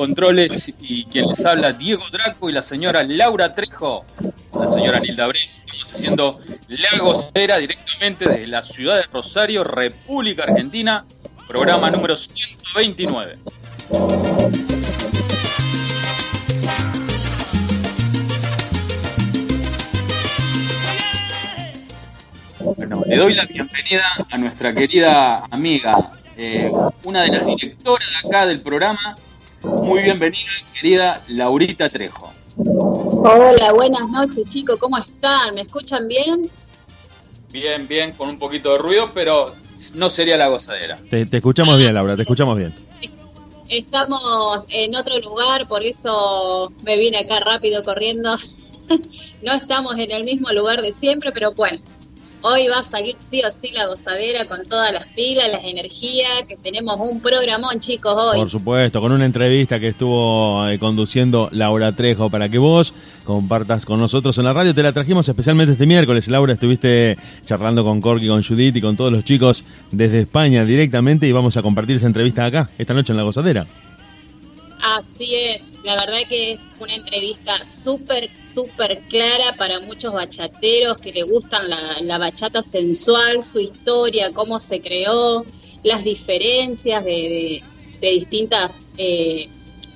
Controles y quien les habla Diego Draco y la señora Laura Trejo, la señora Nilda Bres. Estamos haciendo Lagos Era directamente desde la ciudad de Rosario, República Argentina, programa número 129. Bueno, le doy la bienvenida a nuestra querida amiga eh, una de las directoras acá del programa. Muy bienvenida, querida Laurita Trejo. Hola, buenas noches chicos, ¿cómo están? ¿Me escuchan bien? Bien, bien, con un poquito de ruido, pero no sería la gozadera. Te, escuchamos bien, Laura, te escuchamos bien. Estamos en otro lugar, por eso me vine acá rápido corriendo. no estamos en el mismo lugar de siempre, pero bueno, Hoy va a salir sí o sí la gozadera con todas las pilas, las energías, que tenemos un programón, chicos, hoy. Por supuesto, con una entrevista que estuvo eh, conduciendo Laura Trejo para que vos compartas con nosotros en la radio. Te la trajimos especialmente este miércoles. Laura, estuviste charlando con Corky, con Judith y con todos los chicos desde España directamente y vamos a compartir esa entrevista acá, esta noche en la gozadera. Así es, la verdad que es una entrevista súper, súper clara para muchos bachateros que le gustan la, bachata sensual, su historia, cómo se creó, las diferencias de, distintas, eh,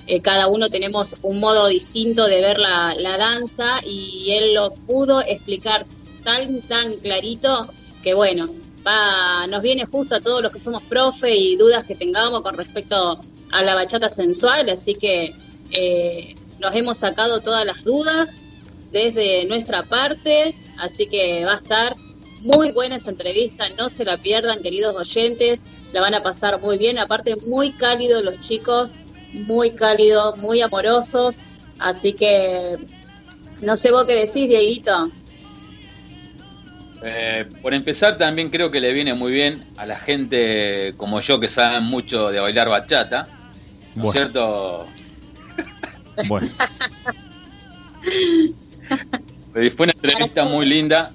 eh, cada uno tenemos un modo distinto de ver la, danza y él lo pudo explicar tan, tan clarito que bueno, va, nos viene justo a todos los que somos profe y dudas que tengamos con respecto a la bachata sensual, así que eh, nos hemos sacado todas las dudas desde nuestra parte, así que va a estar muy buena esa entrevista, no se la pierdan queridos oyentes, la van a pasar muy bien, aparte muy cálidos los chicos, muy cálidos, muy amorosos, así que no sé vos qué decís, Dieguito. Eh, por empezar, también creo que le viene muy bien a la gente como yo que saben mucho de bailar bachata. ¿No es cierto? Bueno. Fue una entrevista muy linda.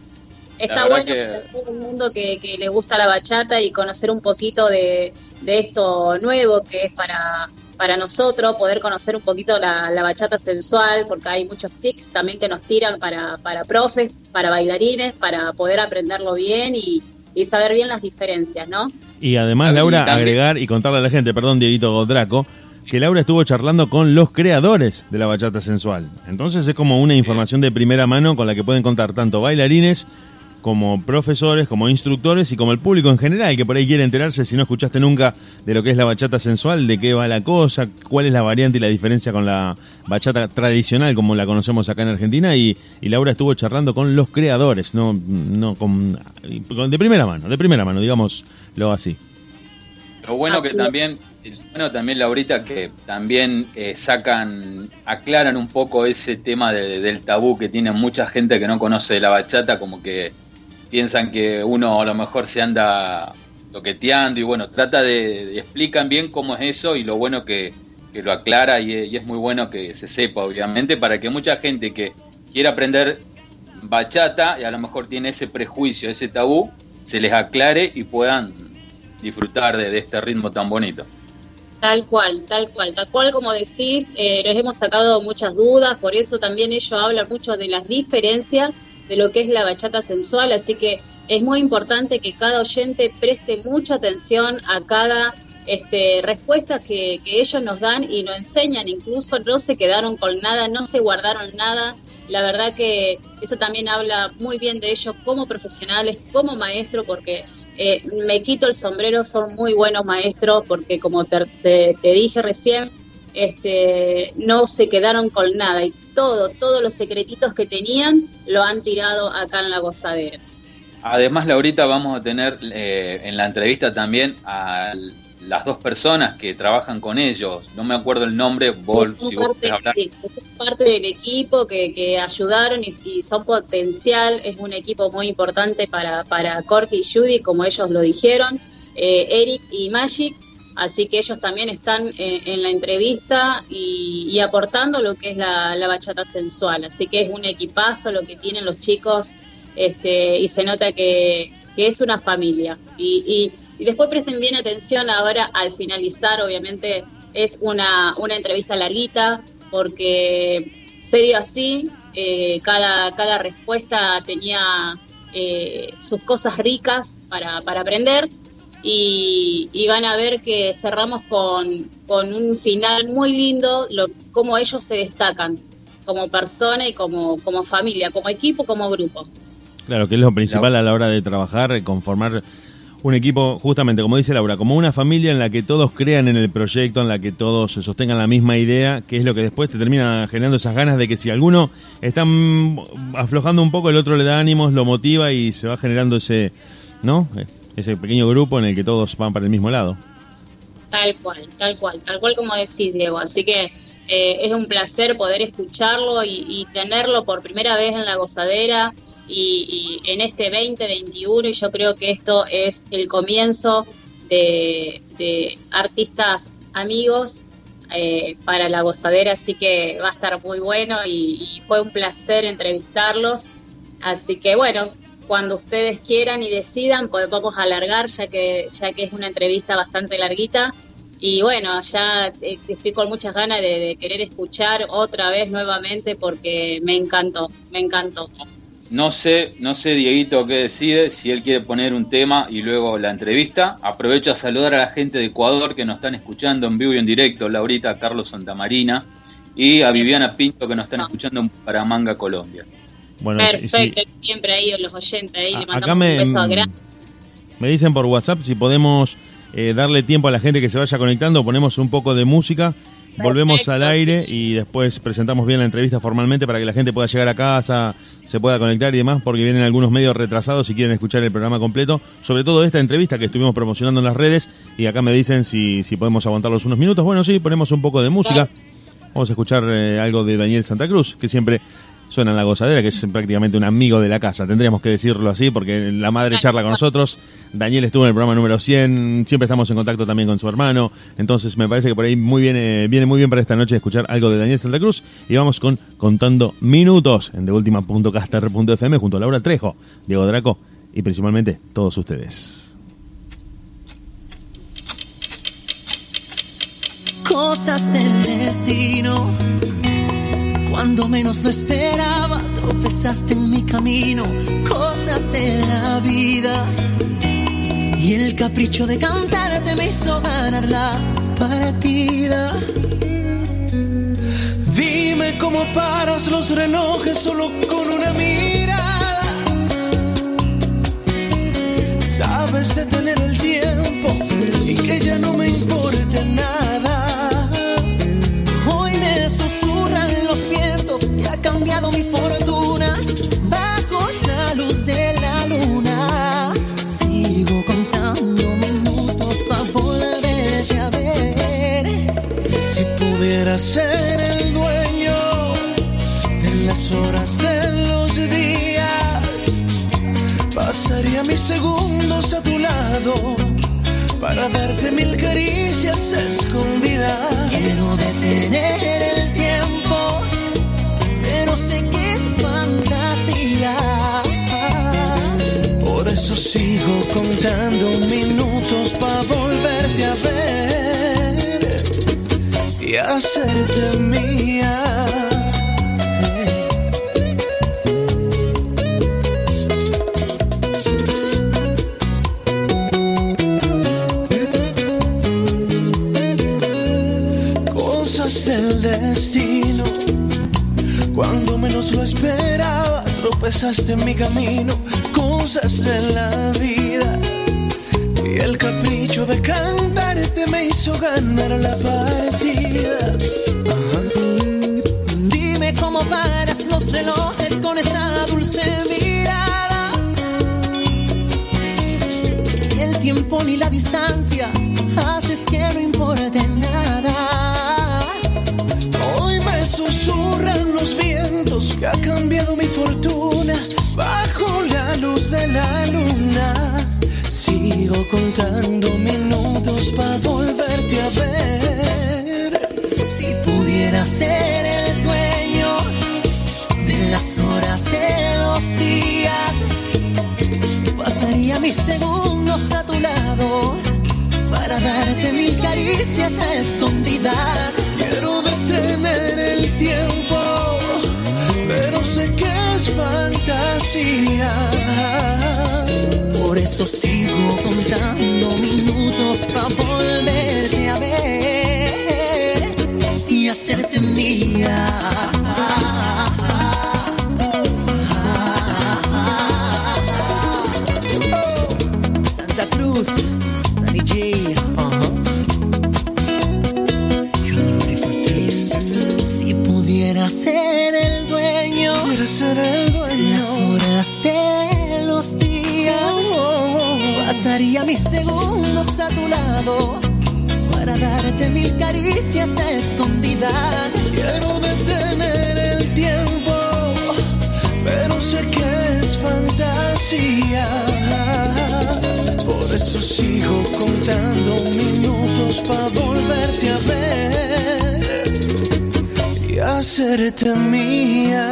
Está bueno que... todo el mundo que, le gusta la bachata y conocer un poquito de, esto nuevo que es para, para nosotros, poder conocer un poquito la, bachata sensual, porque hay muchos tics también que nos tiran para, para profes, para bailarines, para poder aprenderlo bien y, y saber bien las diferencias, ¿no? Y además, Laura, agregar y contarle a la gente, perdón, Dieguito Draco, que Laura estuvo charlando con los creadores de la bachata sensual. Entonces es como una información de primera mano con la que pueden contar tanto bailarines como profesores, como instructores y como el público en general, que por ahí quiere enterarse si no escuchaste nunca de lo que es la bachata sensual, de qué va la cosa, cuál es la variante y la diferencia con la bachata tradicional como la conocemos acá en Argentina y, Laura estuvo charlando con los creadores, no, no con, de primera mano, de primera mano, digámoslo así. Lo bueno que también bueno, también Laurita, que también eh, sacan, aclaran un poco ese tema del tabú que tiene mucha gente que no conoce la bachata, como que piensan que uno a lo mejor se anda toqueteando y bueno, trata de, explican bien cómo es eso y lo bueno que, lo aclara y, es muy bueno que se sepa, obviamente, para que mucha gente que quiera aprender bachata y a lo mejor tiene ese prejuicio, ese tabú, se les aclare y puedan disfrutar de este ritmo tan bonito. Tal cual, tal cual, tal cual como decís, eh, hemos sacado muchas dudas, por eso también ellos hablan mucho de las diferencias de lo que es la bachata sensual, así que es muy importante que cada oyente preste mucha atención a cada este, respuestas que, que, ellos nos dan y nos enseñan, incluso no se quedaron con nada, no se guardaron nada. La verdad que eso también habla muy bien de ellos como profesionales, como maestros, porque eh, me quito el sombrero, son muy buenos maestros, porque como te, te, dije recién, este, no se quedaron con nada y todo, todos los secretitos que tenían lo han tirado acá en la gozadera. Además, Laurita, vamos a tener eh, en la entrevista también al las dos personas que trabajan con ellos, no me acuerdo el nombre, vos, si parte, hablar. parte del equipo que, que ayudaron y, son potencial, es un equipo muy importante para, para Corky y Judy, como ellos lo dijeron, eh, Eric y Magic, así que ellos también están en, la entrevista y, aportando lo que es la, la, bachata sensual, así que es un equipazo lo que tienen los chicos este, y se nota que, que es una familia. y, y y después presten bien atención ahora al finalizar, obviamente es una, una entrevista larguita, porque se dio así, eh, cada, cada respuesta tenía eh, sus cosas ricas para, para aprender y, van a ver que cerramos con, con un final muy lindo, lo, cómo ellos se destacan como persona y como, como familia, como equipo, como grupo. Claro, que es lo principal a la hora de trabajar, conformar un equipo, justamente como dice Laura, como una familia en la que todos crean en el proyecto, en la que todos sostengan la misma idea, que es lo que después te termina generando esas ganas de que si alguno está aflojando un poco, el otro le da ánimos, lo motiva y se va generando ese, ¿no? Ese pequeño grupo en el que todos van para el mismo lado. Tal cual, tal cual, tal cual como decís, Diego. Así que eh, es un placer poder escucharlo y, y tenerlo por primera vez en la gozadera y, en este 2021 y yo creo que esto es el comienzo de, artistas amigos eh, para la gozadera, así que va a estar muy bueno y, fue un placer entrevistarlos. Así que bueno, cuando ustedes quieran y decidan, pues vamos a alargar ya que, ya que es una entrevista bastante larguita. Y bueno, ya eh, estoy con muchas ganas de querer escuchar otra vez nuevamente porque me encantó, me encantó. No sé, no sé Dieguito qué decide, si él quiere poner un tema y luego la entrevista. Aprovecho a saludar a la gente de Ecuador que nos están escuchando en vivo y en directo, Laurita, Carlos Santamarina y a Viviana Pinto que nos están escuchando en Paramanga, Colombia. Bueno, Perfecto, siempre ahí los oyentes, ahí le mandamos me, un beso grande. Me dicen por WhatsApp si podemos eh, darle tiempo a la gente que se vaya conectando, ponemos un poco de música Volvemos al aire y después presentamos bien la entrevista formalmente para que la gente pueda llegar a casa, se pueda conectar y demás, porque vienen algunos medios retrasados si quieren escuchar el programa completo, sobre todo esta entrevista que estuvimos promocionando en las redes y acá me dicen si, si podemos aguantarlos unos minutos. Bueno, sí, ponemos un poco de música. Vamos a escuchar eh, algo de Daniel Santa Cruz, que siempre suena en la gozadera, que es prácticamente un amigo de la casa, tendríamos que decirlo así, porque la madre charla con nosotros, Daniel estuvo en el programa número 100, siempre estamos en contacto también con su hermano, entonces me parece que por ahí muy eh, viene muy bien para esta noche escuchar algo de Daniel Santa Cruz, y vamos con Contando Minutos en deultima.caster.fm junto a Laura Trejo, Diego Draco y principalmente todos ustedes. Cosas del destino cuando menos lo esperaba, tropezaste en mi camino, cosas de la vida. Y el capricho de cantarte me hizo ganar la partida. Dime cómo paras los relojes solo con una mirada. Sabes detener el tiempo y que ya no me importe nada. Cambiado mi fortuna bajo la luz de la luna. Sigo contando minutos para volverte a ver. Si pudiera ser el dueño de las horas de los días, pasaría mis segundos a tu lado para darte mil caricias escondidas. sigo contando minutos para volverte a ver y hacerte mía. Cosas del destino, cuando menos lo esperaba, tropezaste en mi camino cosas de la vida. Y el capricho de cantarte me hizo ganar la partida. Dime cómo paras los relojes con esa dulce mirada. Ni el tiempo ni la distancia haces que no importe nada. La luna. Sigo contando minutos para volverte a ver. Si pudiera ser el dueño de las horas de los días, pasaría mis segundos a tu lado para darte mil caricias escondidas. Quiero detener el tiempo, pero sé que es fantasía. Sigo contando minutos para volverte a ver y hacerte mía. Para darte mil caricias escondidas. Quiero detener el tiempo, pero sé que es fantasía. Por eso sigo contando minutos para volverte a ver y hacerte mía.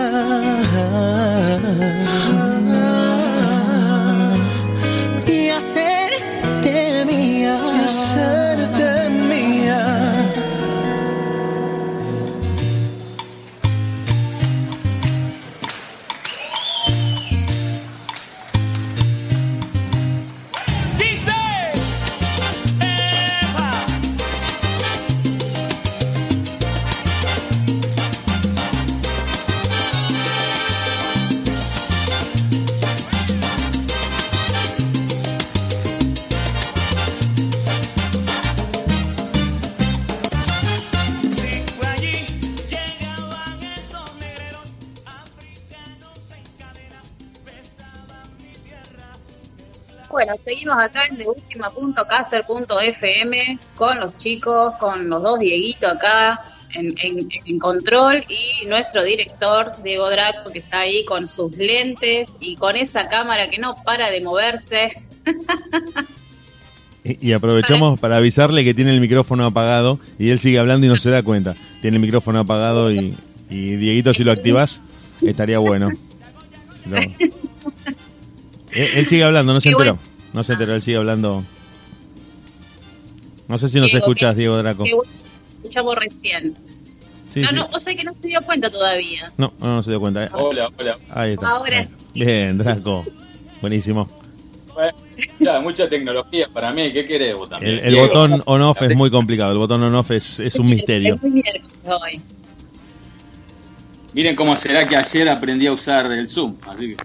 Seguimos acá en deultima.caster.fm con los chicos, con los dos Dieguito acá en, en- en control y nuestro director Diego Draco que está ahí con sus lentes y con esa cámara que no para de moverse. Y, y aprovechamos para avisarle que tiene el micrófono apagado y él sigue hablando y no se da cuenta. Tiene el micrófono apagado y, y Dieguito, si lo activas, estaría bueno. Lo- él, sigue hablando, no se enteró. No se enteró, él sigue hablando. No sé si nos Diego, escuchas, que- Diego Draco. Que escuchamos recién. Sí, no, sí. no, o sea que no se dio cuenta todavía. No, no, no se dio cuenta. eh. Hola, hola. Ahí está. Ahora Ahí. sí. Bien, Draco. Buenísimo. Bueno, ya, mucha tecnología para mí. ¿Qué querés vos también? El, botón on-off es muy complicado. El botón on-off es, es un misterio. Es muy miércoles hoy. Miren cómo será que ayer aprendí a usar el Zoom. Así que...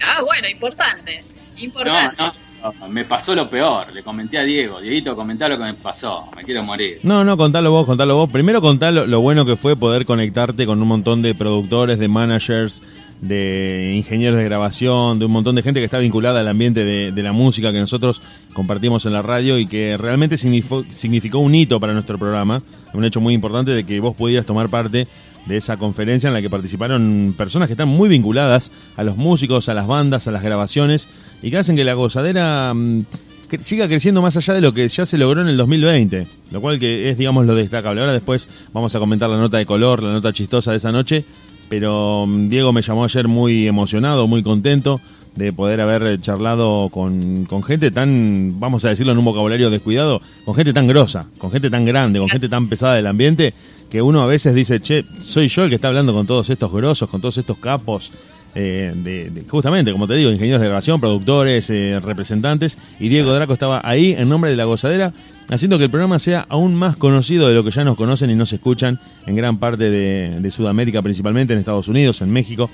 Ah, bueno, importante. No, Importante. no, no, me pasó lo peor. Le comenté a Diego. Dieguito, comentá lo que me pasó. Me quiero morir. No, no, contalo vos, contalo vos. Primero contá lo, lo bueno que fue poder conectarte con un montón de productores, de managers, de ingenieros de grabación, de un montón de gente que está vinculada al ambiente de, de la música que nosotros compartimos en la radio y que realmente significó, significó un hito para nuestro programa, un hecho muy importante de que vos pudieras tomar parte de esa conferencia en la que participaron personas que están muy vinculadas a los músicos, a las bandas, a las grabaciones y que hacen que la gozadera mm, que siga creciendo más allá de lo que ya se logró en el 2020, lo cual que es digamos lo destacable. Ahora después vamos a comentar la nota de color, la nota chistosa de esa noche, pero mm, Diego me llamó ayer muy emocionado, muy contento de poder haber charlado con, con gente tan, vamos a decirlo en un vocabulario descuidado, con gente tan grosa, con gente tan grande, con gente tan pesada del ambiente, que uno a veces dice, che, soy yo el que está hablando con todos estos grosos, con todos estos capos, eh, de, justamente, como te digo, ingenieros de grabación, productores, eh, representantes, y Diego Draco estaba ahí en nombre de la gozadera, haciendo que el programa sea aún más conocido de lo que ya nos conocen y nos escuchan en gran parte de, de Sudamérica, principalmente en Estados Unidos, en México.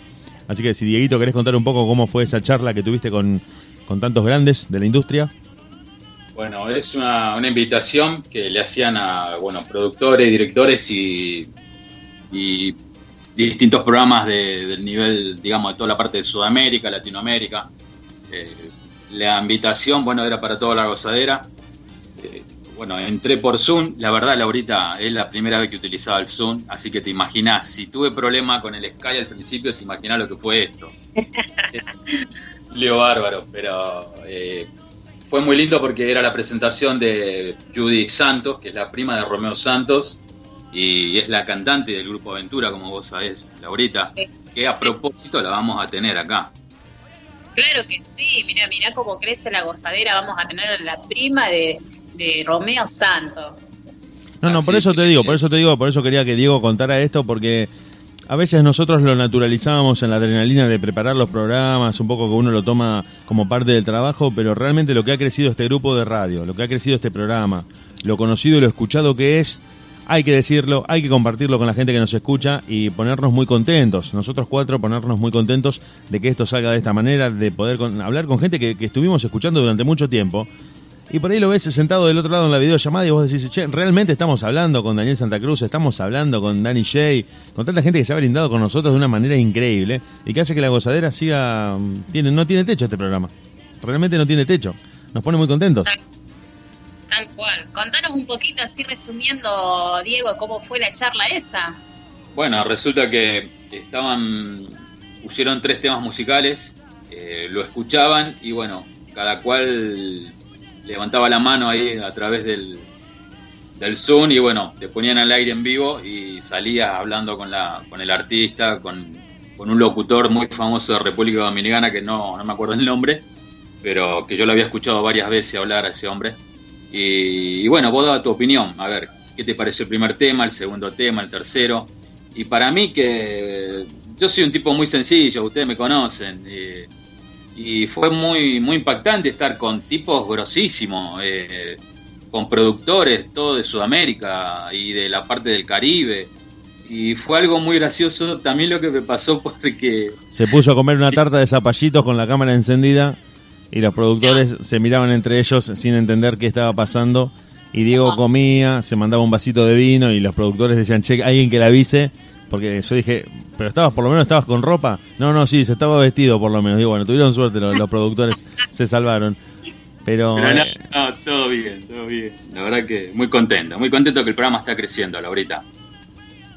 Así que si Dieguito querés contar un poco cómo fue esa charla que tuviste con, con tantos grandes de la industria. Bueno, es una, una invitación que le hacían a bueno, productores, directores y, y distintos programas de- del nivel, digamos, de toda la parte de Sudamérica, Latinoamérica. Eh, la invitación, bueno, era para toda la gozadera. Eh, bueno, entré por Zoom. La verdad, Laurita, es la primera vez que utilizaba el Zoom, así que te imaginás, si tuve problema con el Sky al principio, te imaginás lo que fue esto. Leo bárbaro, pero eh, fue muy lindo porque era la presentación de Judy Santos, que es la prima de Romeo Santos, y es la cantante del grupo Aventura, como vos sabés, Laurita, que a propósito la vamos a tener acá. Claro que sí, mira, mira cómo crece la gozadera. Vamos a tener a la prima de, de Romeo Santos. No, no, Así por eso te digo, por eso te digo, por eso quería que Diego contara esto, porque a veces nosotros lo naturalizábamos en la adrenalina de preparar los programas, un poco que uno lo toma como parte del trabajo, pero realmente lo que ha crecido este grupo de radio, lo que ha crecido este programa, lo conocido y lo escuchado que es, hay que decirlo, hay que compartirlo con la gente que nos escucha y ponernos muy contentos, nosotros cuatro ponernos muy contentos de que esto salga de esta manera, de poder hablar con gente que estuvimos escuchando durante mucho tiempo. Y por ahí lo ves sentado del otro lado en la videollamada y vos decís, che, realmente estamos hablando con Daniel Santa Cruz, estamos hablando con Danny Shay, con tanta gente que se ha brindado con nosotros de una manera increíble y que hace que la gozadera siga... mm, Tiene, no tiene techo este programa. Realmente no tiene techo. Nos pone muy contentos. Tal cual. Contanos un poquito, así resumiendo, Diego, cómo fue la charla esa. Bueno, resulta que estaban, pusieron tres temas musicales, eh, lo escuchaban y bueno, cada cual levantaba la mano ahí a través del, del Zoom y bueno, te ponían al aire en vivo y salías hablando con, la, con el artista, con, con un locutor muy famoso de República Dominicana que no, no me acuerdo el nombre, pero que yo lo había escuchado varias veces hablar a ese hombre. Y, y bueno, vos dabas tu opinión, a ver, ¿qué te pareció el primer tema, el segundo tema, el tercero? Y para mí que yo soy un tipo muy sencillo, ustedes me conocen, eh, y fue muy, muy impactante estar con tipos grosísimos, eh, con productores, todo de Sudamérica y de la parte del Caribe. Y fue algo muy gracioso también lo que me pasó porque Se puso a comer una tarta de zapallitos con la cámara encendida y los productores se miraban entre ellos sin entender qué estaba pasando. Y Diego comía, se mandaba un vasito de vino y los productores decían, che, alguien que la avise. Porque yo dije, pero estabas, por lo menos estabas con ropa. No, no, sí, se estaba vestido por lo menos. Digo, bueno, tuvieron suerte, los, los productores se salvaron. Pero, Pero no, eh, no, todo bien, todo bien. La verdad que muy contento, muy contento que el programa está creciendo, Laurita.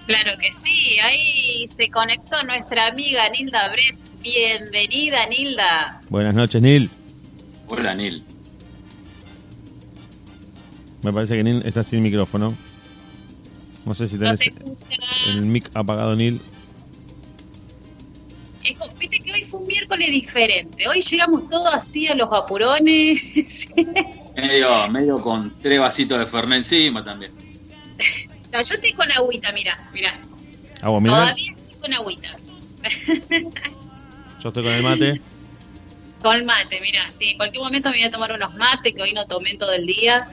Claro que sí, ahí se conectó nuestra amiga Nilda Bres. Bienvenida, Nilda. buenas noches, Nil. Hola, Nil. Me parece que Nil está sin micrófono. No sé si No tenés escucha. el mic apagado. Es como- Viste que hoy fue un miércoles diferente. Hoy llegamos todos así a los apurones. Medio, medio con tres vasitos de Fernet encima también. No, yo estoy con agüita, mira, mira. Agua mineral. Todavía estoy con agüita. Yo estoy con el mate. Con mate, mira. Sí, en cualquier momento me voy a tomar unos mates que hoy no tomé todo el día.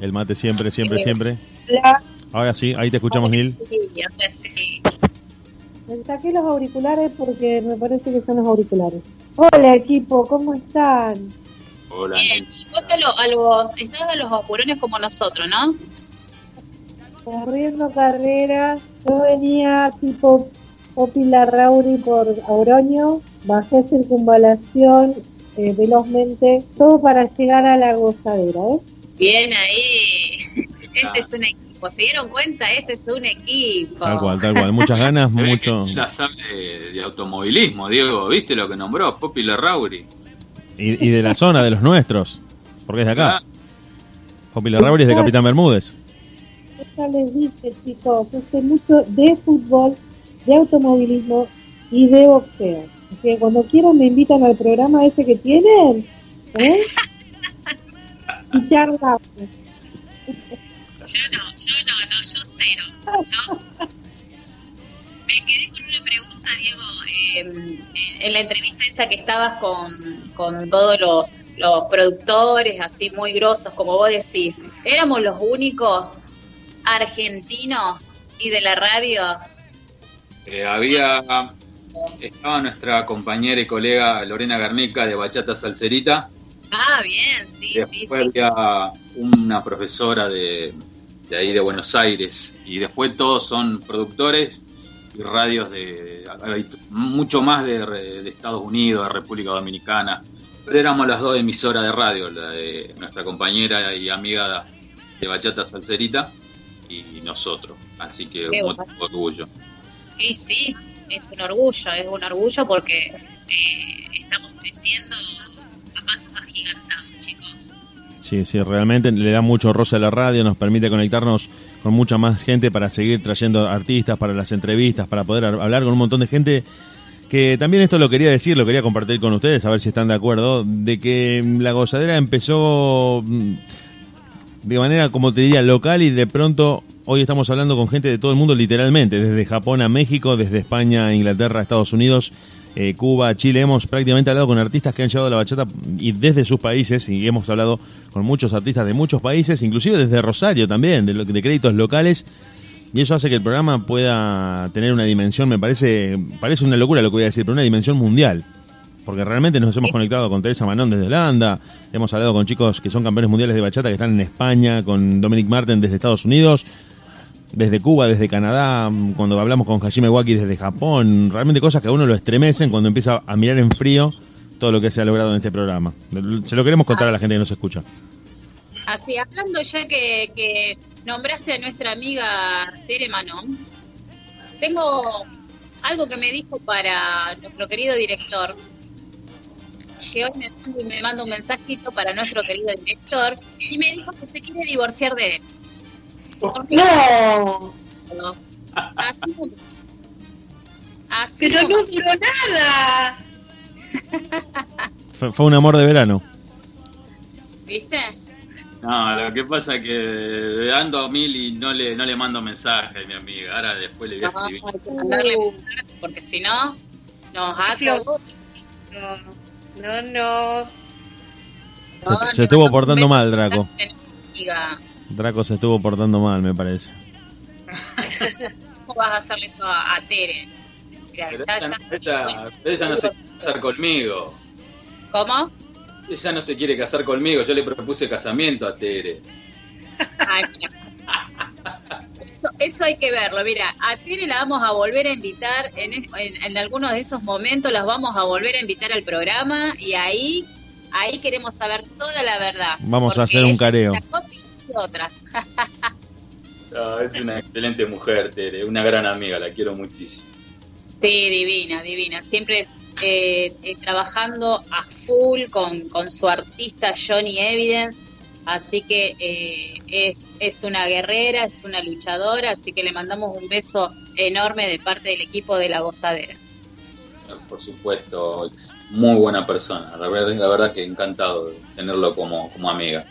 El mate siempre, siempre, siempre. Ahora sí, ahí te escuchamos, Nil. Sí, o sea, sí. me saqué los auriculares porque me parece que son los auriculares. Hola equipo, ¿cómo están? Hola, Bien, y vos a, lo- a los, estás a los apurones como nosotros, ¿no? Corriendo carreras, yo venía tipo Popi Larrauri por Auroño, bajé circunvalación eh, velozmente, todo para llegar a la gozadera, ¿eh? Bien ahí. Este es un equipo. ¿Se dieron cuenta? Este es un equipo. Tal cual, tal cual. Muchas ganas, mucho. La sabe de, automovilismo, Diego. ¿Viste lo que nombró? Popi Larrauri. Y, y de la zona, de los nuestros. Porque es de acá. Ah, Popi Larrauri es de Capitán Bermúdez. Yo ya les dije chicos, yo sé mucho de fútbol, de automovilismo y de boxeo. Así que cuando quieran me invitan al programa ese que tienen, ¿eh? Y charlamos. Yo no, yo cero. Yo me quedé con una pregunta, Diego. eh, en la entrevista esa que estabas con, con todos los, los productores, así muy grosos, como vos decís, ¿éramos los únicos argentinos y de la radio? eh, había estaba nuestra compañera y colega Lorena Garnica de Bachata Salserita. Ah, bien, sí, sí, Después sí. había una profesora de, de ahí de Buenos Aires. Y después todos son productores y radios de. hay mucho más de, de Estados Unidos, de República Dominicana. Pero éramos las dos emisoras de radio, la de nuestra compañera y amiga de Bachata Salserita y nosotros. Así que Qué un de orgullo. Sí, sí, es un orgullo, es un orgullo porque eh, estamos creciendo a pasos agigantados. Sí, sí, realmente le da mucho roce a la radio, nos permite conectarnos con mucha más gente para seguir trayendo artistas para las entrevistas, para poder hablar con un montón de gente que también esto lo quería decir, lo quería compartir con ustedes, a ver si están de acuerdo, de que la gozadera empezó mm, de manera, como te diría, local y de pronto hoy estamos hablando con gente de todo el mundo literalmente, desde Japón a México, desde España a Inglaterra a Estados Unidos, eh, Cuba, Chile, hemos prácticamente hablado con artistas que han llevado la bachata y desde sus países y hemos hablado con muchos artistas de muchos países, inclusive desde Rosario también, de, de créditos locales. Y eso hace que el programa pueda tener una dimensión, me parece, parece una locura lo que voy a decir, pero una dimensión mundial. Porque realmente nos hemos conectado con Teresa Manón desde Holanda, hemos hablado con chicos que son campeones mundiales de bachata que están en España, con Dominic Martin desde Estados Unidos, desde Cuba, desde Canadá, cuando hablamos con Hajime Waki desde Japón, realmente cosas que a uno lo estremecen cuando empieza a mirar en frío todo lo que se ha logrado en este programa. Se lo queremos contar a la gente que nos escucha. Así, hablando ya que, nombraste a nuestra amiga Tere Manon, tengo algo que me dijo para nuestro querido director, que hoy me manda un mensajito para nuestro querido director, y me dijo que se quiere divorciar de él. No, No. Así no- Así pero no duró nada. Fue, fue un amor de verano. ¿Viste? No, lo que pasa es que ando a mil y no le, no le mando mensaje a mi amiga. Ahora después le voy a No, escribir. hay que mandarle mensajes, porque si no, nos Qué ha flojo. No, no, no. Se, se estuvo portando mal, Draco. Amiga, Draco se estuvo portando mal, me parece. ¿cómo vas a hacerle eso a, a Tere? Mira, Pero ya, ella, ya- ella- ella no se quiere casar conmigo. ¿Cómo? Ella no se quiere casar conmigo. Yo le propuse casamiento a Tere. Ay, mira. Eso, eso hay que verlo. Mira, a Tere la vamos a volver a invitar en, en, en algunos de estos momentos, las vamos a volver a invitar al programa y ahí, ahí queremos saber toda la verdad. Vamos a hacer un careo. cosa y otra. No, es una excelente mujer, Tere. Una gran amiga. La quiero muchísimo. Sí, divina, divina. Siempre eh, eh, trabajando a full con, con su artista Johnny Evidence. Así que eh, es, es una guerrera, es una luchadora. Así que le mandamos un beso enorme de parte del equipo de La Gozadera. Por supuesto, es muy buena persona. La verdad, la verdad que encantado de tenerlo como, como amiga.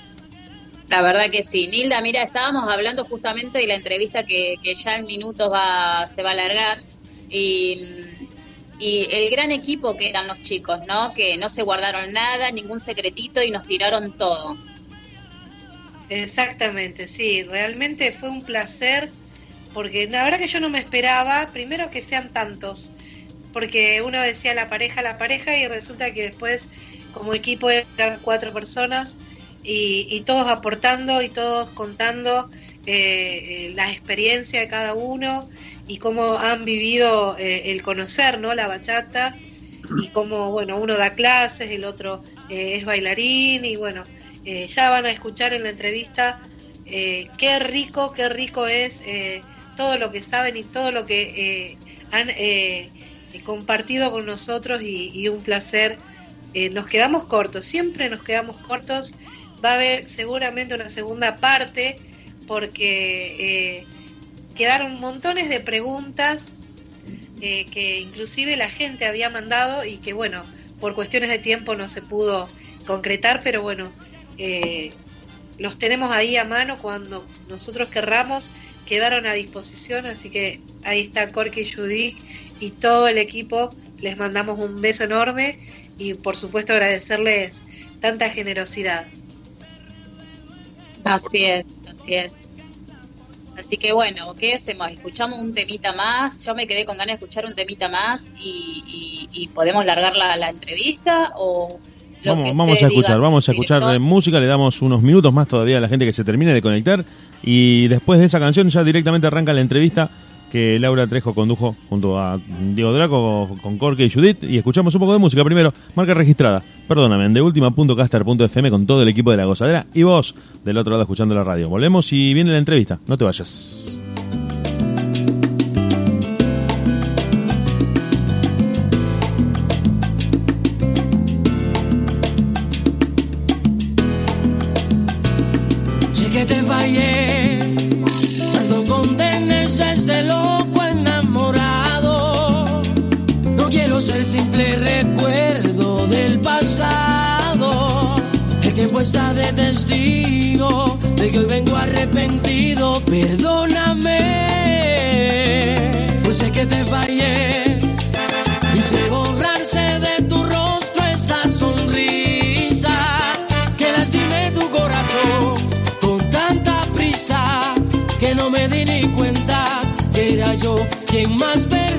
La verdad que sí. Nilda, mira, estábamos hablando justamente de la entrevista que, que ya en minutos va, se va a alargar. Y, y el gran equipo que eran los chicos, ¿no? Que no se guardaron nada, ningún secretito y nos tiraron todo. Exactamente, sí, realmente fue un placer porque la verdad que yo no me esperaba, primero que sean tantos, porque uno decía la pareja, la pareja y resulta que después como equipo eran cuatro personas y, y todos aportando y todos contando eh, eh, la experiencia de cada uno y cómo han vivido eh, el conocer, ¿no? La bachata y cómo, bueno, uno da clases, el otro eh, es bailarín y bueno, ya van a escuchar en la entrevista qué rico, qué rico es todo lo que saben y todo lo que han compartido con nosotros y, un placer. Nos quedamos cortos, siempre nos quedamos cortos. Va a haber seguramente una segunda parte porque eh, quedaron montones de preguntas eh, que inclusive la gente había mandado y que bueno, por cuestiones de tiempo no se pudo concretar, pero bueno, eh, los tenemos ahí a mano cuando nosotros querramos, quedaron a disposición, así que ahí está Corky y Judy y todo el equipo, les mandamos un beso enorme y por supuesto agradecerles tanta generosidad. Así es, así es. Así que bueno, ¿qué hacemos? Escuchamos un temita más. Yo me quedé con ganas de escuchar un temita más y, y, podemos largar la, entrevista o... Vamos, vamos a escuchar, vamos a escuchar música, le damos unos minutos más todavía a la gente que se termine de conectar y después de esa canción ya directamente arranca la entrevista que Laura Trejo condujo junto a Diego Draco, con Corky y Judith. Y escuchamos un poco de música primero. Marca registrada, perdóname, en deultima.caster.fm con todo el equipo de La Gozadera y vos del otro lado escuchando la radio. Volvemos y viene la entrevista. No te vayas. está de testigo de que hoy vengo arrepentido. Perdóname, pues sé que te fallé y borrarse de tu rostro esa sonrisa que lastimé tu corazón con tanta prisa que no me di ni cuenta que era yo quien más perdí.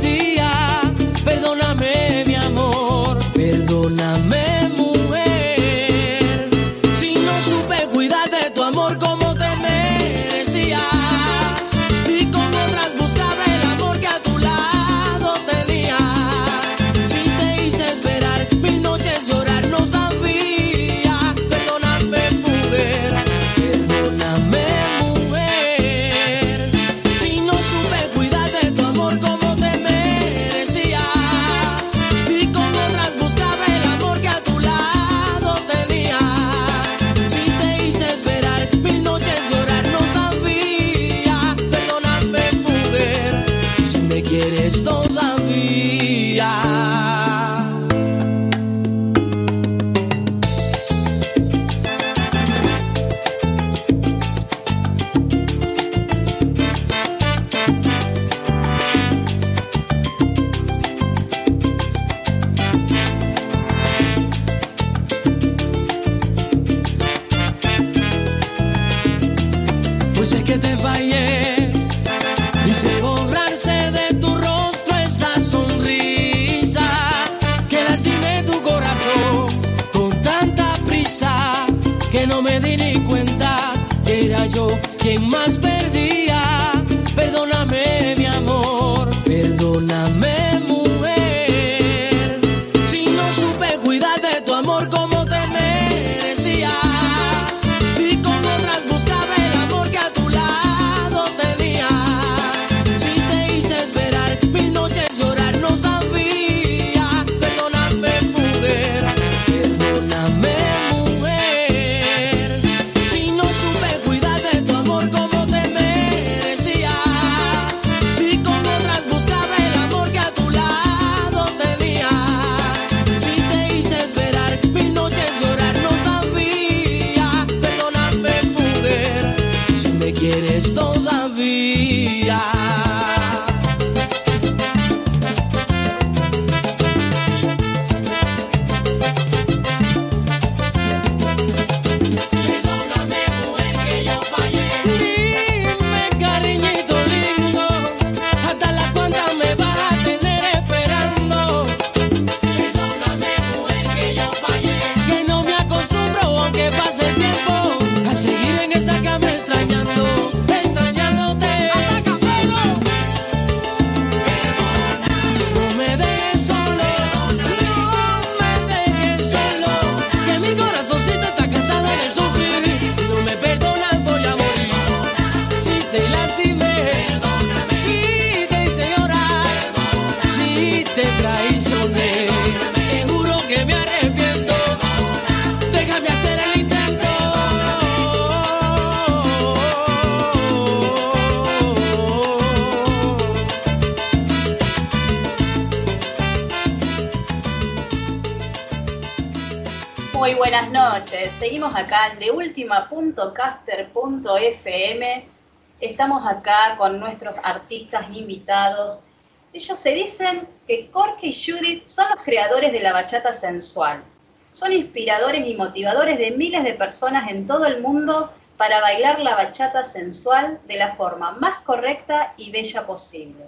estamos acá con nuestros artistas invitados. Ellos se dicen que Corky y Judith son los creadores de la bachata sensual. Son inspiradores y motivadores de miles de personas en todo el mundo para bailar la bachata sensual de la forma más correcta y bella posible.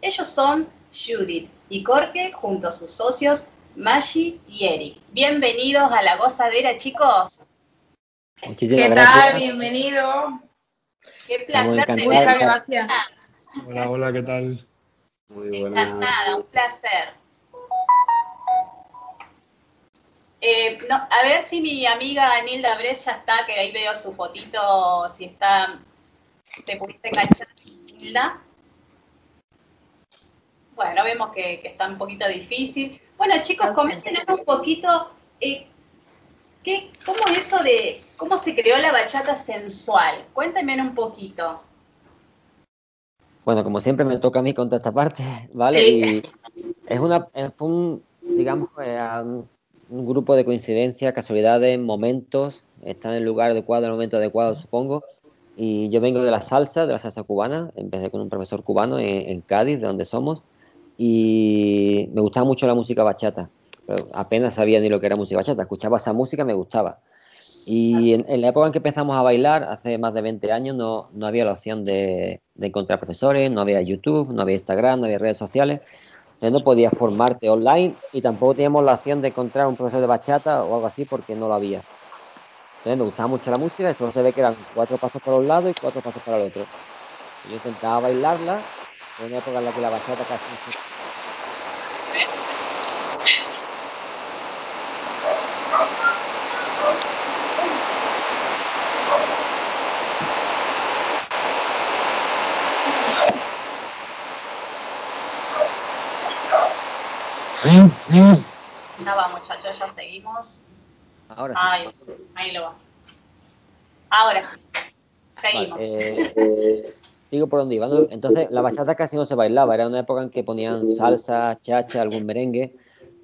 Ellos son Judith y Corke junto a sus socios Maggi y Eric. Bienvenidos a la gozadera, chicos. Muchísimas ¿Qué tal? Bienvenido. Qué placer. Muchas gracias. Hola, hola, ¿qué tal? Muy Encantada, un placer. Eh, no, a ver si mi amiga Nilda Bres ya está, que ahí veo su fotito, si está, te pudiste enganchar, Nilda. Bueno, vemos que, que está un poquito difícil. Bueno, chicos, coméntenos un poquito, eh, ¿qué, ¿cómo eso de, cómo se creó la bachata sensual? Cuéntenme un poquito. Bueno, como siempre me toca a mí contar esta parte, ¿vale? Sí. Y es una, es un, digamos, eh, un, un grupo de coincidencias, casualidades, momentos, está en el lugar adecuado, en el momento adecuado, supongo. Y yo vengo de la salsa, de la salsa cubana, empecé con un profesor cubano en, en Cádiz, de donde somos, y me gustaba mucho la música bachata, pero apenas sabía ni lo que era música bachata, escuchaba esa música, me gustaba. Y en, en la época en que empezamos a bailar, hace más de 20 años, no, no había la opción de, de encontrar profesores, no había YouTube, no había Instagram, no había redes sociales. Entonces no podías formarte online y tampoco teníamos la opción de encontrar un profesor de bachata o algo así porque no lo había. Entonces me gustaba mucho la música y solo se ve que eran cuatro pasos para un lado y cuatro pasos para el otro. Yo intentaba bailarla, en una época en la que la bachata casi no se- Ya va, muchachos, ya seguimos. Ahora sí. Ahí, ahí lo va. Ahora sí. Seguimos. Vale, eh, digo por dónde iba. ¿no? Entonces, la bachata casi no se bailaba. Era una época en que ponían salsa, chacha, algún merengue,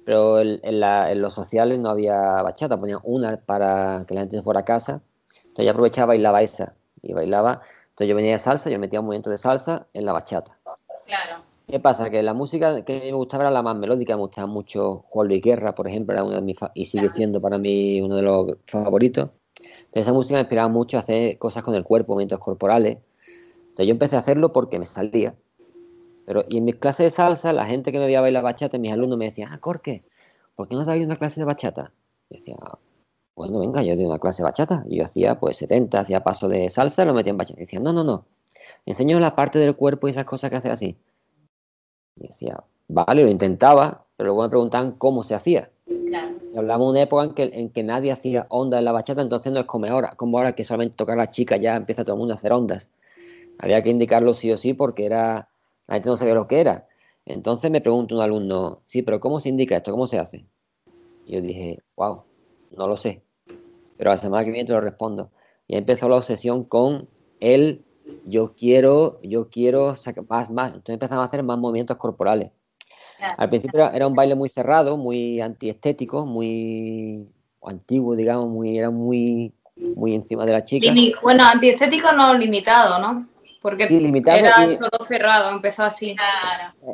pero en, en la- en los sociales no había bachata. Ponían una para que la gente se fuera a casa. Entonces, yo aprovechaba y bailaba esa. Y bailaba. Entonces, yo venía de salsa, yo metía un movimiento de salsa en la bachata. Claro. ¿Qué pasa? Que la música que me gustaba era la más melódica, me gustaba mucho Juan Luis Guerra, por ejemplo, era uno de mis fa- y sigue siendo para mí uno de los favoritos. Entonces esa música me inspiraba mucho a hacer cosas con el cuerpo, movimientos corporales. Entonces yo empecé a hacerlo porque me salía. Pero, y en mis clases de salsa, la gente que me veía bailar bachata, mis alumnos me decían, ah, Corque, ¿por qué no te una clase de bachata? Y decía, bueno, venga, yo doy una clase de bachata. Y yo hacía pues 70, hacía paso de salsa, lo metía en bachata. Y decían, no, no, no, enseño la parte del cuerpo y esas cosas que hacer así. Y decía, vale, lo intentaba, pero luego me preguntaban cómo se hacía. Claro. Hablamos de una época en que, en que nadie hacía ondas en la bachata, entonces no es como ahora, como ahora que solamente tocar la chica ya empieza todo el mundo a hacer ondas. Había que indicarlo sí o sí porque era la gente no sabía lo que era. Entonces me pregunta un alumno, sí, pero ¿cómo se indica esto? ¿Cómo se hace? Y yo dije, wow, no lo sé. Pero la semana que viene te lo respondo. Y empezó la obsesión con el yo quiero, yo quiero sacar más, más. Entonces empezamos a hacer más movimientos corporales. Al principio era, era un baile muy cerrado, muy antiestético, muy antiguo, digamos, muy, era muy, muy encima de la chica. Limi- bueno, antiestético no limitado, ¿no? Porque Sí, limitado era y- solo cerrado, empezó así.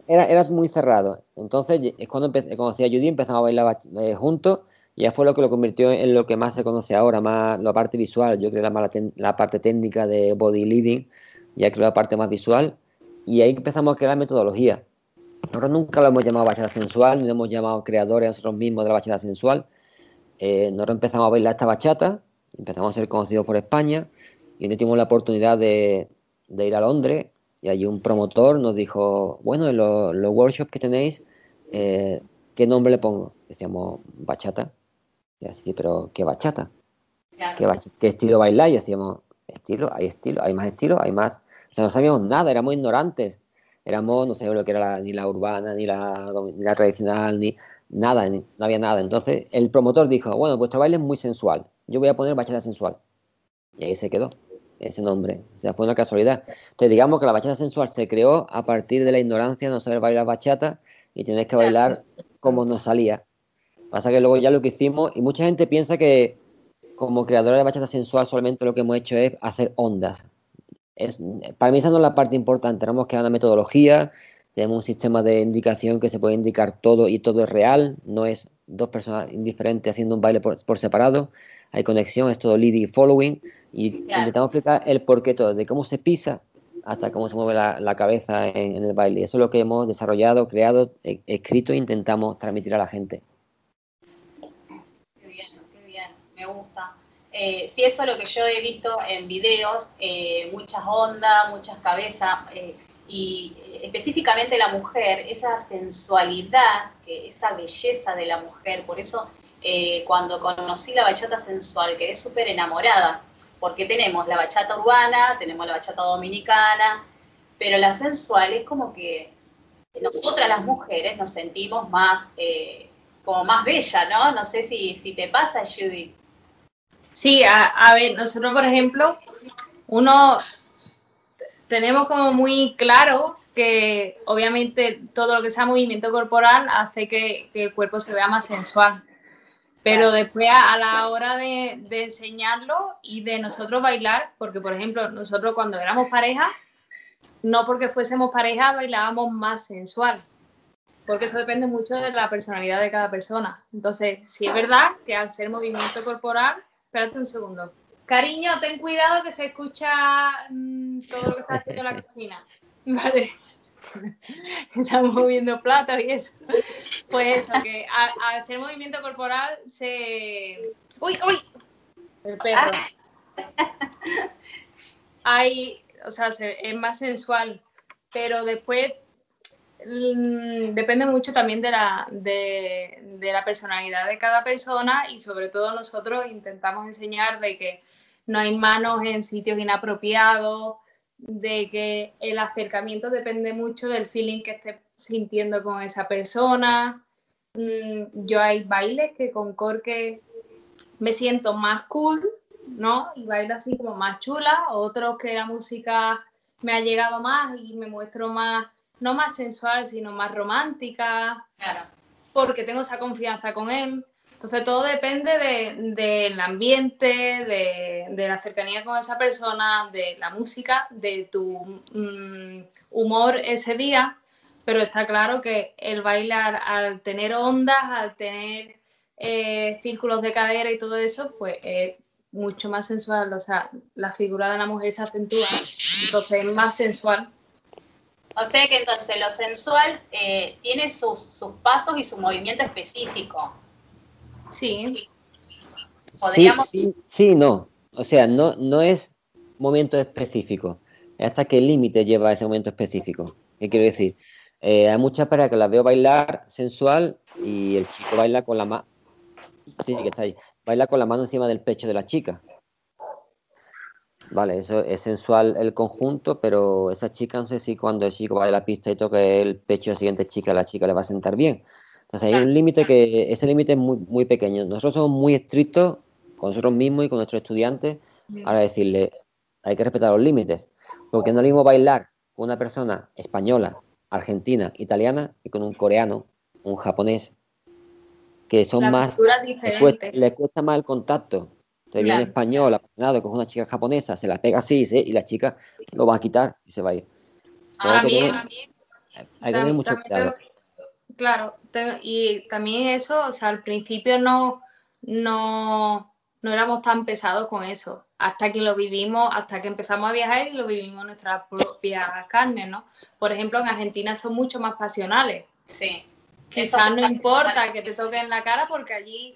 Era, era muy cerrado. Entonces es cuando empecé, conocí a Judy, empezamos a bailar eh, juntos ya fue lo que lo convirtió en lo que más se conoce ahora, más la parte visual. Yo creo la, más la, parte técnica de body leading, ya creo la parte más visual. Y ahí empezamos a crear metodología. Nosotros nunca lo hemos llamado bachata sensual, ni lo hemos llamado creadores nosotros mismos de la bachata sensual. Eh, nosotros empezamos a bailar esta bachata, empezamos a ser conocidos por España y un tuvimos la oportunidad de, ir a Londres y allí un promotor nos dijo, bueno, en los, los workshops que tenéis, eh, ¿qué nombre le pongo? Decíamos, bachata. Y así, pero ¿qué bachata? ¿Qué, estilo bailáis? Y decíamos, estilo, hay estilo, hay más estilos, hay más. O sea, no sabíamos nada, éramos ignorantes. Éramos, no sabíamos lo que era la- ni la urbana, ni la, ni la tradicional, ni nada, ni- no había nada. Entonces el promotor dijo, bueno, vuestro baile es muy sensual, yo voy a poner bachata sensual. Y ahí se quedó ese nombre. O sea, fue una casualidad. Entonces digamos que la bachata sensual se creó a partir de la ignorancia no saber bailar bachata y tener que bailar como nos salía. Pasa que luego ya lo que hicimos, y mucha gente piensa que como creadora de bachata sensual solamente lo que hemos hecho es hacer ondas. Es, para mí esa no es la parte importante, tenemos que dar una metodología, tenemos un sistema de indicación que se puede indicar todo y todo es real, no es dos personas indiferentes haciendo un baile por, por separado, hay conexión, es todo leading y following, y intentamos explicar el porqué todo, de cómo se pisa hasta cómo se mueve la, la cabeza en, en el baile. Eso es lo que hemos desarrollado, creado, e- escrito e intentamos transmitir a la gente. Qué bien, qué bien, me gusta. Eh, sí, eso es lo que yo he visto en videos, eh, muchas ondas, muchas cabezas, eh, y eh, específicamente la mujer, esa sensualidad, que, esa belleza de la mujer, por eso cuando conocí la bachata sensual quedé súper enamorada, porque tenemos la bachata urbana, tenemos la bachata dominicana, pero la sensual es como que nosotras las mujeres nos sentimos más, como más bella, ¿no? No sé si, si te pasa, Judy. Sí, a, a ver, nosotros, por ejemplo, uno tenemos como muy claro que obviamente todo lo que sea movimiento corporal hace que, que el cuerpo se vea más sensual. Pero después a, a la hora de, de enseñarlo y de nosotros bailar, porque por ejemplo, nosotros cuando éramos pareja, no porque fuésemos pareja bailábamos más sensual, porque eso depende mucho de la personalidad de cada persona. Entonces, sí es verdad que al ser movimiento corporal, espérate un segundo. Cariño, ten cuidado que se escucha mm, todo lo que está haciendo la cocina. Vale. Estamos moviendo platos y eso. Pues eso, que al, al ser movimiento corporal se... ¡Uy, uy! El perro. Hay, o sea, se- es más sensual, pero después depende mucho también de la, de, la personalidad de cada persona y sobre todo nosotros intentamos enseñar de que no hay manos en sitios inapropiados, de que el acercamiento depende mucho del feeling que estés sintiendo con esa persona. Mm, yo hay bailes que con Corque me siento más cool, ¿no? Y bailo así como más chula, otros que la música me ha llegado más y me muestro más, no más sensual, sino más romántica, Claro. porque tengo esa confianza con él. Entonces todo depende de- del ambiente, de, de la cercanía con esa persona, de la música, de tu mm, humor ese día, pero está claro que el bailar al tener ondas, al tener eh, círculos de cadera y todo eso, pues es mucho más sensual, o sea, la figura de la mujer se acentúa, entonces es más sensual. O sea que entonces lo sensual eh, tiene sus, sus pasos y su movimiento específico. Sí. Podríamos- Sí, sí, sí, no. O sea, no, no es momento específico. Es hasta qué límite lleva ese momento específico. ¿Qué quiero decir? Eh, hay muchas parejas que las veo bailar sensual y el chico baila con la mano. Sí, que está ahí. Baila con la mano encima del pecho de la chica. Vale, eso es sensual el conjunto, pero esa chica no sé si cuando el chico va de la pista y toque el pecho de la siguiente chica, la chica le va a sentar bien. Entonces hay un límite que, ese límite es muy, muy pequeño. Nosotros somos muy estrictos con nosotros mismos y con nuestros estudiantes para decirle, hay que respetar los límites. Porque no es lo mismo bailar con una persona española, argentina, italiana, y con un coreano, un japonés, que son La más, les cuesta, les cuesta más el contacto. Entonces viene un Claro. español apasionado, coge una chica japonesa, se la pega así ¿sí? y la chica lo va a quitar y se va a ir. Pero hay que También, tener- hay que tener mucho cuidado. claro, y también eso, o sea, al principio no, no, no éramos tan pesados con eso, hasta que lo vivimos, hasta que empezamos a viajar y lo vivimos en nuestras propias carnes, ¿no? Por ejemplo, en Argentina son mucho más pasionales. Sí. Quizás no importa que te toquen la cara porque allí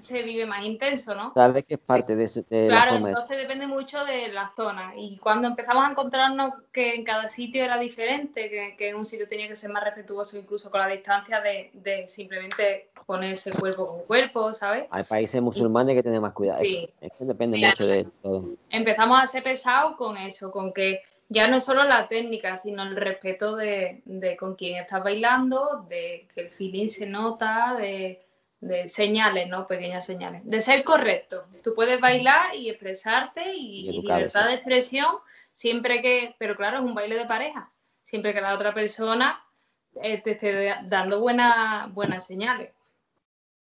se vive más intenso, ¿no? Sabes que es parte de, su- de la Claro, forma de- entonces depende mucho de la zona. Y cuando empezamos a encontrarnos que en cada sitio era diferente, que, que en un sitio tenía que ser más respetuoso incluso con la distancia de, de simplemente ponerse cuerpo con cuerpo, ¿sabes? Hay países musulmanes que tienen más cuidado. Sí. Es que depende Claro. mucho de todo. Empezamos a ser pesados con eso, con que ya no es solo la técnica, sino el respeto de, de con quién estás bailando, de que el feeling se nota, de, de señales, ¿no? Pequeñas señales. De ser correcto. Tú puedes bailar y expresarte y, Y y educado, libertad sí. de expresión siempre que, pero claro, es un baile de pareja, siempre que la otra persona eh, te esté dando buena- buenas señales.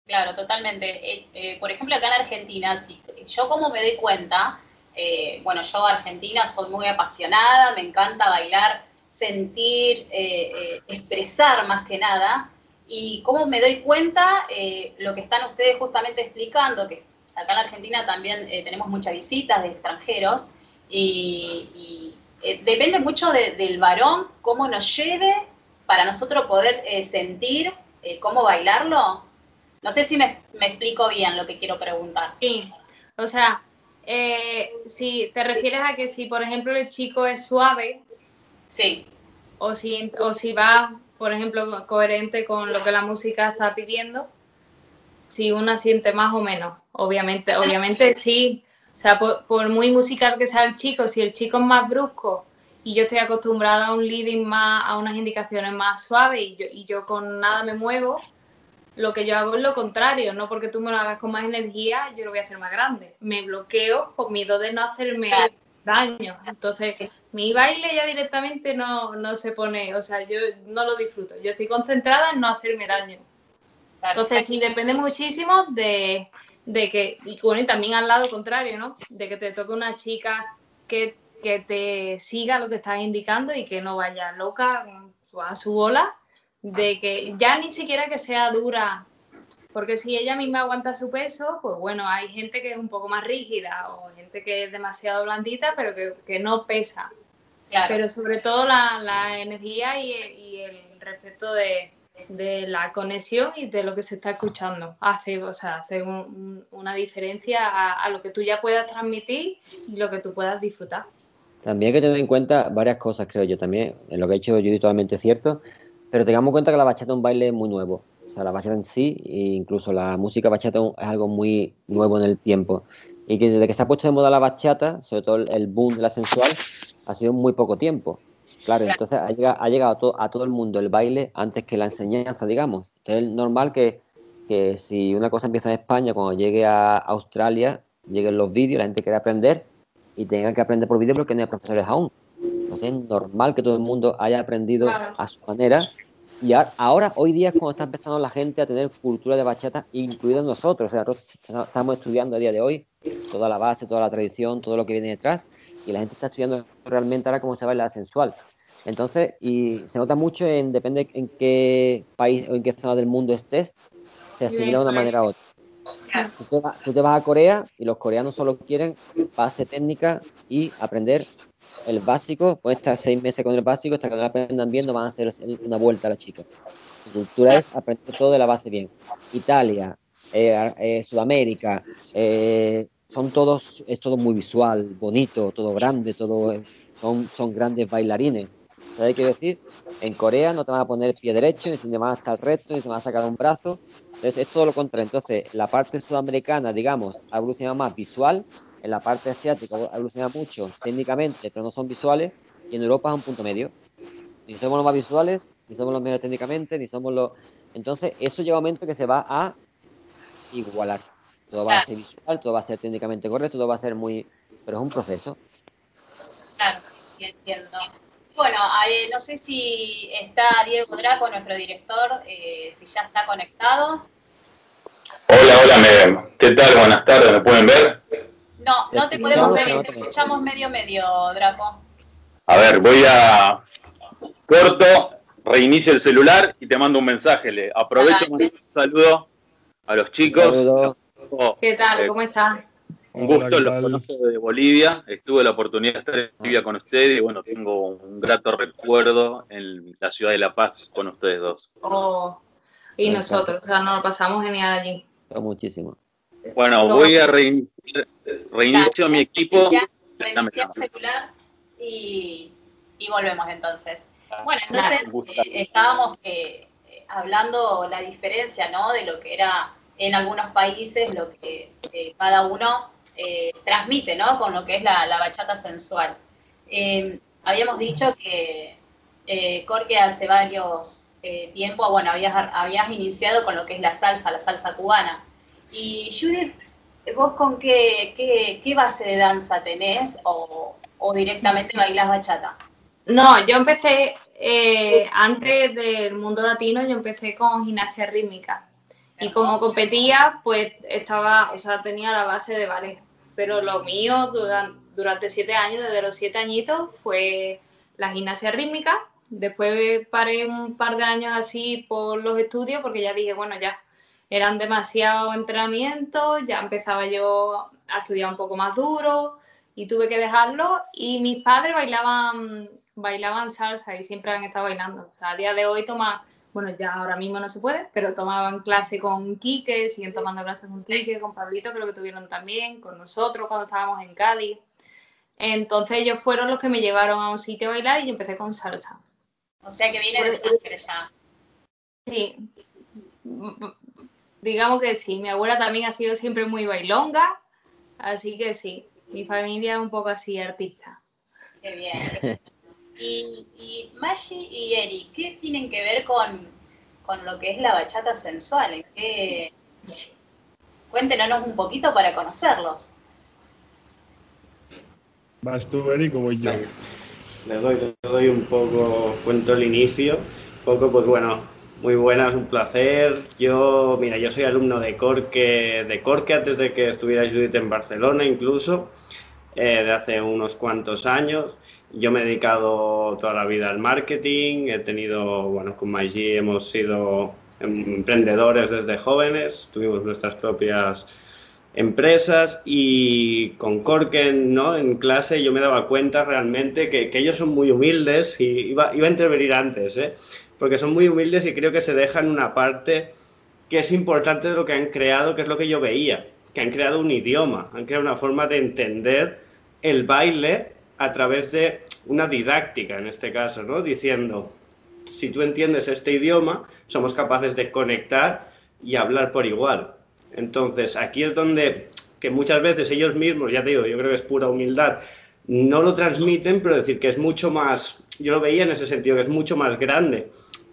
Claro, totalmente. Eh, eh, por ejemplo, acá en Argentina, si, yo como me doy cuenta, eh, bueno, yo Argentina soy muy apasionada, me encanta bailar, sentir, eh, eh, expresar más que nada. Y cómo me doy cuenta eh, lo que están ustedes justamente explicando, que acá en la Argentina también eh, tenemos muchas visitas de extranjeros y, y, eh, depende mucho de- del varón, cómo nos lleve para nosotros poder sentir cómo bailarlo. No sé si me, me explico bien lo que quiero preguntar. Sí, o sea, si te refieres a que si, por ejemplo, el chico es suave, sí, o si, o si va, por ejemplo, co- coherente con lo que la música está pidiendo, si una siente más o menos, obviamente, obviamente sí, o sea, por, por muy musical que sea el chico, si el chico es más brusco y yo estoy acostumbrada a un leading más, a unas indicaciones más suaves y yo, y yo con nada me muevo, lo que yo hago es lo contrario, no porque tú me lo hagas con más energía, yo lo voy a hacer más grande. Me bloqueo con miedo de no hacerme daño. Entonces, mi baile ya directamente no, no se pone, o sea, yo no lo disfruto. Yo estoy concentrada en no hacerme daño. Entonces, sí, depende muchísimo de, de que, y bueno, y también al lado contrario, ¿no? De que te toque una chica que, que te siga lo que estás indicando y que no vaya loca a su bola, de que ya ni siquiera que sea dura, porque si ella misma aguanta su peso, pues bueno, hay gente que es un poco más rígida o gente que es demasiado blandita, pero que, que no pesa. Claro. Pero sobre todo la, la energía y, y el respeto de, de la conexión y de lo que se está escuchando. Hace, o sea, hace un- un- una diferencia a, a lo que tú ya puedas transmitir y lo que tú puedas disfrutar. También hay que tener en cuenta varias cosas, creo yo también. En lo que ha dicho Judy totalmente cierto, pero tengamos en cuenta que la bachata es un baile muy nuevo. O sea, la bachata en sí, e incluso la música bachata es algo muy nuevo en el tiempo. Y que desde que se ha puesto de moda la bachata, sobre todo el- boom de la sensual, ha sido muy poco tiempo. Claro, entonces ha llegado, ha llegado a, to- a todo el mundo el baile antes que la enseñanza, digamos. Entonces es normal que, que si una cosa empieza en España, cuando llegue a Australia, lleguen los vídeos, la gente quiere aprender y tenga que aprender por vídeo porque no hay profesores aún. Entonces es normal que todo el mundo haya aprendido Claro. a su manera. Y a- ahora, hoy día es cuando está empezando la gente a tener cultura de bachata, incluidos nosotros. O sea, nosotros estamos estudiando a día de hoy toda la base, toda la tradición, todo lo que viene detrás. Y la gente está estudiando realmente ahora cómo se baila la sensual. Entonces, y se nota mucho en, depende en qué país o en qué zona del mundo estés, se asimila de una manera u otra. Tú te, vas, tú te vas a Corea y los coreanos solo quieren base técnica y aprender el básico. Pueden estar seis meses con el básico, hasta que no lo aprendan bien, no van a hacer una vuelta a la chica. Su cultura es aprender todo de la base bien. Italia, eh, eh, Sudamérica, eh, son todos, es todo muy visual, bonito, todo grande, todo, eh, son, son grandes bailarines. ¿Sabes qué decir? En Corea no te van a poner pie derecho, ni se te van a estar recto, ni te van a sacar un brazo. Entonces es todo lo contrario. Entonces la parte sudamericana, digamos, ha evolucionado más visual, en la parte asiática ha evolucionado mucho técnicamente, pero no son visuales, y en Europa es un punto medio. Ni somos los más visuales, ni somos los mejores técnicamente, ni somos los... Entonces eso llega un momento que se va a igualar. Todo va a ser visual, todo va a ser técnicamente correcto, todo va a ser muy... Pero es un proceso. Claro, sí, entiendo. Bueno, eh, no sé si está Diego Draco, nuestro director, eh, si ya está conectado. Hola, hola, me- ¿qué tal? Buenas tardes, ¿me pueden ver? No, no te podemos ver, te escuchamos medio medio, Draco. A ver, voy a corto, reinicio el celular y te mando un mensaje. Le aprovecho un saludo a los chicos. ¿Qué tal? eh, ¿Cómo estás? Un Hola, gusto, ¿qué los conozco de Bolivia, estuve la oportunidad de estar en Bolivia con ustedes y bueno, tengo un grato recuerdo en la ciudad de La Paz con ustedes dos. Oh, y nosotros, o sea, nos lo pasamos genial allí. Muchísimo. Bueno, voy a reiniciar, reinicio mi equipo. Ya, Dame reinicia la- el celular y, y volvemos entonces. Ah, Bueno, entonces eh, estábamos eh, hablando la diferencia, ¿no? De lo que era en algunos países, lo que cada uno eh, transmite, ¿no? Con lo que es la, bachata sensual. Eh, habíamos dicho que eh, Corque hace varios eh, tiempo, bueno, habías, habías iniciado con lo que es la salsa, la salsa cubana. Y Judith, ¿vos con qué, qué, base de danza tenés o, o directamente bailás bachata? No, yo empecé, eh, antes del mundo latino, yo empecé con gimnasia rítmica. Y como competía, pues estaba, o sea, tenía la base de ballet. Pero lo mío duran- durante siete años, desde los siete añitos, fue la gimnasia rítmica Después paré un par de años así por los estudios porque ya dije, bueno, ya eran demasiado entrenamientos, ya empezaba yo a estudiar un poco más duro y tuve que dejarlo y mis padres bailaban bailaban salsa y siempre han estado bailando. O sea, a día de hoy toma, bueno, ya ahora mismo no se puede, pero tomaban clase con Quique, siguen tomando clases con Quique, con Pablito creo que tuvieron también, con nosotros cuando estábamos en Cádiz. Entonces ellos fueron los que me llevaron a un sitio a bailar y yo empecé con salsa. O sea que viene de sangre ya. Sí. Digamos que sí, mi abuela también ha sido siempre muy bailonga, así que sí, mi familia es un poco así artista. Qué bien. Y, y Maggi y Eric, ¿qué tienen que ver con, con lo que es la bachata sensual? ¿Qué... Cuéntenos un poquito para conocerlos. ¿Vas tú, Eric, o voy yo? Le doy, le doy un poco, cuento el inicio. Un poco, pues bueno, muy buenas, un placer. Yo, mira, yo soy alumno de Corque, de Corque antes de que estuviera Judith en Barcelona incluso, eh, de hace unos cuantos años. Yo me he dedicado toda la vida al marketing, he tenido, bueno, con Maggi hemos sido emprendedores desde jóvenes, tuvimos nuestras propias empresas y con Corken, ¿no? En clase yo me daba cuenta realmente que, que ellos son muy humildes y iba, iba a intervenir antes, ¿eh? Porque son muy humildes y creo que se dejan una parte que es importante de lo que han creado, que es lo que yo veía, que han creado un idioma, han creado una forma de entender el baile a través de una didáctica, en este caso, ¿no? Diciendo, si tú entiendes este idioma, somos capaces de conectar y hablar por igual. Entonces, aquí es donde que muchas veces ellos mismos, ya te digo, yo creo que es pura humildad, no lo transmiten, pero decir que es mucho más, yo lo veía en ese sentido, que es mucho más grande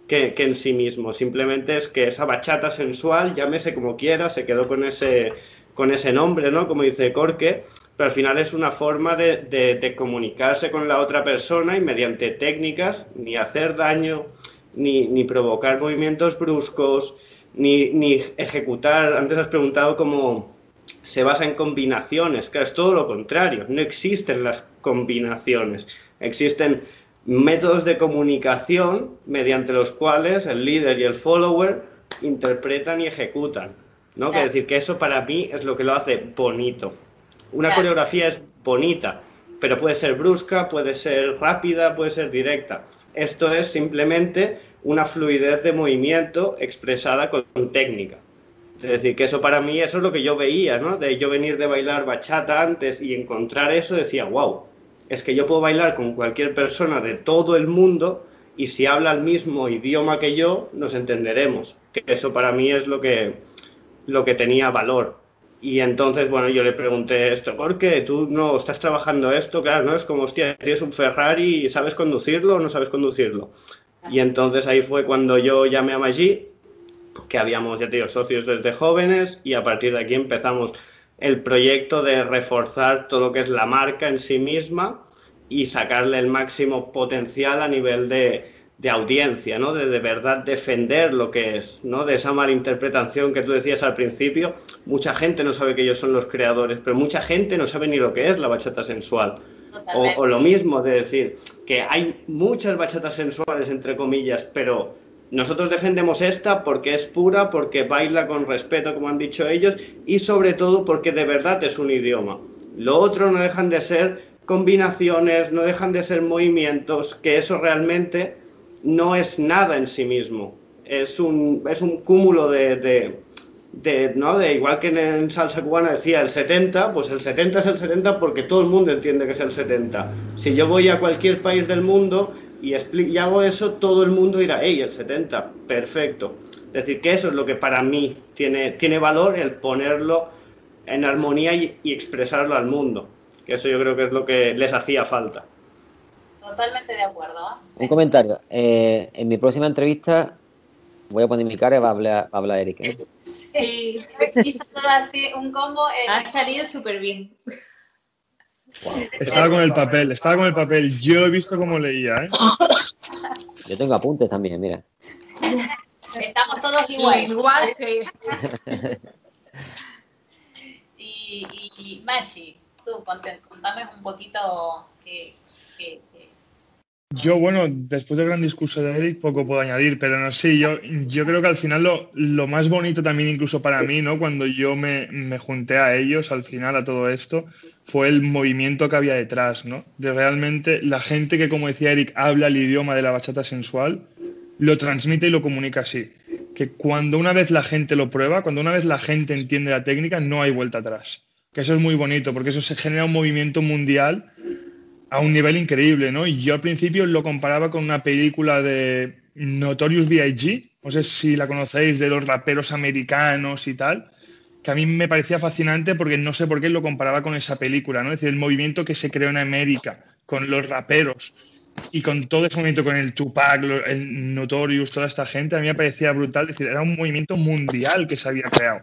que, que en sí mismo. Simplemente es que esa bachata sensual, llámese como quiera, se quedó con ese, con ese nombre, ¿no? Como dice Corque, pero al final es una forma de, comunicarse con la otra persona y mediante técnicas, ni hacer daño, ni, ni provocar movimientos bruscos, ni, ni, ejecutar. Antes has preguntado cómo se basa en combinaciones. Claro, es todo lo contrario. No existen las combinaciones. Existen métodos de comunicación mediante los cuales el líder y el follower interpretan y ejecutan. ¿No? Claro. Que decir que eso para mí es lo que lo hace bonito. Una claro. coreografía es bonita, pero puede ser brusca, puede ser rápida, puede ser directa. Esto es simplemente una fluidez de movimiento expresada con técnica. Es decir, que eso para mí, eso es lo que yo veía, ¿no? De yo venir de bailar bachata antes y encontrar eso, decía, wow, es que yo puedo bailar con cualquier persona de todo el mundo y si habla el mismo idioma que yo, nos entenderemos. Que eso para mí es lo que, lo que tenía valor. Y entonces, bueno, yo le pregunté esto, ¿por qué tú no estás trabajando esto? Claro, ¿no? Es como, hostia, tienes un Ferrari y sabes conducirlo o no sabes conducirlo. Y entonces ahí fue cuando yo llamé a Maggi, que habíamos, ya te digo, socios desde jóvenes, y a partir de aquí empezamos el proyecto de reforzar todo lo que es la marca en sí misma y sacarle el máximo potencial a nivel de, de audiencia, ¿no? De de verdad defender lo que es, ¿no? De esa malinterpretación que tú decías al principio. Mucha gente no sabe que ellos son los creadores, pero mucha gente no sabe ni lo que es la bachata sensual. O, o, lo mismo de decir que hay muchas bachatas sensuales, entre comillas, pero nosotros defendemos esta porque es pura, porque baila con respeto, como han dicho ellos, y sobre todo porque de verdad es un idioma. Lo otro no dejan de ser combinaciones, no dejan de ser movimientos, que eso realmente no es nada en sí mismo. Es un, es un cúmulo de, de, ¿no? de, igual que en salsa cubana decía el 70, pues el 70 es el 70 porque todo el mundo entiende que es el 70. Si yo voy a cualquier país del mundo y, y hago eso, todo el mundo dirá, hey, el 70, perfecto. Es decir, que eso es lo que para mí tiene, tiene valor, el ponerlo en armonía y, y expresarlo al mundo. Que eso yo creo que es lo que les hacía falta. Totalmente de acuerdo. ¿eh? Un comentario. Eh, en mi próxima entrevista voy a poner mi cara y va a hablar, va a hablar Eric. ¿eh? Sí, hizo todo así un combo. Ha salido súper bien. Wow. Estaba con el papel, estaba con el papel. Yo he visto cómo leía, ¿eh? Yo tengo apuntes también, mira. Estamos todos igual. Igual que. y, y, y Maggi, tú contame un poquito que, que Yo, bueno, después del gran discurso de Eric, poco puedo añadir, pero no sé, yo, yo creo que al final lo, lo más bonito también, incluso para mí, ¿no? Cuando yo me, me junté a ellos, al final, a todo esto, fue el movimiento que había detrás, ¿no? De realmente la gente que, como decía Eric, habla el idioma de la bachata sensual, lo transmite y lo comunica así. Que cuando una vez la gente lo prueba, cuando una vez la gente entiende la técnica, no hay vuelta atrás. Que eso es muy bonito, porque eso se genera un movimiento mundial a un nivel increíble, ¿no? Y yo al principio lo comparaba con una película de Notorious B.I.G., no sé si la conocéis, de los raperos americanos y tal, que a mí me parecía fascinante porque no sé por qué lo comparaba con esa película, ¿no? Es decir, el movimiento que se creó en América con los raperos y con todo ese movimiento, con el Tupac, el Notorious, toda esta gente, a mí me parecía brutal, es decir, era un movimiento mundial que se había creado.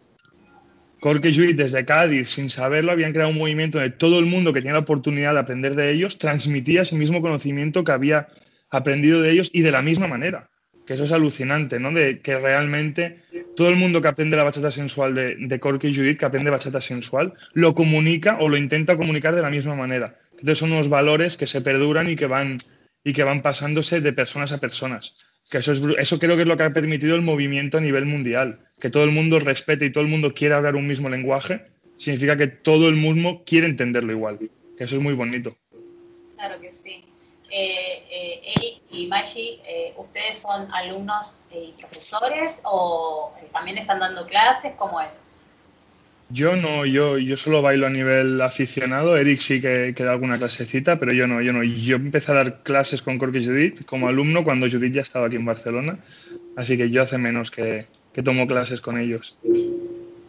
Corke y desde Cádiz, sin saberlo, habían creado un movimiento donde todo el mundo que tenía la oportunidad de aprender de ellos transmitía ese mismo conocimiento que había aprendido de ellos y de la misma manera. Que eso es alucinante, ¿no? De que realmente todo el mundo que aprende la bachata sensual de, de Corke y Judith, que aprende bachata sensual, lo comunica o lo intenta comunicar de la misma manera. Entonces son unos valores que se perduran y que van, y que van pasándose de personas a personas. Que eso, es, eso creo que es lo que ha permitido el movimiento a nivel mundial. Que todo el mundo respete y todo el mundo quiera hablar un mismo lenguaje, significa que todo el mundo quiere entenderlo igual. Que eso es muy bonito. Claro que sí. Eh, eh, y Maggi, eh, ¿ustedes son alumnos y profesores o eh, también están dando clases? ¿Cómo es? Yo no, yo, yo solo bailo a nivel aficionado. Eric sí que, que da alguna clasecita, pero yo no, yo no. Yo empecé a dar clases con Corky Judith como alumno cuando Judith ya estaba aquí en Barcelona. Así que yo hace menos que, que tomo clases con ellos.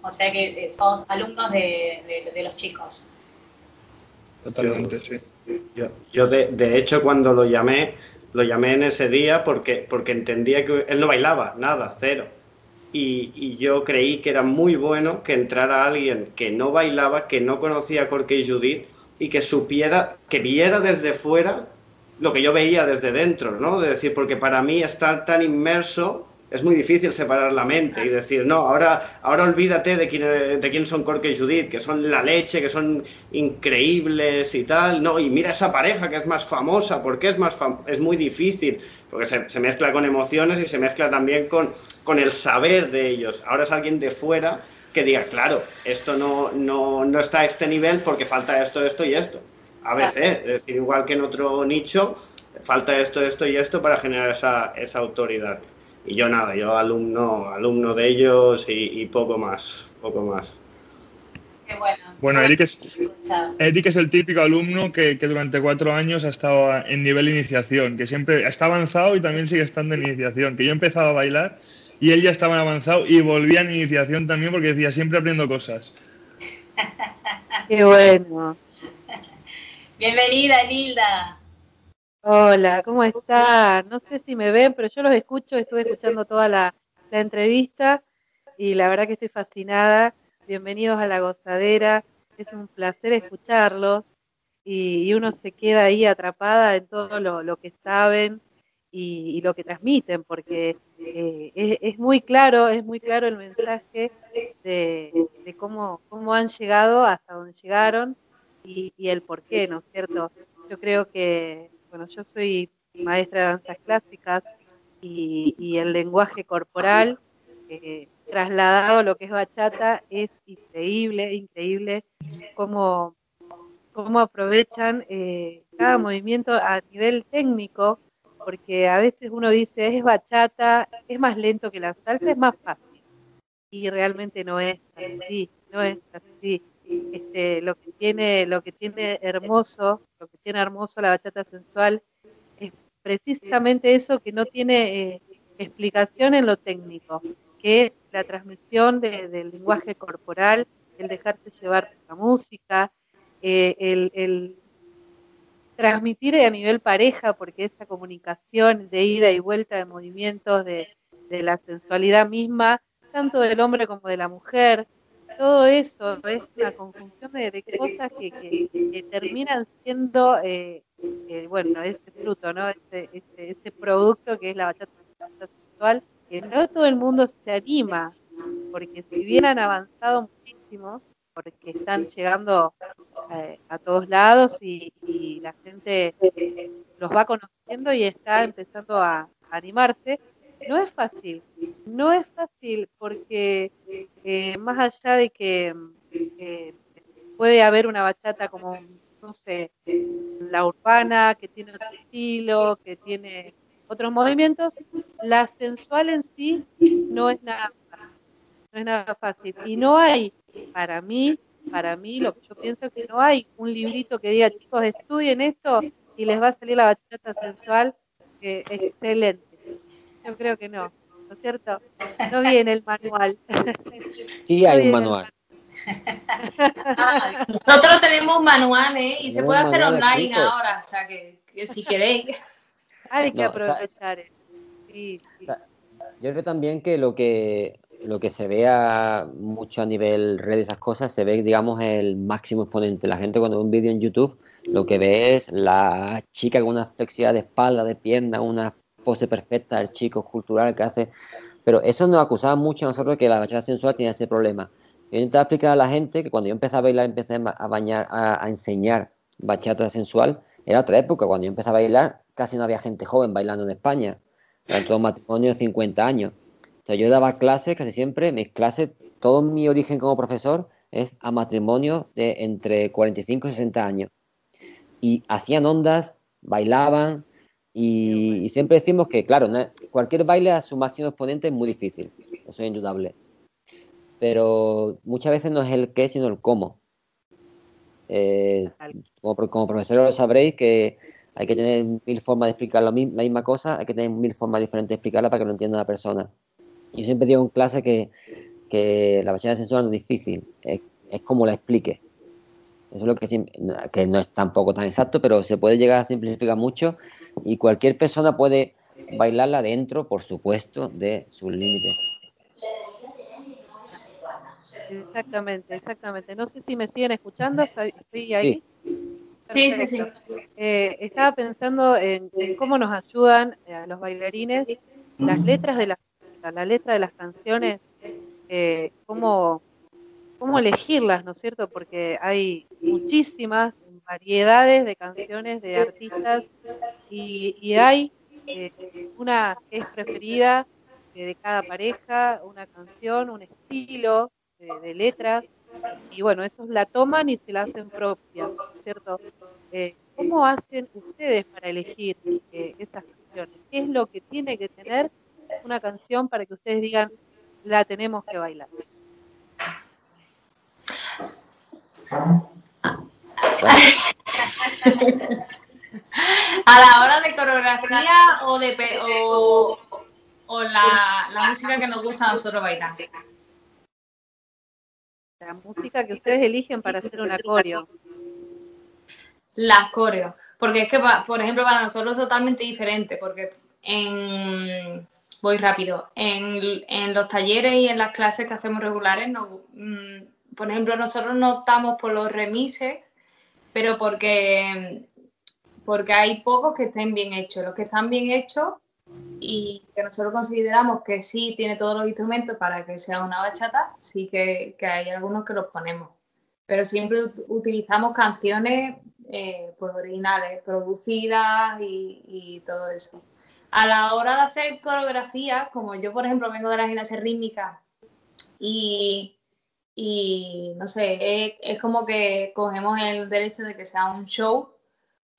O sea que eh, sos alumnos de, de- de los chicos. Totalmente, sí. Yo, yo de, de hecho cuando lo llamé, lo llamé en ese día porque, porque entendía que él no bailaba, nada, cero. Y, yo creí que era muy bueno que entrara alguien que no bailaba, que no conocía a y Judith y que supiera, que viera desde fuera lo que yo veía desde dentro, ¿no? De decir, porque para mí estar tan inmerso es muy difícil separar la mente y decir, no, ahora, ahora olvídate de quién, de quién son Corke y Judith, que son la leche, que son increíbles y tal, no, y mira esa pareja que es más famosa, ¿por qué es más fam Es muy difícil, porque se, se mezcla con emociones y se mezcla también con, con el saber de ellos. Ahora es alguien de fuera que diga, claro, esto no, no, no está a este nivel porque falta esto, esto y esto. ABC, es decir, igual que en otro nicho, falta esto, esto y esto para generar esa, esa autoridad. Y yo nada, yo alumno, alumno de ellos y, y poco más, poco más. Qué bueno. Bueno, Eric es. Eric es el típico alumno que, que durante cuatro años ha estado en nivel iniciación, que siempre está avanzado y también sigue estando en iniciación. Que yo empezaba a bailar y él ya estaba en avanzado y volvía en iniciación también porque decía, siempre aprendo cosas. Qué bueno. Bienvenida, Nilda. Hola, ¿cómo están? No sé si me ven, pero yo los escucho, estuve escuchando toda la, la entrevista y la verdad que estoy fascinada. Bienvenidos a La Gozadera, es un placer escucharlos y, uno se queda ahí atrapada en todo lo, que saben y, lo que transmiten, porque eh, es, es muy claro, es muy claro el mensaje de, cómo, cómo han llegado hasta donde llegaron y, el por qué, ¿no es cierto? Yo creo que, bueno, yo soy maestra de danzas clásicas y, y el lenguaje corporal eh, trasladado lo que es bachata es increíble, increíble cómo, cómo aprovechan eh, cada movimiento a nivel técnico, porque a veces uno dice es bachata, es más lento que la salsa, es más fácil. Y realmente no es así, no es así. Este, lo que tiene, lo que tiene hermoso, lo que tiene hermoso la bachata sensual es precisamente eso que no tiene eh, explicación en lo técnico, que es la transmisión de- del lenguaje corporal, el dejarse llevar la música, eh, el, transmitir a nivel pareja, porque esa comunicación de ida y vuelta de movimientos, de, la sensualidad misma, tanto del hombre como de la mujer, todo eso es una conjunción de, cosas que terminan siendo, eh, eh, bueno, ese fruto, ¿no? Ese, ese, ese producto que es la bachata sexual, que no todo el mundo se anima, porque si bien han avanzado muchísimo, porque están llegando eh, a todos lados y, la gente los va conociendo y está empezando a animarse. No es fácil, no es fácil porque eh, más allá de que eh, puede haber una bachata como, no sé, la urbana, que tiene otro estilo, que tiene otros movimientos, la sensual en sí no es nada fácil, no es nada fácil. Y no hay, para mí, para mí, lo que yo pienso es que no hay un librito que diga, chicos, estudien esto y les va a salir la bachata sensual eh, excelente. Yo creo que no, ¿no es cierto? No viene el manual. Sí, No hay un manual. Nosotros tenemos un manual, ¿eh? Y se puede hacer manual online escrito. ahora, o sea que, que si queréis. Hay que No, o sea- aprovechar. sí. Yo creo también que lo que lo que se vea mucho a nivel red, esas cosas, se ve, digamos, el máximo exponente. La gente cuando ve un vídeo en YouTube, lo que ve es la chica con una flexibilidad de espalda, de pierna, una pose perfecta, el chico cultural que hace. Pero eso nos acusaba mucho a nosotros que la bachata sensual tiene ese problema. Yo intentaba explicar a la gente que cuando yo empecé a bailar, empecé a bañar, a, a enseñar bachata sensual, era otra época. Cuando yo empecé a bailar, casi no había gente joven bailando en España. Eran todos matrimonios de 50 años. Sea, yo daba clases casi siempre, mis clases, todo mi origen como profesor es a matrimonios de entre 45 y 60 años. Y hacían ondas, bailaban, y, y siempre decimos que, claro, no- cualquier baile a su máximo exponente es muy difícil, eso es indudable. Pero muchas veces no es el qué, sino el cómo. Eh, como, como profesor lo sabréis que hay que tener mil formas de explicar la misma cosa, hay que tener mil formas diferentes de explicarla para que lo entienda la persona. Yo siempre digo en clase que, que la bachata sensual no es difícil, es, es como la explique. Eso es lo que, que no es tampoco tan exacto, pero se puede llegar a simplificar mucho y cualquier persona puede bailarla dentro, por supuesto, de sus límites. Exactamente, exactamente. No sé si me siguen escuchando, ¿estoy, estoy ahí? Sí, sí, sí. Perfecto. Eh, estaba pensando en, en cómo nos ayudan eh, a los bailarines las letras de la música, la letra de las canciones, eh, cómo, cómo elegirlas, ¿no es cierto? Porque hay muchísimas variedades de canciones de artistas y, y hay eh, una que es preferida eh, de cada pareja, una canción, un estilo de, de letras, y bueno, esos la toman y se la hacen propia, ¿cierto? Eh, ¿Cómo hacen ustedes para elegir eh, esas canciones? ¿Qué es lo que tiene que tener una canción para que ustedes digan, la tenemos que bailar? A la hora de coreografía o de o, o la, la música que nos gusta a nosotros bailar. La música que ustedes eligen para hacer una coreo. Las coreos. Porque es que, por ejemplo, para nosotros es totalmente diferente. Porque en. Voy rápido. En, en los talleres y en las clases que hacemos regulares, mm, por ejemplo, nosotros no optamos por los remises, pero porque, porque hay pocos que estén bien hechos. Los que están bien hechos y que nosotros consideramos que sí tiene todos los instrumentos para que sea una bachata, sí que, que hay algunos que los ponemos. Pero siempre ut- utilizamos canciones eh, pues originales, producidas y, y todo eso. A la hora de hacer coreografía, como yo por ejemplo vengo de la gimnasia rítmica y, y no sé, es como que cogemos el derecho de que sea un show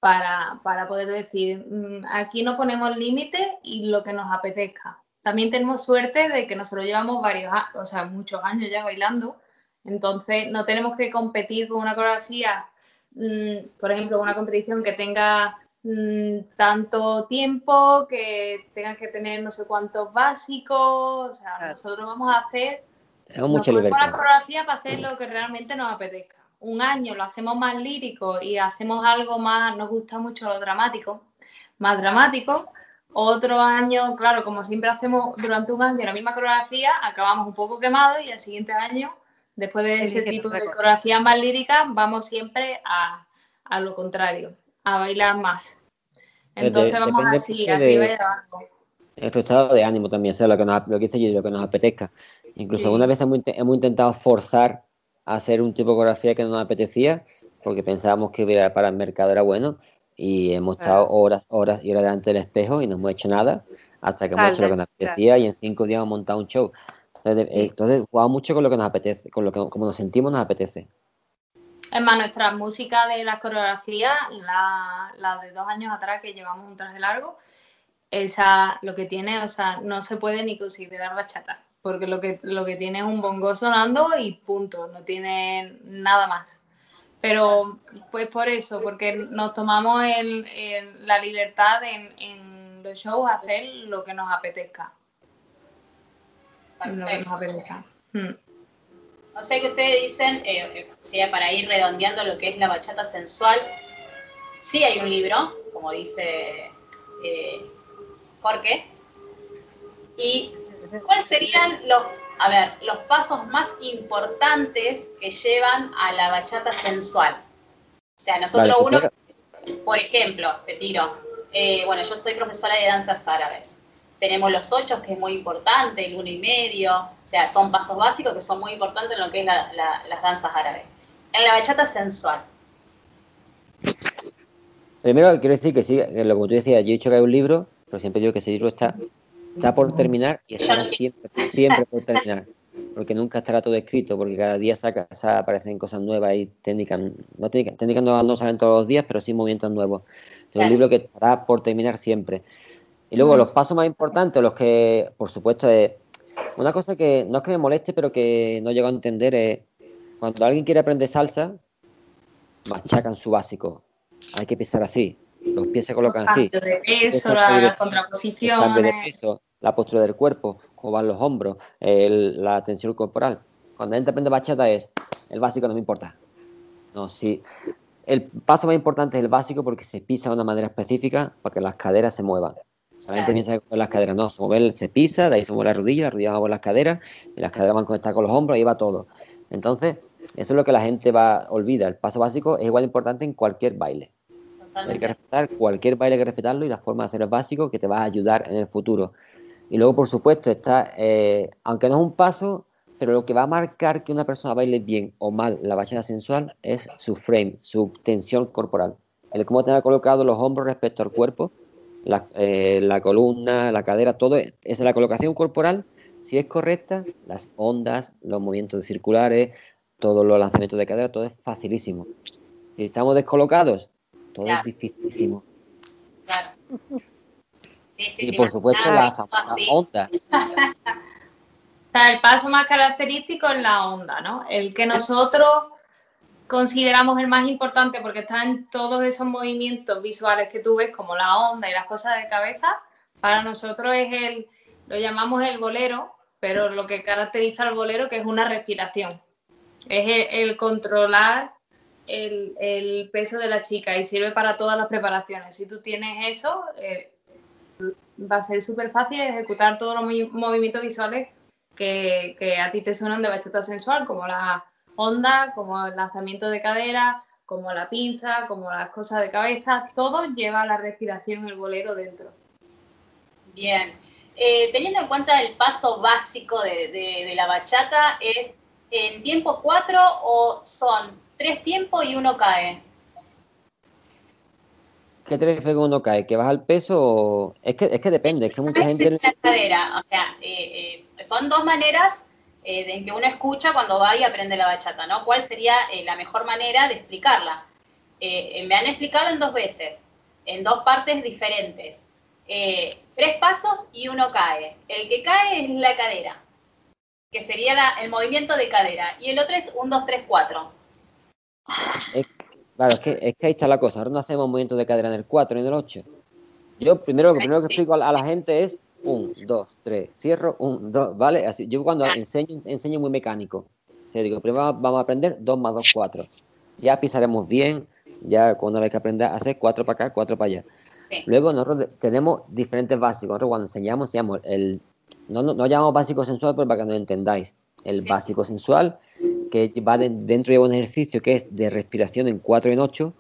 para, para poder decir, mm, aquí no ponemos límites y lo que nos apetezca. También tenemos suerte de que nosotros llevamos varios, o sea, muchos años ya bailando, entonces no tenemos que competir con una coreografía, mm, por ejemplo, una competición que tenga mm, tanto tiempo, que tenga que tener no sé cuántos básicos, o sea, nosotros vamos a hacer Tengo mucha ponemos la libertad. coreografía para hacer lo que realmente nos apetezca. Un año lo hacemos más lírico y hacemos algo más, nos gusta mucho lo dramático, más dramático. Otro año, claro, como siempre hacemos durante un año la misma coreografía, acabamos un poco quemados y el siguiente año, después de ese tipo de coreografía más lírica, vamos siempre a, a lo contrario, a bailar más. Entonces de- vamos así, arriba y abajo. nuestro estado de ánimo también, o sea, lo que, nos, lo que dice yo, lo que nos apetezca. Incluso Sí. algunas veces hemos, hemos intentado forzar hacer un tipo de coreografía que no nos apetecía porque pensábamos que para el mercado era bueno y hemos estado horas, horas y horas delante del espejo y no hemos hecho nada hasta que hemos hecho lo que nos apetecía y en cinco días hemos montado un show. Entonces, eh, entonces jugamos mucho con lo que nos apetece, con lo que como nos sentimos nos apetece. Es más, nuestra música de las coreografías, la, la de dos años atrás que llevamos un traje largo, esa lo que tiene, o sea, no se puede ni considerar bachata, porque lo que, lo que tiene es un bongo sonando y punto, no tiene nada más. Pero pues por eso, porque nos tomamos la libertad en, los shows hacer lo que nos apetezca. Lo que nos apetezca. Mm. O sea que ustedes dicen, eh, eh, sea para ir redondeando lo que es la bachata sensual, sí hay un libro, como dice eh, Jorge, y ¿cuáles serían los, a ver, los pasos más importantes que llevan a la bachata sensual? O sea, nosotros Vale, uno, primero- por ejemplo, te tiro, eh, bueno, yo soy profesora de danzas árabes. Tenemos los ocho, que es muy importante, el uno y medio, o sea, son pasos básicos que son muy importantes en lo que es la- la- las danzas árabes. En la bachata sensual, Primero quiero decir que sí, que lo como tú decías, yo he dicho que hay un libro, pero siempre digo que ese libro está, está por terminar y estará siempre, siempre por terminar. Porque nunca estará todo escrito, porque cada día saca, sa- aparecen cosas nuevas y técnicas, no técnicas, técnicas nuevas no salen todos los días, pero sí movimientos nuevos. Es un libro que estará por terminar siempre. Y luego los pasos más importantes, los que, por supuesto, es una cosa que no es que me moleste, pero que no llego a entender es cuando alguien quiere aprender salsa, machacan su básico. Hay que pisar así. Los pies se colocan así. De peso, las de contraposiciones. peso, la postura del cuerpo, cómo van los hombros, el- la tensión corporal. Cuando la gente aprende bachata es, el básico no me importa. No, sí. El paso más importante es el básico porque se pisa de una manera específica para que las caderas se muevan. Solamente piensa que con las caderas, no, se, mueve, se pisa, de ahí se mueve la rodilla, la rodilla va las caderas, y las caderas van conectadas con los hombros, ahí va todo. Entonces, eso es lo que la gente va, olvida. El paso básico es igual de importante en cualquier baile. Hay que respetar cualquier baile, hay que respetarlo y la forma de hacer es básico que te va a ayudar en el futuro. Y luego, por supuesto, está, eh, aunque no es un paso, pero lo que va a marcar que una persona baile bien o mal la bachata sensual es su frame, su tensión corporal. El cómo tener colocado los hombros respecto al cuerpo, la, eh, la columna, la cadera, todo es la colocación corporal. Si es correcta, las ondas, los movimientos circulares, todos los lanzamientos de cadera, todo es facilísimo. Si estamos descolocados, todo es dificilísimo. Y por supuesto la onda. O sea, el paso más característico es la onda, ¿no? El que nosotros consideramos el más importante porque está en todos esos movimientos visuales que tú ves, como la onda y las cosas de cabeza, para nosotros es el, lo llamamos el bolero, pero lo que caracteriza al bolero que es una respiración. Es el, el controlar el, el peso de la chica y sirve para todas las preparaciones. Si tú tienes eso, eh, va a ser súper fácil ejecutar todos los movi- movimientos visuales que, que a ti te suenan de bachata sensual, como la onda, como el lanzamiento de cadera, como la pinza, como las cosas de cabeza, todo lleva la respiración, el bolero dentro. Bien. Eh, teniendo en cuenta el paso básico de, de- de la bachata, ¿es en tiempo 4 o son tres tiempos y uno cae? ¿Qué te refieres cuando cae? ¿Que baja el peso? Es que, es que depende, es que mucha gente... La cadera, o sea, eh, eh, son dos maneras eh, de que uno escucha cuando va y aprende la bachata, ¿no? ¿Cuál sería eh, la mejor manera de explicarla? Me han explicado en dos veces, en dos partes diferentes. Tres pasos y uno cae. El que cae es la cadera, que sería la- el movimiento de cadera, y el otro es un, dos, tres, cuatro. Es, claro, es que, es que ahí está la cosa. Ahora no hacemos movimientos de cadera en el 4 ni en el 8. Yo primero, lo primero que explico a la, gente es 1, 2, 3, cierro, 1, 2, ¿vale? Así, yo cuando enseño, enseño muy mecánico. O sea, digo, primero vamos a aprender 2 más 2, 4. Ya pisaremos bien, ya cuando hay que aprender a hacer 4 para acá, 4 para allá. Luego nosotros tenemos diferentes básicos. Nosotros cuando enseñamos, enseñamos el... No, no, no llamamos básico sensual, pero para que nos entendáis. El básico sensual, que va de- dentro de un ejercicio que es de respiración en 4 y en 8.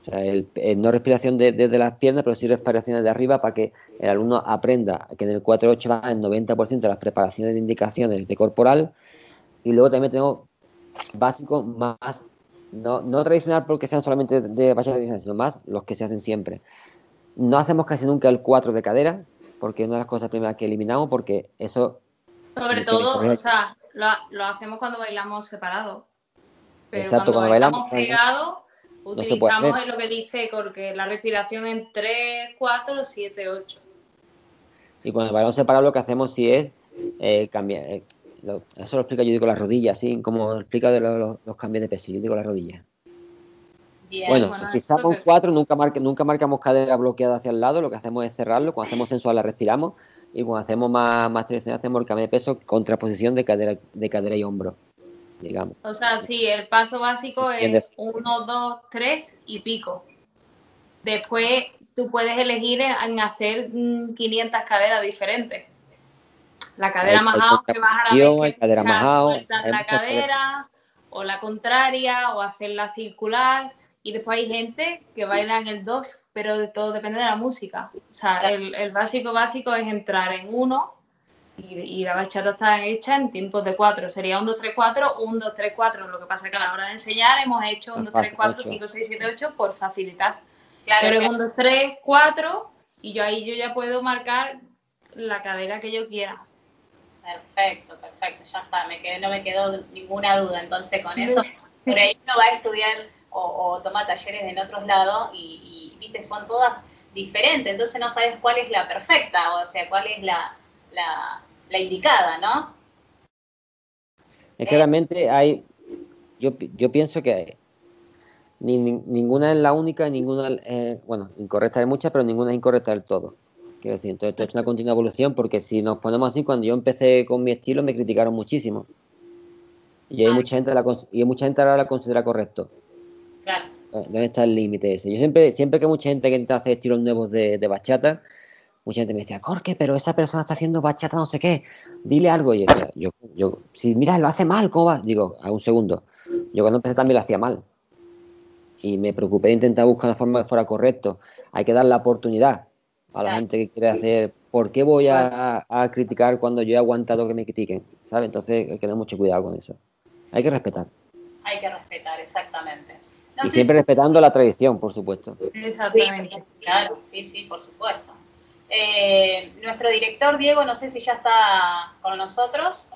O sea, el- el no respiración de- desde las piernas, pero sí respiraciones de arriba para que el alumno aprenda que en el 4 y 8 va el 90% de las preparaciones de indicaciones de corporal. Y luego también tenemos básicos más no, no tradicional porque sean solamente de tradicional, sino más los que se hacen siempre. No hacemos casi nunca el 4 de cadera, porque es una de las cosas primeras que eliminamos, porque eso... Sobre todo, o sea, lo, lo hacemos cuando bailamos separados. Pero Exacto, cuando, cuando bailamos, bailamos pegados, no utilizamos lo que dice porque la respiración en 3, 4, 7, 8. Y cuando balón separado lo que hacemos sí es eh, cambiar... eh, lo- eso lo explica yo digo las rodillas, así como lo explica de lo- lo- los cambios de peso, yo digo las rodillas. Bien, Bueno, bueno, si estamos cuatro, nunca, nunca marcamos cadera bloqueada hacia el lado, lo que hacemos es cerrarlo, cuando hacemos sensual la respiramos y cuando hacemos más, más hacemos el cambio de peso, contraposición de cadera, de cadera y hombro, digamos. O sea, sí, el paso básico es 1, 2, 3 y pico. Después tú puedes elegir en hacer mm, 500 caderas diferentes. La cadera out que vas a la vez cadera o sea, la cadera o la contraria o hacerla circular y después hay gente que baila en el 2 pero de todo depende de la música. O sea el, el básico básico es entrar en uno y, y la bachata está hecha en tiempos de 4 sería 1, 2, 3, 4 1, 2, 3, 4 lo que pasa es que a la hora de enseñar hemos hecho 1, 2, 3, 4, Ocho. 5, 6, 7, 8 por facilitar. Claro, pero es claro. 1, 2, 3, 4 y yo ahí yo ya puedo marcar la cadera que yo quiera. Perfecto, perfecto, ya está, me quedé, no me quedó ninguna duda. Entonces, con eso, por ahí uno va a estudiar o, o toma talleres en otros lados y, y, viste, son todas diferentes, entonces no sabes cuál es la perfecta, o sea, cuál es la, la, la indicada, ¿no? Es que realmente hay, yo, yo pienso que ni, ni- ninguna es la única, ninguna, es- bueno, incorrecta hay muchas, pero ninguna es incorrecta del todo. Quiero decir, entonces esto es una continua evolución porque si nos ponemos así, cuando yo empecé con mi estilo me criticaron muchísimo. Y hay mucha gente, la, y hay mucha gente ahora la considera correcto. Eh, ¿Dónde está el límite ese? Yo siempre, siempre que mucha gente que intenta hacer estilos nuevos de, de bachata, mucha gente me decía, Corque, pero esa persona está haciendo bachata no sé qué, dile algo. Y yo decía, yo, yo, si mira, lo hace mal, ¿cómo va? Digo, a un segundo. Yo cuando empecé también lo hacía mal. Y me preocupé de intentar buscar una forma que fuera correcto. Hay que dar la oportunidad a la gente que quiere hacer. ¿Por qué voy a, a criticar cuando yo he aguantado que me critiquen? ¿Sabes? Entonces hay que tener mucho cuidado con eso. Hay que respetar. Hay que respetar, exactamente. No y siempre si- respetando la tradición, por supuesto. Exactamente. Sí, sí, claro, sí, sí, por supuesto. Eh, nuestro director Diego, no sé si ya está con nosotros.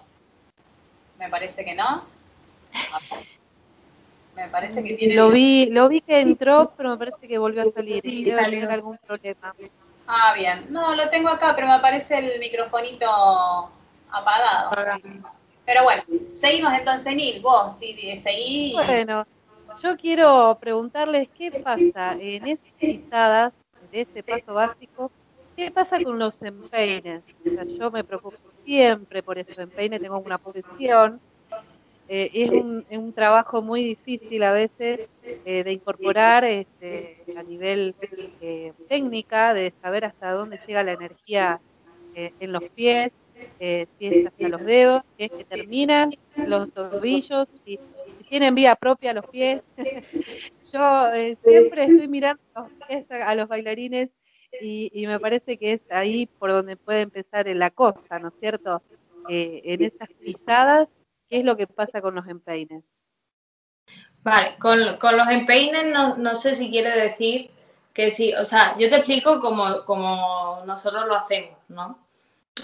Me parece que no. Me parece que tiene. Lo vi, lo vi que entró, pero me parece que volvió a salir. Sí, Debe tener algún problema. Ah, bien. No, lo tengo acá, pero me aparece el microfonito apagado. Pero bueno, seguimos entonces, Nil. Vos, sí, seguí. Bueno, yo quiero preguntarles qué pasa en esas pisadas, de ese paso básico, qué pasa con los empeines. Yo me preocupo siempre por esos empeines, tengo una posición. eh, es, un, trabajo muy difícil a veces eh, de incorporar este, a nivel eh, técnica, de saber hasta dónde llega la energía eh, en los pies, eh, si es hacia los dedos, si es que terminan los tobillos, si tienen vía propia los pies. Yo eh, siempre estoy mirando los pies a, a los bailarines y, y me parece que es ahí por donde puede empezar la cosa, ¿no es cierto? Eh, en esas pisadas, ¿qué es lo que pasa con los empeines? Vale, con, con los empeines no, no sé si quiere decir que sí, o sea, yo te explico como, como nosotros lo hacemos, ¿no?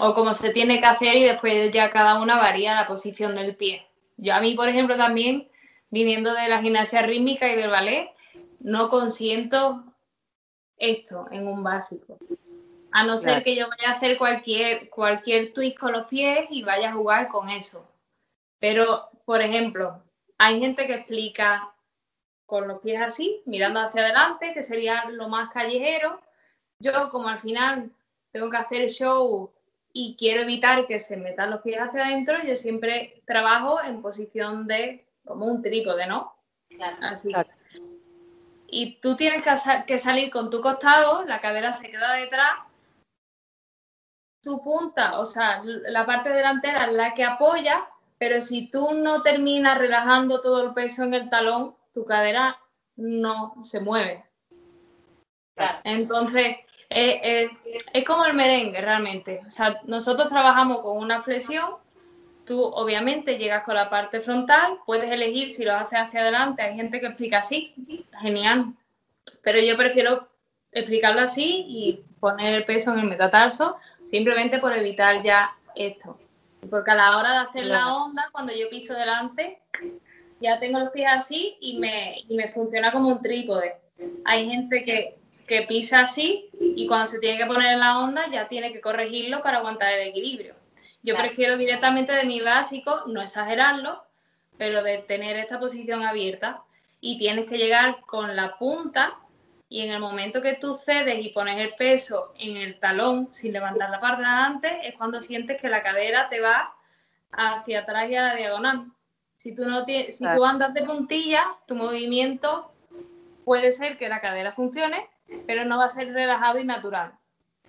O como se tiene que hacer y después ya cada una varía la posición del pie. Yo a mí, por ejemplo, también, viniendo de la gimnasia rítmica y del ballet, no consiento esto en un básico. A no ser Claro. que yo vaya a hacer cualquier, cualquier twist con los pies y vaya a jugar con eso. Pero, por ejemplo, hay gente que explica con los pies así, mirando hacia adelante, que sería lo más callejero. Yo, como al final tengo que hacer show y quiero evitar que se metan los pies hacia adentro, yo siempre trabajo en posición de como un trípode, ¿no? Así. Y tú tienes que, sa- que salir con tu costado, la cadera se queda detrás, tu punta, o sea, la parte delantera es la que apoya, pero si tú no terminas relajando todo el peso en el talón, tu cadera no se mueve. Entonces, eh, eh, es como el merengue realmente. O sea, nosotros trabajamos con una flexión tú obviamente llegas con la parte frontal, puedes elegir si lo haces hacia adelante, hay gente que explica así, genial, pero yo prefiero explicarlo así y poner el peso en el metatarso simplemente por evitar ya esto. Porque a la hora de hacer la onda, cuando yo piso delante, ya tengo los pies así y me, y me funciona como un trípode. Hay gente que, que pisa así y cuando se tiene que poner en la onda ya tiene que corregirlo para aguantar el equilibrio. Yo Claro. prefiero directamente de mi básico, no exagerarlo, pero de tener esta posición abierta y tienes que llegar con la punta y en el momento que tú cedes y pones el peso en el talón sin levantar la parte de adelante es cuando sientes que la cadera te va hacia atrás y a la diagonal. Si tú, no tienes, si tú andas de puntilla, tu movimiento puede ser que la cadera funcione, pero no va a ser relajado y natural.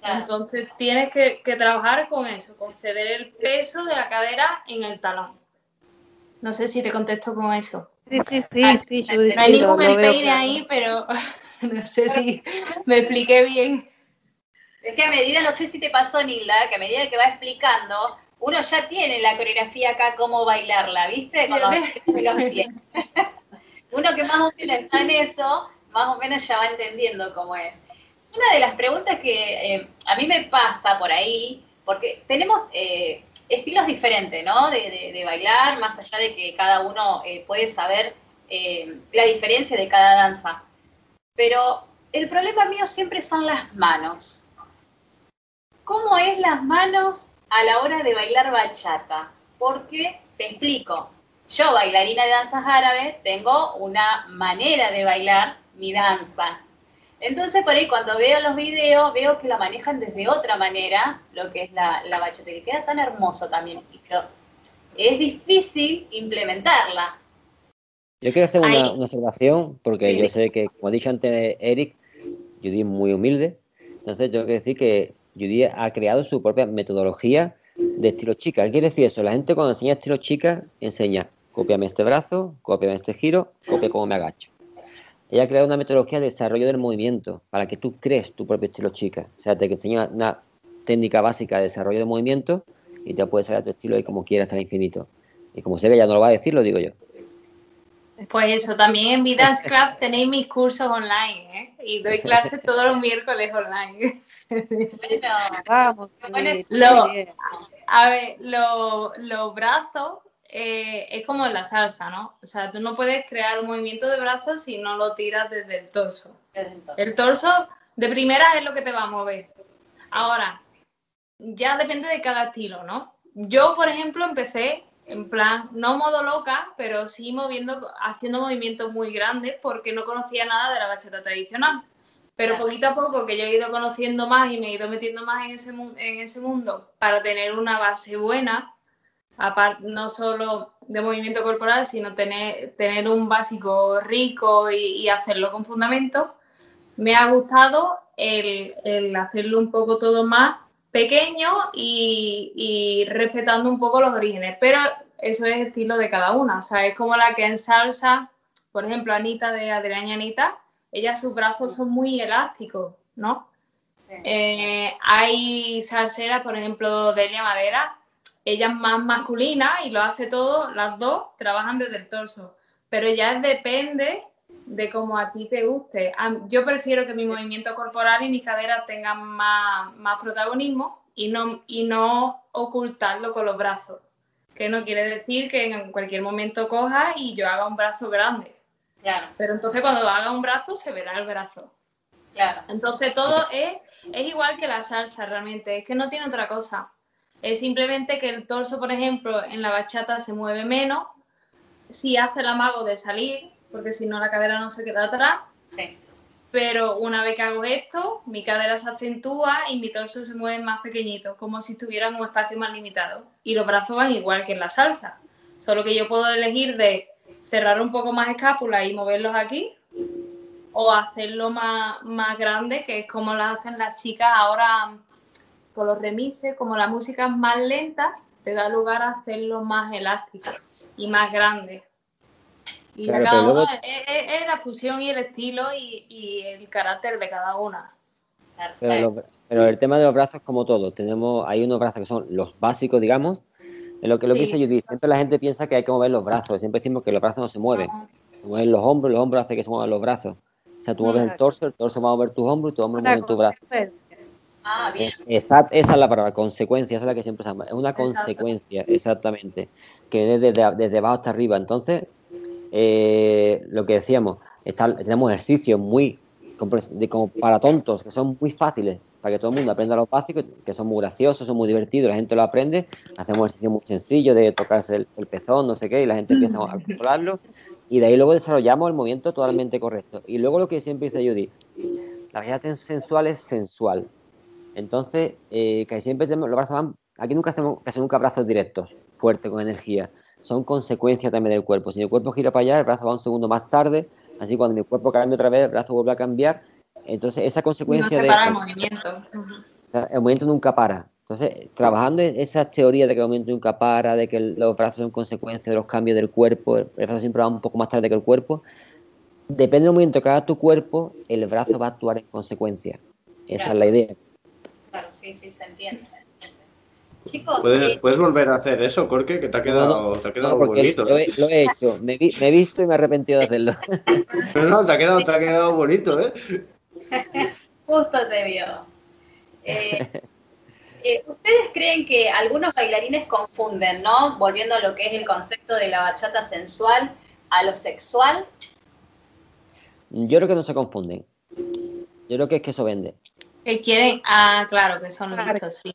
Entonces tienes que, que trabajar con eso, con ceder el peso de la cadera en el talón. No sé si te contesto con eso. Sí, sí, sí, sí, Judith, No hay ningún empeine claro. ahí, pero no sé si me expliqué bien. Es que a medida, no sé si te pasó, Nilda, que a medida que va explicando, uno ya tiene la coreografía acá, cómo bailarla, ¿viste? Con los gestos de los pies. uno que más o menos está en eso, más o menos ya va entendiendo cómo es. Una de las preguntas que eh, a mí me pasa por ahí, porque tenemos eh, estilos diferentes, ¿no? De, bailar, más allá de que cada uno eh, puede saber la diferencia de cada danza. Pero el problema mío siempre son las manos. ¿Cómo es las manos a la hora de bailar bachata? Porque, te explico, yo bailarina de danzas árabes tengo una manera de bailar mi danza. Entonces por ahí cuando veo los videos veo que la manejan desde otra manera, lo que es la, la bachata, que queda tan hermoso también. y Pero es difícil implementarla. Yo quiero hacer una, una observación, porque Sí, yo sí. sé que, como ha dicho antes Eric, Judy es muy humilde. Entonces, tengo que decir que Judy ha creado su propia metodología de estilo chica. ¿Qué quiere decir eso? La gente cuando enseña estilo chica, enseña, cópiame este brazo, cópiame este giro, copia cómo me agacho. Ella ha creado una metodología de desarrollo del movimiento para que tú crees tu propio estilo chica. O sea, te enseña una técnica básica de desarrollo de movimiento y te puedes sacar tu estilo ahí como quieras hasta el infinito. Y como sé que ella no lo va a decir, lo digo yo. Pues eso, también en Vidance Craft tenéis mis cursos online, ¿eh? Y doy clases todos los miércoles online. Vamos, Bueno, Judith, Lo- a ver, lo- los brazos eh, es como en la salsa, ¿no? O sea, tú no puedes crear un movimiento de brazos si no lo tiras desde el torso. El torso de primera es lo que te va a mover. Ahora, ya depende de cada estilo, ¿no? Yo, por ejemplo, empecé en plan, no modo loca, pero sí moviendo, haciendo movimientos muy grandes porque no conocía nada de la bachata tradicional. Pero poquito a poco que yo he ido conociendo más y me he ido metiendo más en ese, en ese mundo para tener una base buena, aparte no solo de movimiento corporal, sino tener, tener un básico rico y, y hacerlo con fundamento, me ha gustado el, el hacerlo un poco todo más pequeño y, y respetando un poco los orígenes. Pero eso es estilo de cada una. O sea, es como la que en salsa, por ejemplo, Anita de Adrián y Anita, ella sus brazos son muy elásticos, ¿no? Eh, hay salseras, por ejemplo, Delia Madera, ella es más masculina y lo hace todo, las dos trabajan desde el torso, pero ya depende de cómo a ti te guste. Yo prefiero que mi movimiento corporal y mis caderas tengan más, más protagonismo y no, y no ocultarlo con los brazos, que no quiere decir que en cualquier momento coja y yo haga un brazo grande. Claro, Pero entonces cuando haga un brazo se verá el brazo. claro. Entonces todo es, es igual que la salsa realmente, es que no tiene otra cosa. Es simplemente que el torso, por ejemplo, en la bachata se mueve menos si hace el amago de salir, porque si no la cadera no se queda atrás. Sí. Pero una vez que hago esto, mi cadera se acentúa y mi torso se mueve más pequeñito, como si estuviera en un espacio más limitado. Y los brazos van igual que en la salsa, solo que yo puedo elegir de cerrar un poco más escápula y moverlos aquí, o hacerlo más, más grande, que es como lo hacen las chicas ahora por los remises, como la música es más lenta, te da lugar a hacerlo más elástico y más grande. Y Claro, cada luego- uno es, es- es la fusión y el estilo y, y el carácter de cada una. Pero, lo- pero el tema de los brazos, como todo, tenemos, hay unos brazos que son los básicos, digamos, Es lo que, lo que Sí. dice Judith. Siempre la gente piensa que hay que mover los brazos. Siempre decimos que los brazos no se mueven. Se mueven los hombros, los hombros hacen que se muevan los brazos. O sea, tú mueves el torso, el torso va a mover tus hombros y tus hombros mueven tus brazos. Ah, bien. Es- Esa, es la palabra, consecuencia, esa es la que siempre se llama. Es una Exacto. consecuencia, exactamente, que es desde, desde abajo hasta arriba. Entonces, eh, lo que decíamos, está- tenemos ejercicios muy compre- de, como para tontos, que son muy fáciles, para que todo el mundo aprenda los básicos, que son muy graciosos, son muy divertidos, la gente lo aprende. Hacemos ejercicios muy sencillos de tocarse el, el pezón, no sé qué, y la gente empieza a controlarlo. Y de ahí luego desarrollamos el movimiento totalmente correcto. Y luego lo que siempre dice Judy, la variedad sensual es sensual. Entonces, eh, que siempre tenemos, los brazos van, aquí nunca hacemos casi nunca brazos directos, fuertes, con energía. Son consecuencias también del cuerpo. Si mi cuerpo gira para allá, el brazo va un segundo más tarde, así cuando mi cuerpo cambia otra vez, el brazo vuelve a cambiar. Entonces, esa No consecuencia se de... el movimiento. El nunca para. Entonces, trabajando en esa teoría de que el movimiento nunca para, de que los brazos son consecuencia de los cambios del cuerpo, el brazo siempre va un poco más tarde que el cuerpo, depende del movimiento que haga tu cuerpo, el brazo va a actuar en consecuencia. Esa Claro. es la idea. Sí, sí, se entiende. Chicos, ¿Puedes, eh, puedes volver a hacer eso, Corque? Que te ha quedado, te ha quedado No, bonito. lo, ¿eh? he, lo he hecho, me, vi- me he visto y me he arrepentido de hacerlo. No, no, te ha quedado, te ha quedado bonito, ¿eh? justo te vio. Eh, eh, ¿Ustedes creen que algunos bailarines confunden, ¿no? Volviendo a lo que es el concepto de la bachata sensual a lo sexual. Yo creo que no se confunden. Yo creo que es que eso vende. Que quieren, ah, claro, que son listos, sí.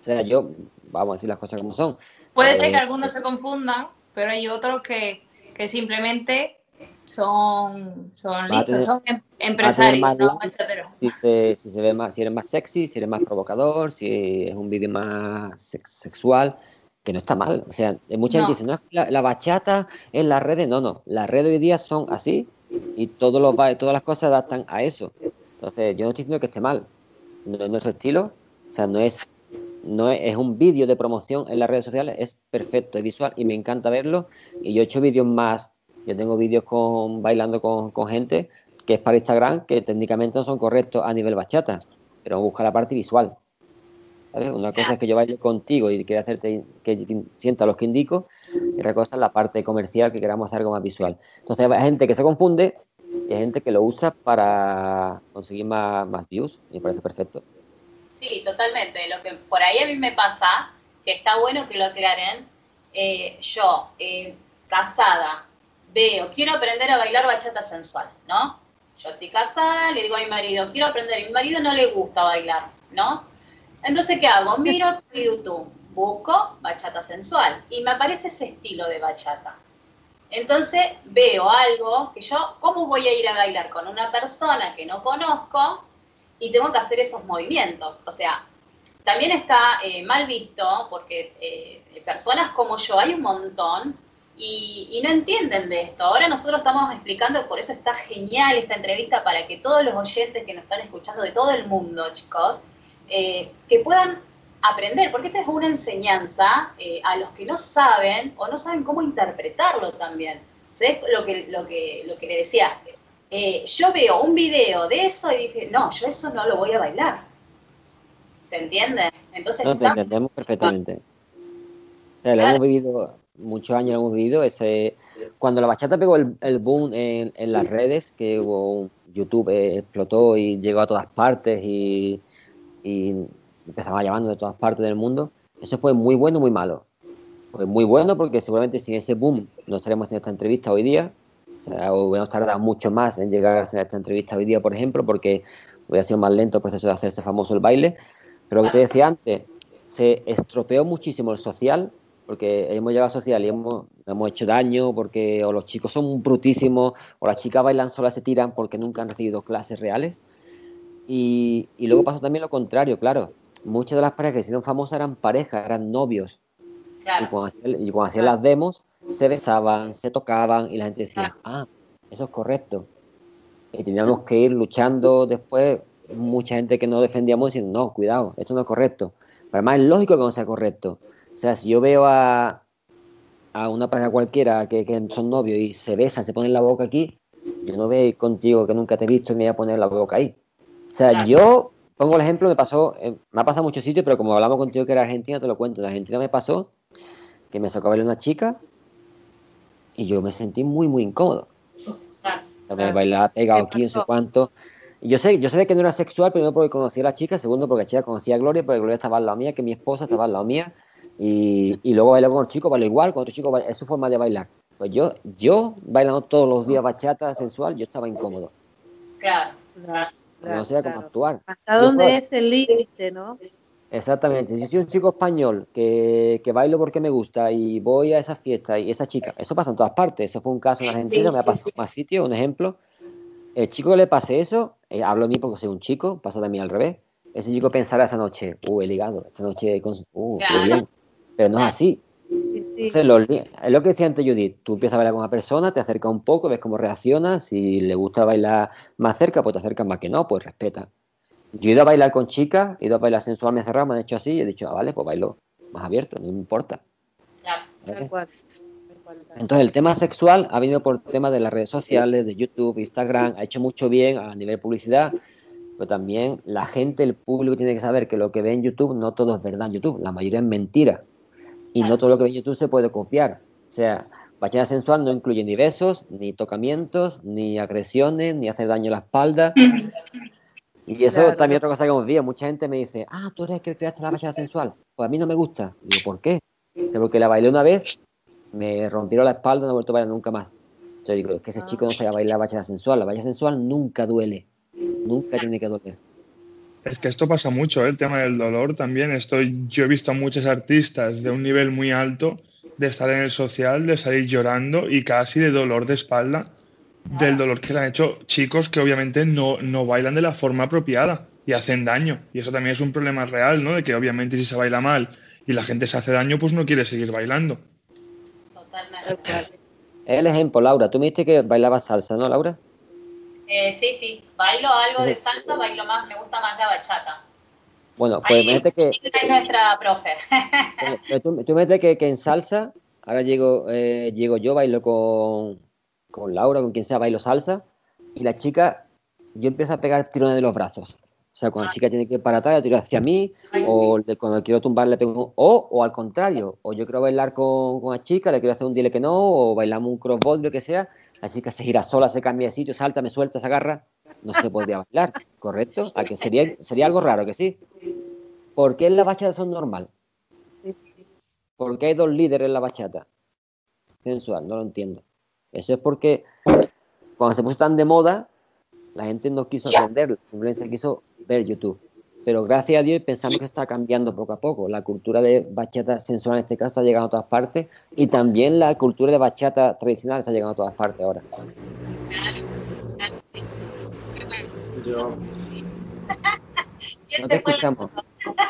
O sea, yo, vamos a decir las cosas como son. Puede ser Eh, que algunos se confundan, pero hay otros que, que simplemente son, son listos, tener- son em- empresarios, más no likes bachateros. Si, se, si se ve más, si eres más sexy, si eres más provocador, si es un vídeo más sex- sexual, que no está mal. O sea, eh, mucha No. gente dice, no, es que la, la bachata en las redes, no, no, las redes hoy día son así y todos los todas las cosas se adaptan a eso. Entonces, yo no estoy diciendo que esté mal, no es nuestro estilo, o sea, no es, no es, un vídeo de promoción en las redes sociales, es perfecto, es visual y me encanta verlo. Y yo he hecho vídeos más, yo tengo vídeos con bailando con, gente que es para Instagram, que técnicamente no son correctos a nivel bachata, pero busca la parte visual. ¿sabes? Una cosa es que yo baile contigo y quiera hacerte que sienta los que indico, y otra cosa es la parte comercial que queramos hacer algo más visual. Entonces hay gente que se confunde y hay gente que lo usa para conseguir más, más views, me parece perfecto. Sí, totalmente. Lo que por ahí a mí me pasa, que está bueno que lo aclaren, eh, yo, eh, casada, veo, quiero aprender a bailar bachata sensual, ¿no? Yo estoy casada, le digo a mi marido, quiero aprender, a mi marido no le gusta bailar, ¿no? Entonces, ¿qué hago? Miro YouTube, busco bachata sensual y me aparece ese estilo de bachata. Entonces veo algo que yo, ¿cómo voy a ir a bailar con una persona que no conozco y tengo que hacer esos movimientos? O sea, también está eh, mal visto porque eh, personas como yo hay un montón y, no entienden de esto. Ahora nosotros estamos explicando, por eso está genial esta entrevista para que todos los oyentes que nos están escuchando de todo el mundo, chicos, eh, que puedan aprender, porque esta es una enseñanza eh, a los que no saben o no saben cómo interpretarlo también. ¿Sabes lo que, lo que, lo que le decía? Eh, yo veo un video de eso y dije, no, yo eso no lo voy a bailar. ¿Se entiende? Entonces, No, te entendemos perfectamente. O sea, Claro. hemos vivido, muchos años lo hemos vivido, ese, cuando la bachata pegó el, el boom en, en las redes, que hubo un- YouTube eh, explotó y llegó a todas partes y, y empezaba llamando de todas partes del mundo, eso fue muy bueno, muy malo. Fue muy bueno porque seguramente sin ese boom no estaríamos en esta entrevista hoy día. O sea, hubiéramos tardado mucho más en llegar a hacer esta entrevista hoy día, por ejemplo, porque hubiera sido más lento el proceso de hacerse famoso el baile. Pero lo que te decía antes, se estropeó muchísimo el social, porque hemos llegado al social y hemos, hemos hecho daño, porque o los chicos son brutísimos, o las chicas bailan solas se tiran porque nunca han recibido clases reales. Y, y luego pasó también lo contrario, claro. Muchas de las parejas que hicieron famosas eran parejas, eran novios. Y cuando hacían, y cuando hacían las demos, se besaban, se tocaban y la gente decía, ah, eso es correcto. Y teníamos que ir luchando después, mucha gente que no defendíamos diciendo, no, cuidado, esto no es correcto. Pero además es lógico que no sea correcto. O sea, si yo veo a, a una pareja cualquiera que, que son novios y se besan, se ponen la boca aquí, yo no voy a ir contigo que nunca te he visto y me voy a poner la boca ahí. O sea, yo pongo el ejemplo, me pasó, eh, me ha pasado muchos sitios, pero como hablamos contigo que era Argentina, te lo cuento. En Argentina me pasó que me sacó a bailar una chica y yo me sentí muy, muy incómodo. Me bailaba pegado aquí, no sé cuánto. Y yo sé, yo sabía que no era sexual, primero porque conocía a la chica, segundo porque la chica conocía a Gloria, porque Gloria estaba al lado mía, que mi esposa estaba al lado mía, y, y luego bailó con otro chico, bailó igual, con otro chico, es su forma de bailar. Pues yo, yo bailando todos los días bachata sensual, yo estaba incómodo. Claro. No sabía cómo actuar. ¿Hasta dónde fue- es el límite, no? Exactamente. Si yo soy un chico español que, que bailo porque me gusta y voy a esa fiesta y esa chica, eso pasa en todas partes. Eso fue un caso en Argentina, me ha pasado en más sitios, un ejemplo. El chico que le pase eso, eh, hablo de mí porque soy un chico, pasa también al revés. Ese chico pensará esa noche, uh, he ligado, esta noche, uh, qué Claro. bien. Pero no es así. Entonces, lo- es lo que decía antes Judith, tú empiezas a bailar con una persona, te acercas un poco, ves cómo reacciona, si le gusta bailar más cerca, pues te acercas más que no, pues respeta. Yo he ido a bailar con chicas, he ido a bailar sensual, me he cerrado, me han hecho así, y he dicho, ah, vale, pues bailo más abierto, no me importa. Tal cual. Entonces el tema sexual ha venido por tema de las redes sociales, de YouTube, Instagram, ha hecho mucho bien a nivel publicidad, pero también la gente, el público tiene que saber que lo que ve en YouTube no todo es verdad en YouTube, la mayoría es mentira. Y no todo lo que ve en YouTube se puede copiar. O sea, bachata sensual no incluye ni besos, ni tocamientos, ni agresiones, ni hacer daño a la espalda. Y eso Claro. también es otra cosa que hemos visto. Mucha gente me dice, ah, tú eres el que creaste la bachata sensual. Pues a mí no me gusta. Y digo, ¿por qué? Porque la bailé una vez, me rompieron la espalda, no he vuelto a bailar nunca más. Yo digo, es que ese chico no sabe bailar bachata sensual. La bachata sensual nunca duele. Nunca tiene que doler. Es que esto pasa mucho, ¿eh? el tema del dolor también. Estoy, yo he visto a muchos artistas de un nivel muy alto de estar en el social, de salir llorando y casi de dolor de espalda, del dolor que le han hecho chicos que obviamente no, no bailan de la forma apropiada y hacen daño. Y eso también es un problema real, ¿no? De que obviamente si se baila mal y la gente se hace daño, pues no quiere seguir bailando. Es el ejemplo, Laura. Tú me dijiste que bailabas salsa, ¿no, Laura? Eh, sí, sí, bailo algo de salsa, bailo más, me gusta más la bachata. Bueno, pues Ahí imagínate que, Esta es nuestra profe. Pero tú, tú metes que, que en salsa, ahora llego, eh, llego yo, bailo con, con Laura, con quien sea, bailo salsa, y la chica, yo empiezo a pegar tirones de los brazos. O sea, cuando la chica tiene que ir para atrás, yo tiro hacia mí, o le- cuando quiero tumbar le pego un- o, o al contrario, o yo quiero bailar con, con la chica, le quiero hacer un dile que no, o bailamos un crossbody, lo que sea, la chica se gira sola, se cambia de sitio, salta, me suelta, se agarra, no se podría bailar, ¿correcto? ¿A que sería, sería algo raro, que sí? ¿Por qué en la bachata son normal? ¿Por qué hay dos líderes en la bachata? Sensual, no lo entiendo. Eso es porque cuando se puso tan de moda, la gente no quiso aprenderlo, simplemente quiso ver YouTube. Pero gracias a Dios pensamos que está cambiando poco a poco. La cultura de bachata sensual en este caso está llegando a todas partes y también la cultura de bachata tradicional está llegando a todas partes ahora. Yo, No te escuchamos.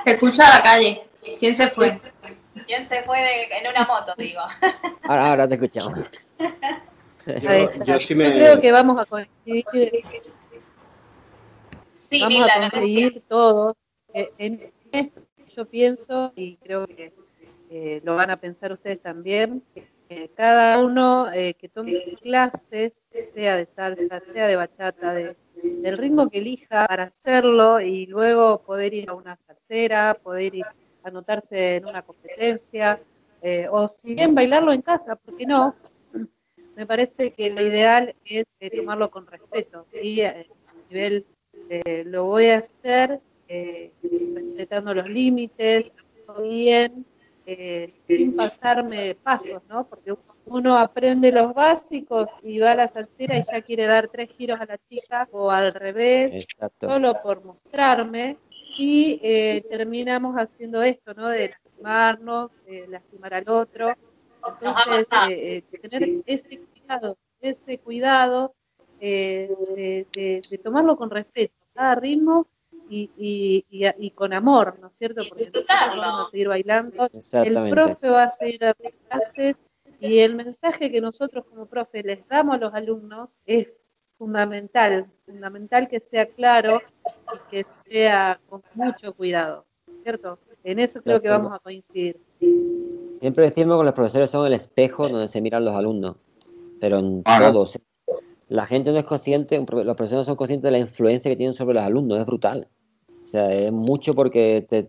Se escucha a la calle. ¿Quién se fue? ¿Quién se fue de- en una moto, digo? Ahora, ahora te escuchamos. Yo sí Yo me- creo que vamos a coincidir, Sí, vamos a conseguir todos. Eh, en esto yo pienso, y creo que eh, lo van a pensar ustedes también, que cada uno eh, que tome clases, sea de salsa, sea de bachata, de- del ritmo que elija para hacerlo y luego poder ir a una salsera, poder ir a anotarse en una competencia, eh, o si bien bailarlo en casa, ¿por qué no? Me parece que lo ideal es eh, tomarlo con respeto y eh, a nivel eh, lo voy a hacer eh, respetando los límites, haciendo bien, eh, sin pasarme pasos, ¿no? Porque uno aprende los básicos y va a la salsera y ya quiere dar tres giros a la chica o al revés, Exacto. solo por mostrarme y eh, terminamos haciendo esto, ¿no? De lastimarnos, eh, lastimar al otro. Entonces, eh, eh, tener ese cuidado, ese cuidado eh, de, de- de tomarlo con respeto, cada ritmo y, y, y, y con amor, ¿no es cierto? Porque nosotros vamos a seguir bailando, el profe va a seguir dando clases y el mensaje que nosotros como profe les damos a los alumnos es fundamental, fundamental que sea claro y que sea con mucho cuidado, ¿cierto? En eso creo que vamos a coincidir. Siempre decimos que los profesores son el espejo donde se miran los alumnos, pero en Ah, todo. o sea, La gente no es consciente, los profesores no son conscientes de la influencia que tienen sobre los alumnos, es brutal. O sea, es mucho porque te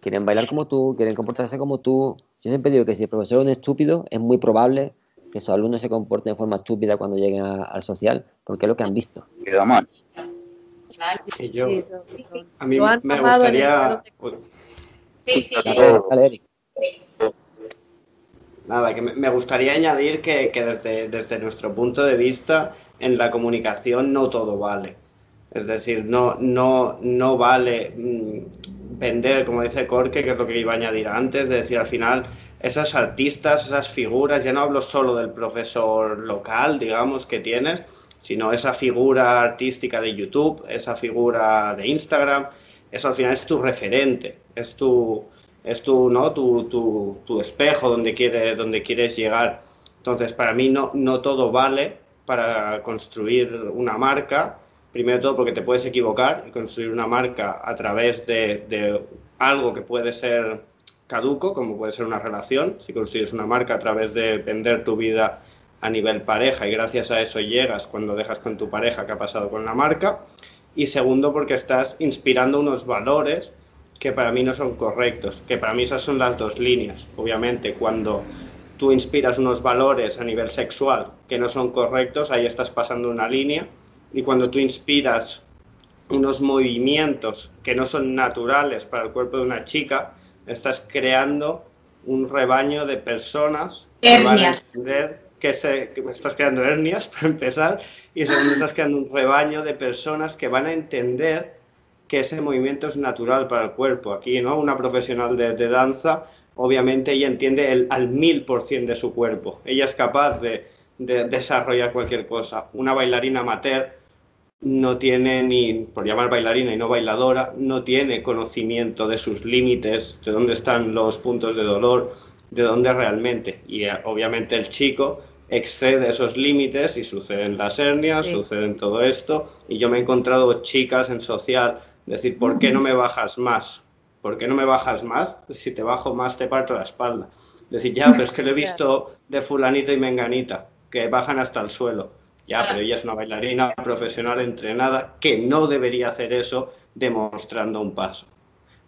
quieren bailar como tú, quieren comportarse como tú. Yo siempre digo que si el profesor es un estúpido, es muy probable que sus alumnos se comporten de forma estúpida cuando lleguen a- al social, porque es lo que han visto. Queda mal. Y yo, Sí, a mí lo han me gustaría... Sí, sí. Eric. Nada, que me gustaría añadir que, que desde, desde nuestro punto de vista, en la comunicación no todo vale. Es decir, no, no, no vale mm, vender, como dice Corque, que es lo que iba a añadir antes, de decir al final, esas artistas, esas figuras, ya no hablo solo del profesor local, digamos, que tienes, sino esa figura artística de YouTube, esa figura de Instagram, eso al final es tu referente, es tu, es tu, ¿no? tu, tu, tu espejo donde, quiere, donde quieres llegar. Entonces, para mí no, no todo vale para construir una marca. Primero todo porque te puedes equivocar y construir una marca a través de, de algo que puede ser caduco, como puede ser una relación. Si construyes una marca a través de vender tu vida a nivel pareja y gracias a eso llegas cuando dejas con tu pareja que ha pasado con la marca. Y segundo porque estás inspirando unos valores que para mí no son correctos, que para mí esas son las dos líneas. Obviamente, cuando tú inspiras unos valores a nivel sexual que no son correctos, ahí estás pasando una línea. Y cuando tú inspiras unos movimientos que no son naturales para el cuerpo de una chica, estás creando un rebaño de personas que van a entender que, se, que estás creando hernias para empezar y segundo estás creando un rebaño de personas que van a entender que ese movimiento es natural para el cuerpo. Aquí, ¿no? Una profesional de, de danza, obviamente ella entiende el, al mil por cien de su cuerpo. Ella es capaz de, de desarrollar cualquier cosa. Una bailarina amateur no tiene ni, por llamar bailarina y no bailadora, no tiene conocimiento de sus límites, de dónde están los puntos de dolor, de dónde realmente. Y eh, obviamente el chico excede esos límites y suceden las hernias, Sí. suceden todo esto. Y yo me he encontrado chicas en social decir, ¿por qué no me bajas más? ¿Por qué no me bajas más? Si te bajo más te parto la espalda. Decir, ya, pero es que lo he visto de fulanita y menganita, que bajan hasta el suelo. Ya, pero ella es una bailarina profesional entrenada que no debería hacer eso demostrando un paso.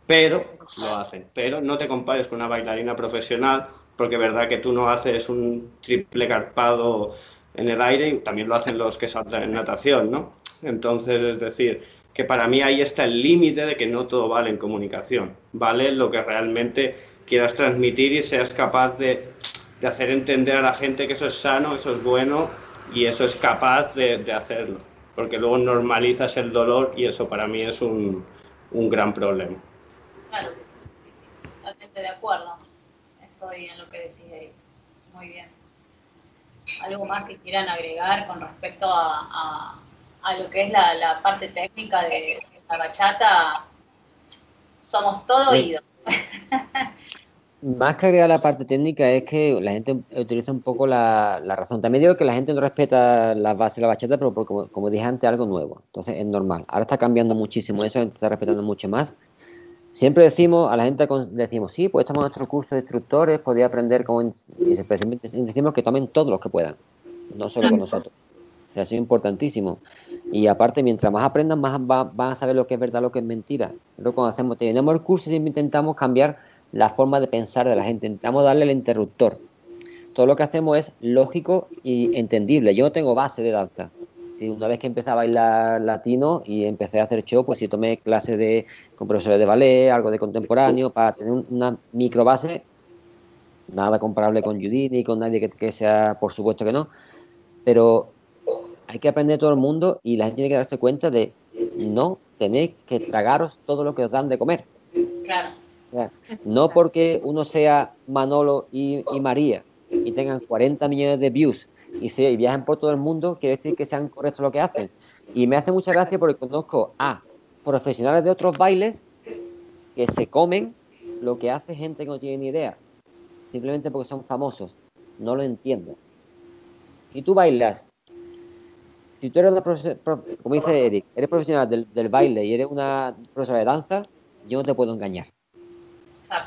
Pero lo hacen. Pero no te compares con una bailarina profesional porque es verdad que tú no haces un triple carpado en el aire y también lo hacen los que saltan en natación, ¿no? Entonces, es decir, que para mí ahí está el límite de que no todo vale en comunicación. Vale lo que realmente quieras transmitir y seas capaz de, de hacer entender a la gente que eso es sano, eso es bueno y eso es capaz de, de hacerlo. Porque luego normalizas el dolor y eso para mí es un, un gran problema. Claro sí, sí, totalmente de acuerdo. Estoy en lo que decís ahí. Muy bien. ¿Algo más que quieran agregar con respecto a- a lo que es la, la parte técnica de, de la bachata? Somos todo Sí. oídos. Más que agregar la parte técnica es que la gente utiliza un poco la, la razón. También digo que la gente no respeta las bases de la bachata, pero por- como, como dije antes, algo nuevo. Entonces es normal. Ahora está cambiando muchísimo eso, la gente está respetando mucho más. Siempre decimos, a la gente decimos, sí, pues estamos en nuestro curso de instructores, podía aprender como... Y decimos que tomen todos los que puedan, no solo con nosotros. O sea, eso es importantísimo. Y aparte, mientras más aprendan, más va- van a saber lo que es verdad, lo que es mentira. Pero cuando hacemos, tenemos el curso, siempre intentamos cambiar la forma de pensar de la gente. Intentamos darle el interruptor. Todo lo que hacemos es lógico y entendible. Yo no tengo base de danza. Y una vez que empecé a bailar latino y empecé a hacer show, pues sí tomé clases de, con profesores de ballet, algo de contemporáneo, para tener un- una micro base. Nada comparable con Judy ni con nadie que, que sea, por supuesto que no. Pero hay que aprender todo el mundo y la gente tiene que darse cuenta de no tenéis que tragaros todo lo que os dan de comer. Claro. O sea, no porque uno sea Manolo y, y María y tengan 40 millones de views y, se, y viajen por todo el mundo, quiere decir que sean correctos lo que hacen. Y me hace mucha gracia porque conozco a profesionales de otros bailes que se comen lo que hace gente que no tiene ni idea, simplemente porque son famosos. No lo entiendo. Si tú bailas, si tú eres una profe- pro- como dice Eric, eres profesional del, del baile y eres una profesora de danza, yo no te puedo engañar.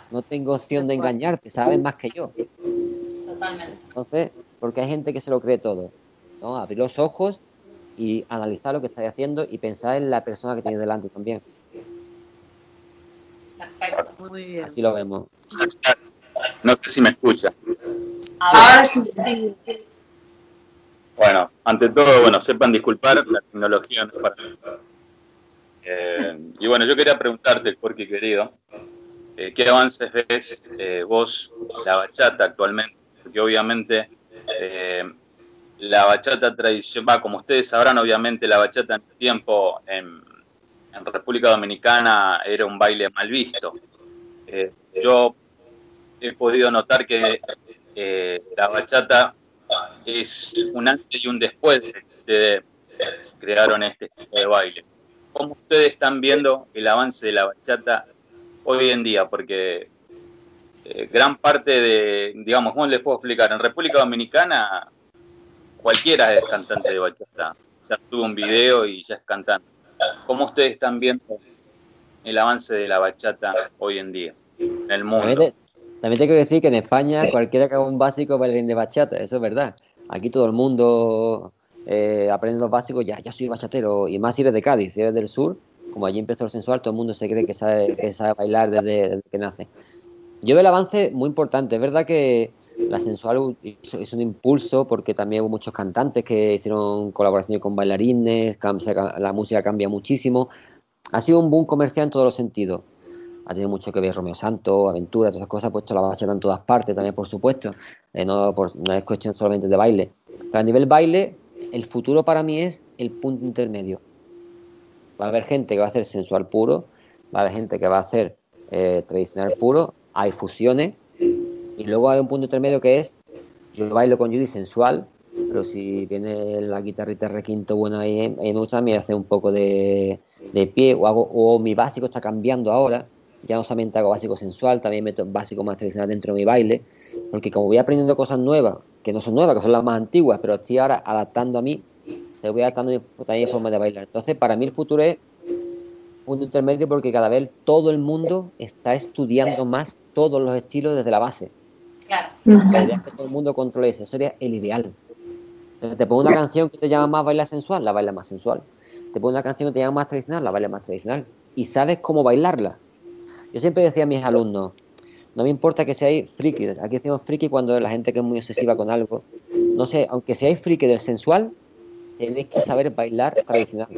No tengo opción de engañarte, sabes más que yo. Totalmente. Entonces, porque hay gente que se lo cree todo. ¿no? Abrir los ojos y analizar lo que estáis haciendo y pensar en la persona que tienes delante también. Perfecto. Muy bien. Así lo vemos. No sé si me escucha. Ahora sí. Bueno, ante todo, bueno, sepan disculpar, la tecnología no es para mí. Eh, y bueno, yo quería preguntarte, Jorge querido, eh, ¿qué avances ves eh, vos, la bachata actualmente? Porque obviamente eh, la bachata tradicional, como ustedes sabrán, obviamente la bachata en el tiempo en, en República Dominicana era un baile mal visto. Yo he podido notar que la bachata es un antes y un después de que crearon este tipo de baile. ¿Cómo ustedes están viendo el avance de la bachata hoy en día? Porque eh, gran parte de, digamos, ¿cómo les puedo explicar? En República Dominicana cualquiera es cantante de bachata. Ya tuvo un video y ya es cantante. ¿Cómo ustedes están viendo el avance de la bachata hoy en día en el mundo? También te, quiero decir que en España cualquiera que haga un básico bailarín de bachata, eso es verdad. Aquí todo el mundo eh, aprende los básicos, ya, ya soy bachatero, y más si eres de Cádiz, si eres del sur, como allí empezó el sensual, todo el mundo se cree que sabe, que sabe bailar desde, desde que nace. Yo veo el avance muy importante, es verdad que la sensual hizo un impulso porque también hubo muchos cantantes que hicieron colaboraciones con bailarines, la música cambia muchísimo. Ha sido un boom comercial en todos los sentidos. Ha tenido mucho que ver Romeo Santos, Aventura, todas esas cosas, ha puesto la bachata en todas partes también, por supuesto. Eh, no, es cuestión solamente de baile. Pero a nivel baile, el futuro para mí es el punto intermedio. Va a haber gente que va a hacer sensual puro, va a haber gente que va a hacer eh, tradicional puro, hay fusiones, y luego hay un punto intermedio que es, yo bailo con Judy sensual, pero si viene la guitarrita requinto buena ahí, mí me gusta a mí hacer un poco de, de pie, o, hago, o mi básico está cambiando ahora, ya no solamente hago básico sensual, también meto básico más tradicional dentro de mi baile, porque como voy aprendiendo cosas nuevas, que no son nuevas, que son las más antiguas, pero estoy ahora adaptando a mí, te voy adaptando mi- también mi forma de bailar. Entonces, para mí el futuro es punto intermedio porque cada vez todo el mundo está estudiando más todos los estilos desde la base. Claro. La idea es que todo el mundo controle eso, sería el ideal. Entonces, te pongo una canción que te llama más bailar sensual, la baila más sensual. Te pongo una canción que te llama más tradicional, la baila más tradicional. Y sabes cómo bailarla. Yo siempre decía a mis alumnos, no me importa que seáis friki, aquí decimos friki cuando la gente que es muy obsesiva con algo. No sé, aunque seáis friki del sensual, tenéis que saber bailar tradicional.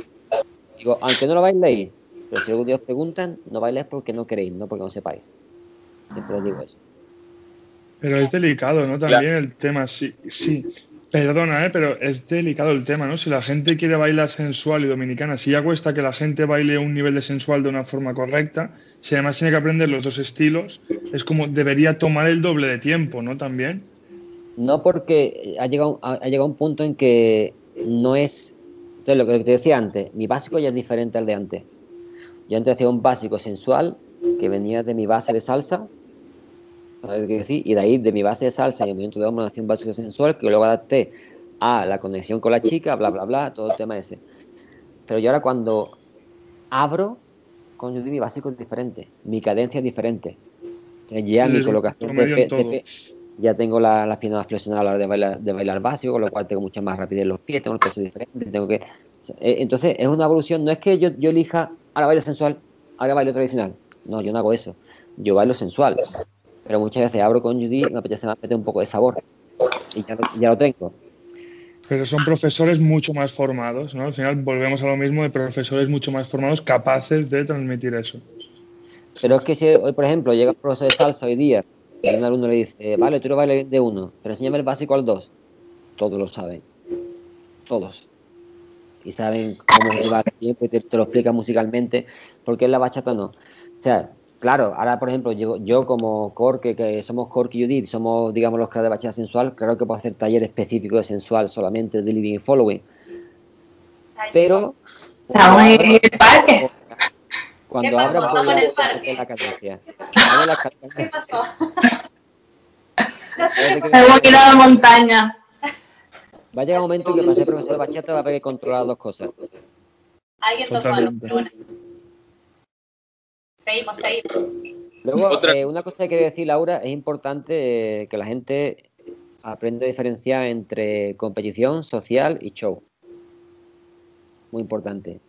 Digo, aunque no lo bailéis, pero si algún día os preguntan, no bailéis porque no queréis, no porque no sepáis. Siempre os digo eso. Pero es delicado, ¿no? También el tema, sí, sí. Perdona, ¿eh? pero es delicado el tema, ¿no? Si la gente quiere bailar sensual y dominicana, si ya cuesta que la gente baile un nivel de sensual de una forma correcta, si además tiene que aprender los dos estilos, es como debería tomar el doble de tiempo, ¿no? También. No porque ha llegado, ha ha llegado un punto en que no es... Entonces, lo que te decía antes, mi básico ya es diferente al de antes. Yo antes hacía un básico sensual que venía de mi base de salsa, ¿sabes qué decir? Y de ahí, de mi base de salsa y el movimiento de hombro, hacía un básico sensual que luego adapté a la conexión con la chica, bla, bla, bla, todo el tema ese. Pero yo ahora cuando abro, con mi básico es diferente, mi cadencia es diferente. Entonces ya mi colocación de, de ya tengo la- las piernas flexionadas a la hora de bailar, de bailar básico, con lo cual tengo mucha más rapidez en los pies, tengo el peso diferente, tengo que... eh, Entonces es una evolución, no es que yo, yo elija, ahora bailo sensual, ahora bailo tradicional. No, yo no hago eso. Yo bailo sensual. Pero muchas veces abro con Judy y me apetece más meter un poco de sabor. Y ya, lo- ya lo tengo. Pero son profesores mucho más formados, ¿no? Al final volvemos a lo mismo de profesores mucho más formados capaces de transmitir eso. Pero es que si hoy, por ejemplo, llega un profesor de salsa hoy día y un alumno le dice, vale, tú lo bailas bien de uno, pero enséñame el básico al dos. Todos lo saben. Todos. Y saben cómo lleva el tiempo y te, te lo explica musicalmente, porque en la bachata no. O sea, claro, ahora, por ejemplo, yo, yo como Corque, que somos Corque y Judith, somos, digamos, los creadores de bachata sensual, claro que puedo hacer taller específico de sensual solamente de leading y following. Pero... Estamos en el parque. Cuando ¿Qué pasó? abra Vamos en el parque. la cadencia. ¿Qué pasó? Hemos ido a la montaña. Va a llegar un momento en que para ser profesor de bachata va a haber que controlar dos cosas. Alguien tocó pero bueno. Seguimos, seguimos. Luego, eh, una cosa que quiero decir, Laura, es importante eh, que la gente aprenda a diferenciar entre competición, social y show. Muy importante.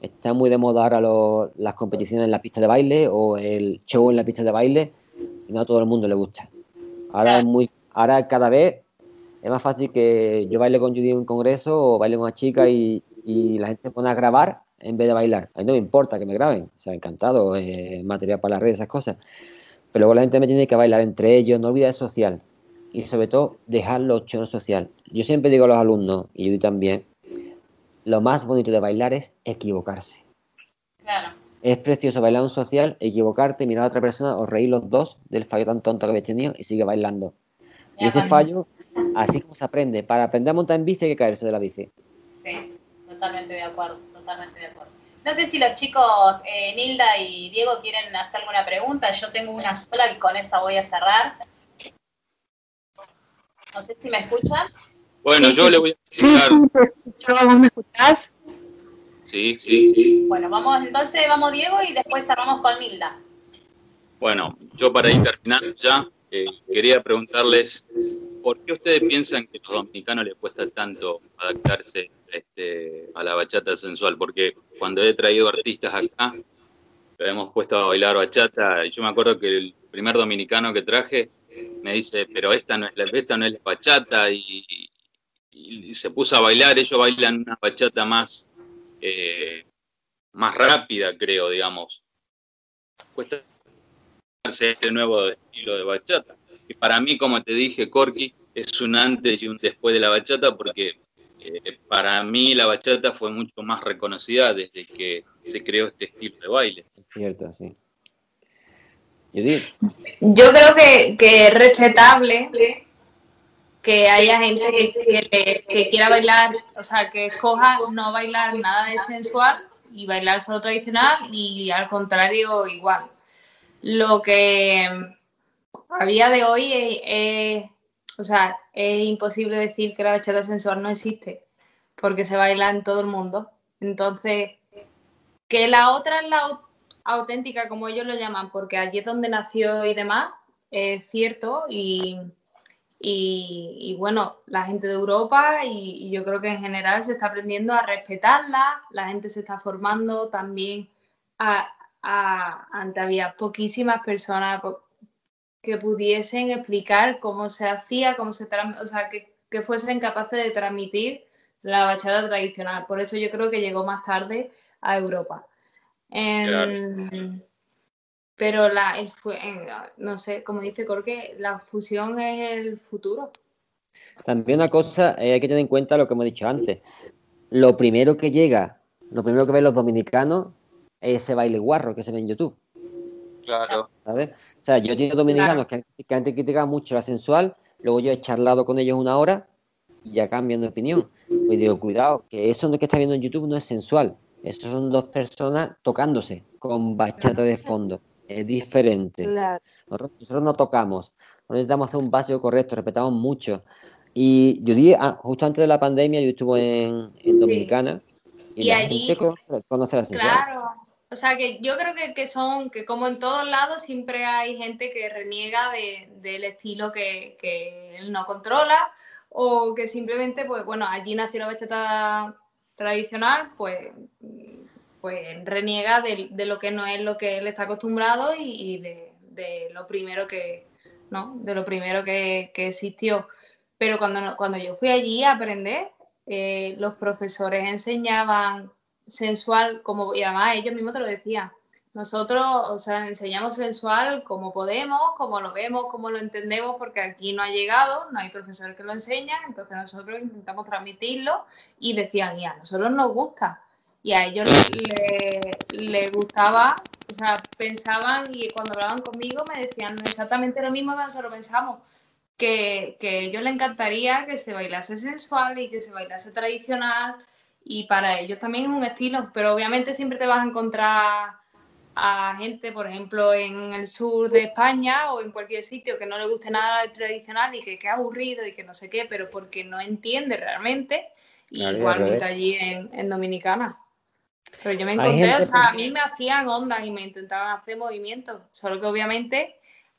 Está muy de moda ahora lo- las competiciones en la pista de baile o el show en la pista de baile y no a todo el mundo le gusta. Ahora es muy, ahora cada vez es más fácil que yo baile con Judy en un congreso o baile con una chica y, y la gente se pone a grabar en vez de bailar. A mí no me importa que me graben, o sea, encantado, eh, material para las redes, esas cosas. Pero luego la gente me tiene que bailar entre ellos, no olvidar el social. Y sobre todo, dejar los chonos social. Yo siempre digo a los alumnos, y Judy también, lo más bonito de bailar es equivocarse. Claro. Es precioso bailar un social, equivocarte, mirar a otra persona, os reír los dos del fallo tan tonto que habéis tenido y sigue bailando. Y ese fallo, así como se aprende. Para aprender a montar en bici hay que caerse de la bici. Sí, totalmente de acuerdo, totalmente de acuerdo. No sé si los chicos, eh, Nilda y Diego, quieren hacer alguna pregunta. Yo tengo una sola y con esa voy a cerrar. No sé si me escuchan. Bueno, Sí, yo sí. le voy a Sí, explicar. sí, te escucho. ¿Vos me escuchás? Sí, sí, sí. Bueno, vamos, entonces vamos Diego y después cerramos con Nilda. Bueno, yo para ir terminando ya, eh, quería preguntarles, ¿por qué ustedes piensan que a los dominicanos les cuesta tanto adaptarse este, a la bachata sensual? Porque cuando he traído artistas acá, lo hemos puesto a bailar bachata, y yo me acuerdo que el primer dominicano que traje me dice, pero esta no es la, esta no es la bachata, y, se puso a bailar, ellos bailan una bachata más, eh, más rápida, creo, digamos. Cuesta este nuevo estilo de bachata. Y para mí, como te dije, Corky, es un antes y un después de la bachata porque eh, para mí la bachata fue mucho más reconocida desde que se creó este estilo de baile. Cierto, sí. Judith, Yo creo que, que es respetable que haya gente que, que, le- que quiera bailar, o sea, que escoja no bailar nada de sensual y bailar solo tradicional y al contrario igual. Lo que a día de hoy es, es- o sea, es imposible decir que la bachata sensual no existe porque se baila en todo el mundo. Entonces, que la otra es la au- auténtica, como ellos lo llaman, porque allí es donde nació y demás, es cierto. Y, y- bueno, la gente de Europa y, yo creo que en general se está aprendiendo a respetarla, la gente se está formando también. A, a- antes había poquísimas personas que pudiesen explicar cómo se hacía, cómo se o sea, que, que fuesen capaces de transmitir la bachata tradicional. Por eso yo creo que llegó más tarde a Europa. Em, pero la, el en- no sé, como dice Corque, la fusión es el futuro. también una cosa, eh, hay que tener en cuenta lo que hemos dicho antes. Lo primero que llega, lo primero que ven los dominicanos es ese baile guarro que se ve en YouTube. Claro. ¿sabes? O sea, yo he tenido dominicanos que, han- que antes criticaban mucho la sensual, luego yo he charlado con ellos una hora y ya cambian de opinión. Pues digo, cuidado, que eso que está viendo en YouTube no es sensual. Eso son dos personas tocándose con bachata de fondo. Es diferente. Nosotros, nosotros no tocamos. No necesitamos hacer un básico correcto, respetamos mucho. Y yo di, ah, justo antes de la pandemia, yo estuve en, en Dominicana y, Y la allí- gente conoce, conoce la sensual. Claro, o sea que yo creo que, que son, que como en todos lados siempre hay gente que reniega de- del estilo que, que él no controla o que simplemente, pues bueno, allí nació la bachata tradicional, pues, pues reniega de, de lo que no es lo que él está acostumbrado y, y de, de lo primero que, ¿no? De lo primero que, que existió. Pero cuando, cuando yo fui allí a aprender, eh, los profesores enseñaban sensual, como, y además ellos mismos te lo decían. Nosotros, o sea, enseñamos sensual como podemos, como lo vemos, como lo entendemos, porque aquí no ha llegado, no hay profesores que lo enseñan, entonces nosotros intentamos transmitirlo y decían, y a nosotros nos gusta. Y a ellos le, le gustaba, o sea, pensaban y cuando hablaban conmigo me decían exactamente lo mismo que nosotros pensamos, que, que a ellos les encantaría que se bailase sensual y que se bailase tradicional y para ellos también es un estilo, pero obviamente siempre te vas a encontrar a gente, por ejemplo, en el sur de España o en cualquier sitio que no le guste nada el tradicional y que quede aburrido y que no sé qué, pero porque no entiende realmente, Claro, igualmente allí en, en Dominicana. Pero yo me encontré, o sea, a mí me hacían ondas y me intentaban hacer movimientos, solo que obviamente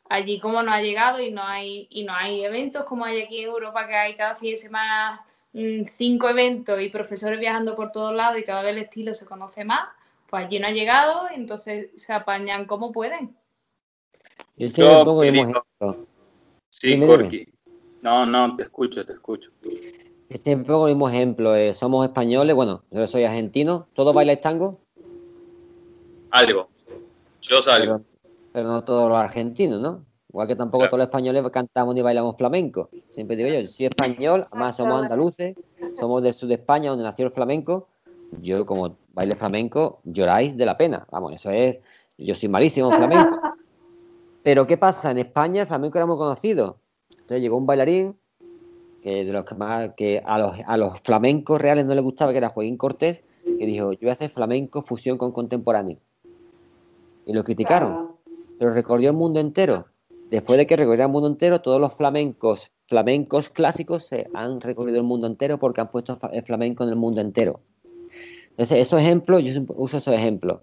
allí como no ha llegado y no hay y no hay eventos como hay aquí en Europa que hay cada fin de semana cinco eventos y profesores viajando por todos lados y cada vez el estilo se conoce más, pues allí no ha llegado, entonces se apañan como pueden. Yo siempre Yo pongo el mismo quería- ejemplo. Sí, Corky. No, no, te escucho, te escucho. Siempre pongo el mismo ejemplo. eh, somos españoles, bueno, yo soy argentino. ¿Todos bailáis tango? Algo. Yo salgo. Pero, pero no todos los argentinos, ¿no? Igual que tampoco todos los españoles cantamos ni bailamos flamenco. Siempre digo yo, yo soy español, además somos andaluces, somos del sur de España, donde nació el flamenco. Yo, como baile flamenco, lloráis de la pena. Vamos, eso es. Yo soy malísimo en flamenco. Pero ¿qué pasa? En España el flamenco era muy conocido. Entonces llegó un bailarín que de los que más que a los, a los flamencos reales no les gustaba, que era Joaquín Cortés, que dijo, yo voy a hacer flamenco fusión con contemporáneo. Y lo criticaron. Pero recorrió el mundo entero. Después de que recorriera el mundo entero, todos los flamencos, flamencos clásicos se han recorrido el mundo entero porque han puesto el flamenco en el mundo entero. Entonces, esos ejemplos, yo uso esos ejemplos.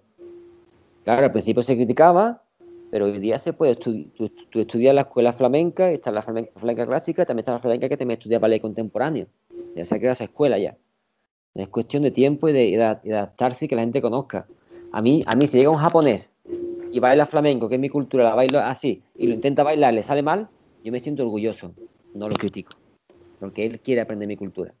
Claro, al principio se criticaba, pero hoy día se puede estudiar. Tú, estudias la escuela flamenca, está la flamenca, clásica, también está la flamenca que también estudia ballet contemporáneo. Ya se ha creado esa escuela ya. Es cuestión de tiempo y de- y de adaptarse y que la gente conozca. A mí, a mí, si llega un japonés y baila flamenco, que es mi cultura, la bailo así, y lo intenta bailar, le sale mal, yo me siento orgulloso, no lo critico, porque él quiere aprender mi cultura.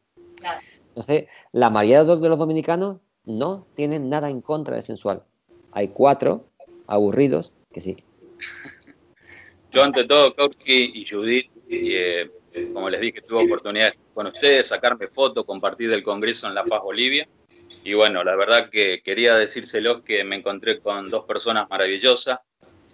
Entonces, la mayoría de los- dominicanos no tienen nada en contra del sensual. Hay cuatro aburridos que sí. Yo ante todo, Corky y Judith, y, eh, como les dije, tuve oportunidad con ustedes, sacarme fotos, compartir del Congreso en La Paz, Bolivia. Y bueno, la verdad que quería decírselos que me encontré con dos personas maravillosas.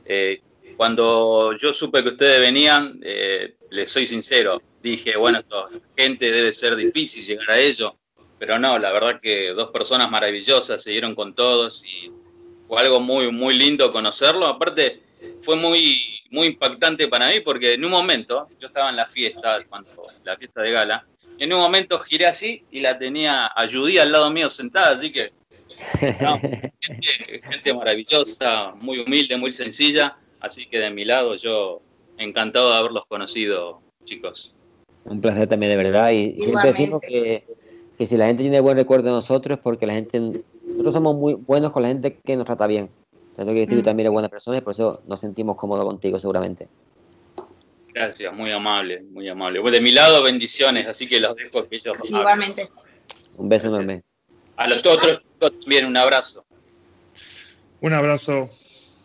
Eh, cuando yo supe que ustedes venían, eh, les soy sincero, dije, bueno, esto, gente debe ser difícil llegar a ello, pero no, la verdad que dos personas maravillosas, se dieron con todos y fue algo muy, muy lindo conocerlo. Aparte, fue muy, muy impactante para mí porque en un momento, yo estaba en la fiesta, cuando, la fiesta de gala, en un momento giré así y la tenía a Judy al lado mío sentada, así que no, gente, gente maravillosa, muy humilde, muy sencilla, así que de mi lado yo encantado de haberlos conocido, chicos. Un placer también de verdad. Y, y siempre decimos que, que si la gente tiene buen recuerdo de nosotros es porque la gente, nosotros somos muy buenos con la gente que nos trata bien. Eso quiere decir que Mm. tú también eres buena persona y por eso nos sentimos cómodos contigo seguramente. Gracias, muy amable, muy amable. Pues de mi lado, bendiciones, así que los dejo que ellos hablen. Igualmente. Un beso enorme. A los otros chicos también un abrazo. Un abrazo.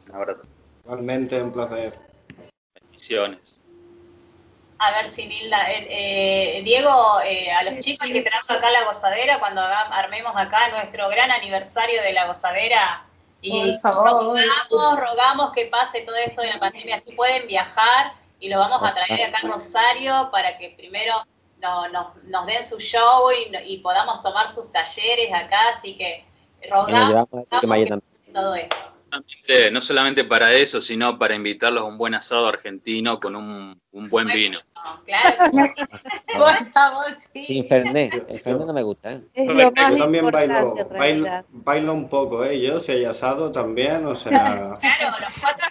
Un abrazo. Igualmente, un placer. Bendiciones. A ver si Nilda, eh, eh, Diego, eh, a los chicos hay que tenerlo acá en la gozadera cuando armemos acá nuestro gran aniversario de la gozadera. Y Por favor. rogamos, rogamos que pase todo esto de la pandemia, así pueden viajar y lo vamos a traer acá en Rosario para que primero no- nos- nos den su show y, no- y podamos tomar sus talleres acá, así que rogamos, todo esto. No solamente para eso, sino para invitarlos a un buen asado argentino con un, un buen vino. Claro. Por favor, sí. Sin Fernet. El Fernet no me gusta, ¿eh? Yo también bailo, bailo, bailo un poco, ¿eh? Yo, si hay asado también, o sea... Claro, los cuatro.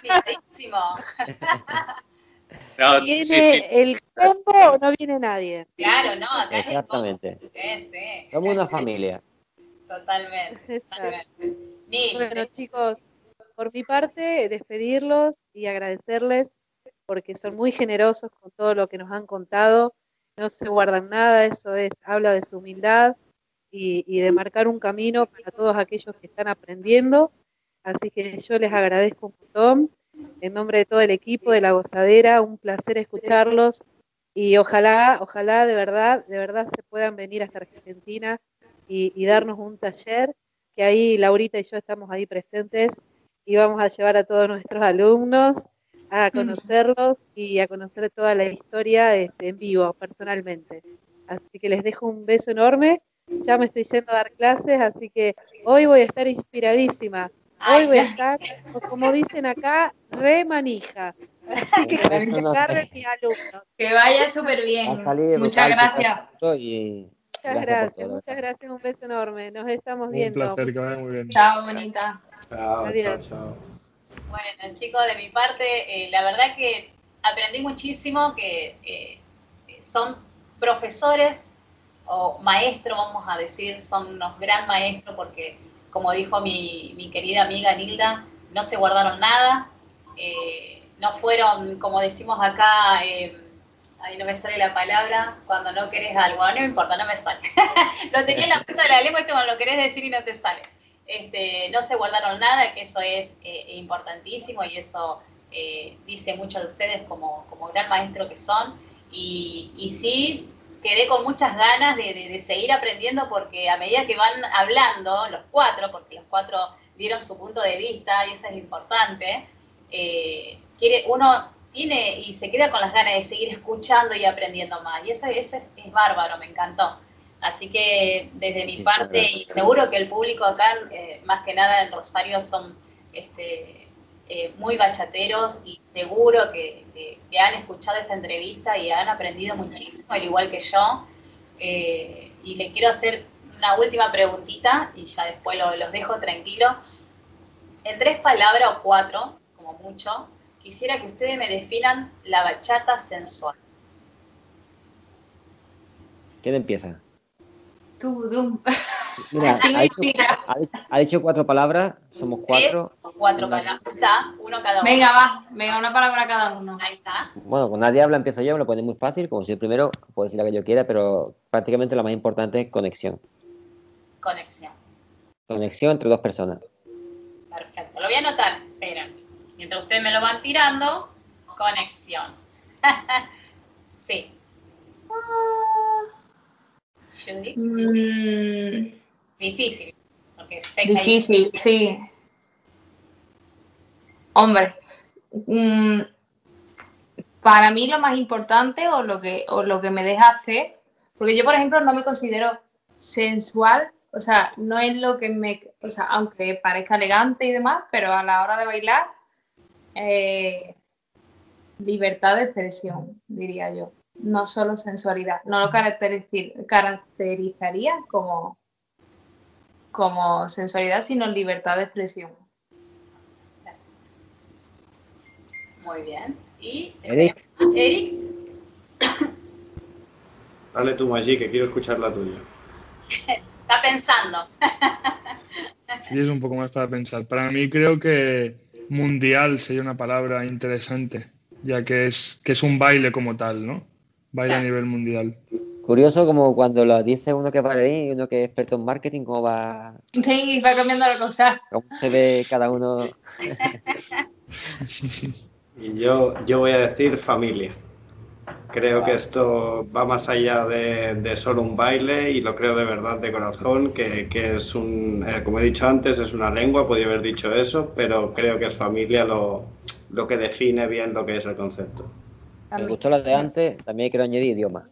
No, ¿Viene sí, sí. el combo o no viene nadie? Claro, no, acá es el Exactamente. Sí, sí, Somos una familia. totalmente. totalmente. Ni, Bueno, chicos, por mi parte, despedirlos y agradecerles porque son muy generosos con todo lo que nos han contado. No se guardan nada, eso es, habla de su humildad y, y de marcar un camino para todos aquellos que están aprendiendo. Así que yo les agradezco un montón. En nombre de todo el equipo de La Gozadera, un placer escucharlos y ojalá, ojalá de verdad, de verdad se puedan venir hasta Argentina y, y darnos un taller, que ahí Laurita y yo estamos ahí presentes y vamos a llevar a todos nuestros alumnos a conocerlos y a conocer toda la historia este, en vivo, personalmente. Así que les dejo un beso enorme. Ya me estoy yendo a dar clases, así que hoy voy a estar inspiradísima. Hoy voy a estar, como dicen acá, re manija. Así que que agarren mis alumnos. Que vaya súper bien. Muchas gracias. Y Muchas gracias gracias, muchas gracias, un beso enorme. Nos estamos Un viendo. placer, que vaya muy bien. Chao, bonita. Chao, Adiós. chao, chao. Bueno, chicos, de mi parte, eh, la verdad que aprendí muchísimo, que eh, son profesores o maestros, vamos a decir, son unos gran maestros porque, como dijo mi, mi querida amiga Nilda, no se guardaron nada, eh, no fueron, como decimos acá, eh, Ahí no me sale la palabra cuando no querés algo. No me importa, no me sale. lo tenía en la punta de la lengua, este cuando lo querés decir y no te sale. Este, no se guardaron nada, que eso es eh, importantísimo y eso eh, dice mucho de ustedes como, como gran maestro que son. Y sí, quedé con muchas ganas de, de- de seguir aprendiendo porque a medida que van hablando, los cuatro, porque los cuatro dieron su punto de vista y eso es lo importante, eh, quiere, uno tiene y se queda con las ganas de seguir escuchando y aprendiendo más. Y eso, eso es, es bárbaro, me encantó. Así que desde mi parte, y seguro que el público acá, eh, más que nada en Rosario, son este, eh, muy bachateros y seguro que, que- que han escuchado esta entrevista y han aprendido muchísimo, al igual que yo. Eh, y le quiero hacer una última preguntita y ya después lo- los dejo tranquilos. En tres palabras o cuatro, como mucho, quisiera que ustedes me definan la bachata sensual. ¿Quién empieza? Tú, tú. Mira, dicho- ha dicho cuatro palabras, somos cuatro. Tres cuatro palabras. Está, uno cada uno. Venga, va, venga, una palabra cada uno. Ahí está. Bueno, con nadie habla, empiezo yo, me lo pone muy fácil, como soy el primero, puedo decir lo que yo quiera, pero prácticamente lo más importante es conexión. Conexión. Conexión entre dos personas. Perfecto. Lo voy a anotar. Esperen. Mientras ustedes me lo van tirando, conexión. sí. Judy. Mm, Difícil. Que difícil, sí. Hombre, mm, para mí lo más importante o lo que o lo que me deja hacer, porque yo por ejemplo no me considero sensual, o sea, no es lo que me, o sea, aunque parezca elegante y demás, pero a la hora de bailar, eh, libertad de expresión, diría yo, no solo sensualidad, no lo caracterizaría como como sensualidad, sino libertad de expresión. Muy bien. Y Eric, Eric, Dale tu Maggi, que quiero escuchar la tuya. está pensando. Si tienes un poco más para pensar. Para mí creo que mundial sería una palabra interesante, ya que es, que es un baile como tal, ¿no? Baile a nivel mundial. Curioso como cuando lo dice uno que es bailarín y uno que es experto en marketing, cómo va, Sí, va cambiando la cosa. cómo se ve cada uno. Y yo, yo voy a decir familia. Creo que esto va más allá de, de solo un baile y lo creo de verdad, de corazón, que, que es un, eh, como he dicho antes, es una lengua, podría haber dicho eso, pero creo que es familia lo, lo que define bien lo que es el concepto. Me gustó la de antes, también quiero añadir idioma.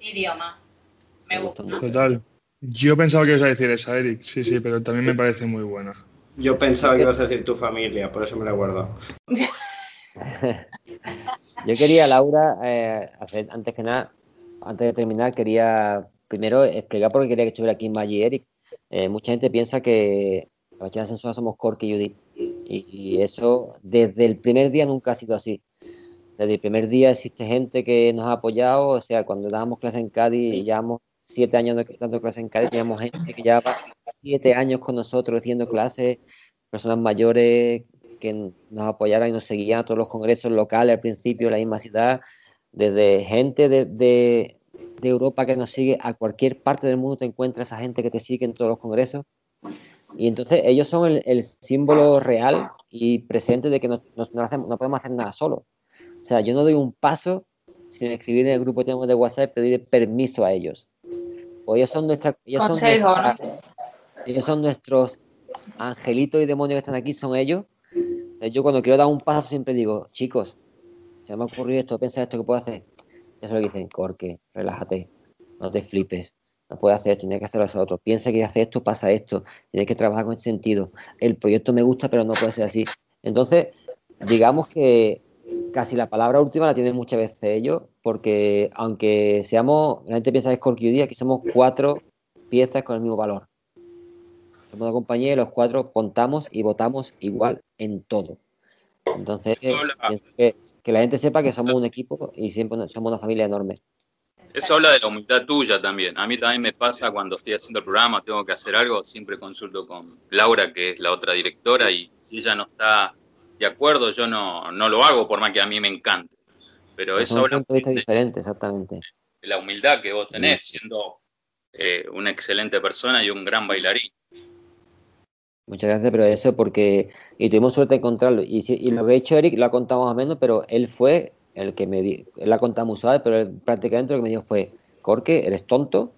Idioma. Me gusta. Total. Yo pensaba que ibas a decir esa, Eric. Sí, sí, pero también me parece muy buena. Yo pensaba que ibas a decir tu familia, por eso me lo he guardado. Yo quería, Laura, eh, hacer, antes que nada, antes de terminar, quería primero explicar por qué quería que estuviera aquí Maggie y Eric. Eh, mucha gente piensa que la bachata sensual somos Corky y Judy. Y, y eso desde el primer día nunca ha sido así. Desde el primer día existe gente que nos ha apoyado, o sea, cuando dábamos clase en Cádiz, llevamos siete años dando- clase en Cádiz, teníamos gente que llevaba siete años con nosotros haciendo clases, personas mayores que nos apoyaron y nos seguían a todos los congresos locales al principio en la misma ciudad, desde gente de, de- de Europa que nos sigue a cualquier parte del mundo te encuentras esa gente que te sigue en todos los congresos. Y entonces ellos son el, el símbolo real y presente de que no, no- no hacemos- no podemos hacer nada solo. O sea, yo no doy un paso sin escribir en el grupo que tenemos de WhatsApp y pedir permiso a ellos. O ellos son nuestra, ellos son Consejo, nuestra- ¿no? ellos son nuestros angelitos y demonios que están aquí, son ellos. Entonces, yo cuando quiero dar un paso siempre digo, chicos, se me ha ocurrido esto, piensa esto que puedo hacer. Eso es lo dicen, Corque, relájate, no te flipes, no puedes hacer esto, tienes que hacer eso otro. Piensa que hacer esto, pasa esto, tienes que trabajar con ese sentido. El proyecto me gusta, pero no puede ser así. Entonces, digamos que casi la palabra última la tienen muchas veces ellos, porque aunque seamos, la gente piensa que es Corky aquí somos cuatro piezas con el mismo valor. Somos una compañía y los cuatro contamos y votamos igual en todo. Entonces, que, que la gente sepa que somos un equipo y siempre somos una familia enorme. Eso habla de la humildad tuya también. A mí también me pasa cuando estoy haciendo el programa, tengo que hacer algo, siempre consulto con Laura, que es la otra directora, y si ella no está de acuerdo, yo no, no lo hago por más que a mí me encante. pero Son eso habla puntos de vista diferentes, exactamente. la humildad que vos tenés siendo eh, una excelente persona y un gran bailarín. Muchas gracias, pero eso porque. Y tuvimos suerte de encontrarlo. Y, y lo que ha hecho Eric lo ha contado más o menos, pero él fue el que me di, él la ha contado muy suave, pero él prácticamente lo que me dijo fue: Corque, eres tonto.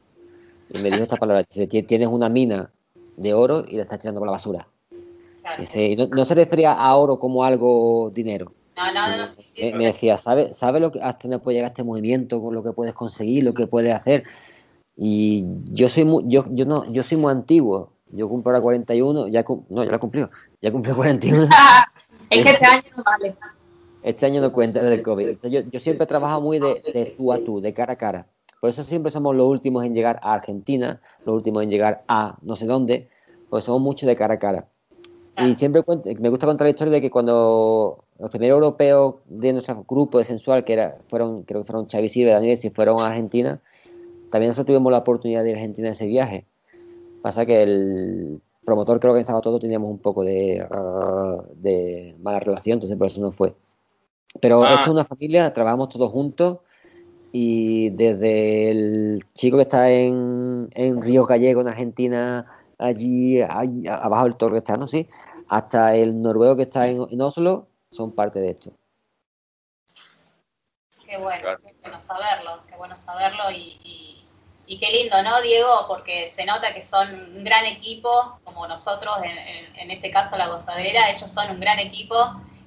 Y me dijo esta palabra: dice, "Ti- tienes una mina de oro y la estás tirando por la basura. Dice, no, no se refería a oro como algo dinero. No, no, no, sí, sí, Me, sí. me decía, ¿sabes sabe lo que hasta dónde puede llegar este movimiento, con lo que puedes conseguir, lo que puedes hacer? Y yo soy muy, yo, yo no, yo soy muy antiguo. Yo cumplo ahora 41, ya no, ya lo he cumplido. Ya cumplí 41. Es que este año no vale. Este año no cuenta del COVID. Yo, yo siempre he trabajado muy de, de tú a tú, de cara a cara. Por eso siempre somos los últimos en llegar a Argentina, los últimos en llegar a no sé dónde, pues somos mucho de cara a cara. Y siempre cuento- me gusta contar la historia de que cuando los primeros europeos de nuestro grupo de sensual, que era, fueron, creo que fueron Xavi Silva y Daniel, si fueron a Argentina, también nosotros tuvimos la oportunidad de ir a Argentina en ese viaje. Pasa que el promotor que organizaba todo teníamos un poco de, de mala relación, entonces por eso no fue. Pero Ah. esto es una familia, trabajamos todos juntos y desde el chico que está en, en Río Gallego, en Argentina, allí, abajo del que está, ¿no? Sí, hasta el noruego que está en, en Oslo, son parte de esto. Qué bueno, qué bueno saberlo, qué bueno saberlo y, y- y qué lindo, ¿no, Diego? Porque se nota que son un gran equipo, como nosotros, en, en- en este caso la gozadera, ellos son un gran equipo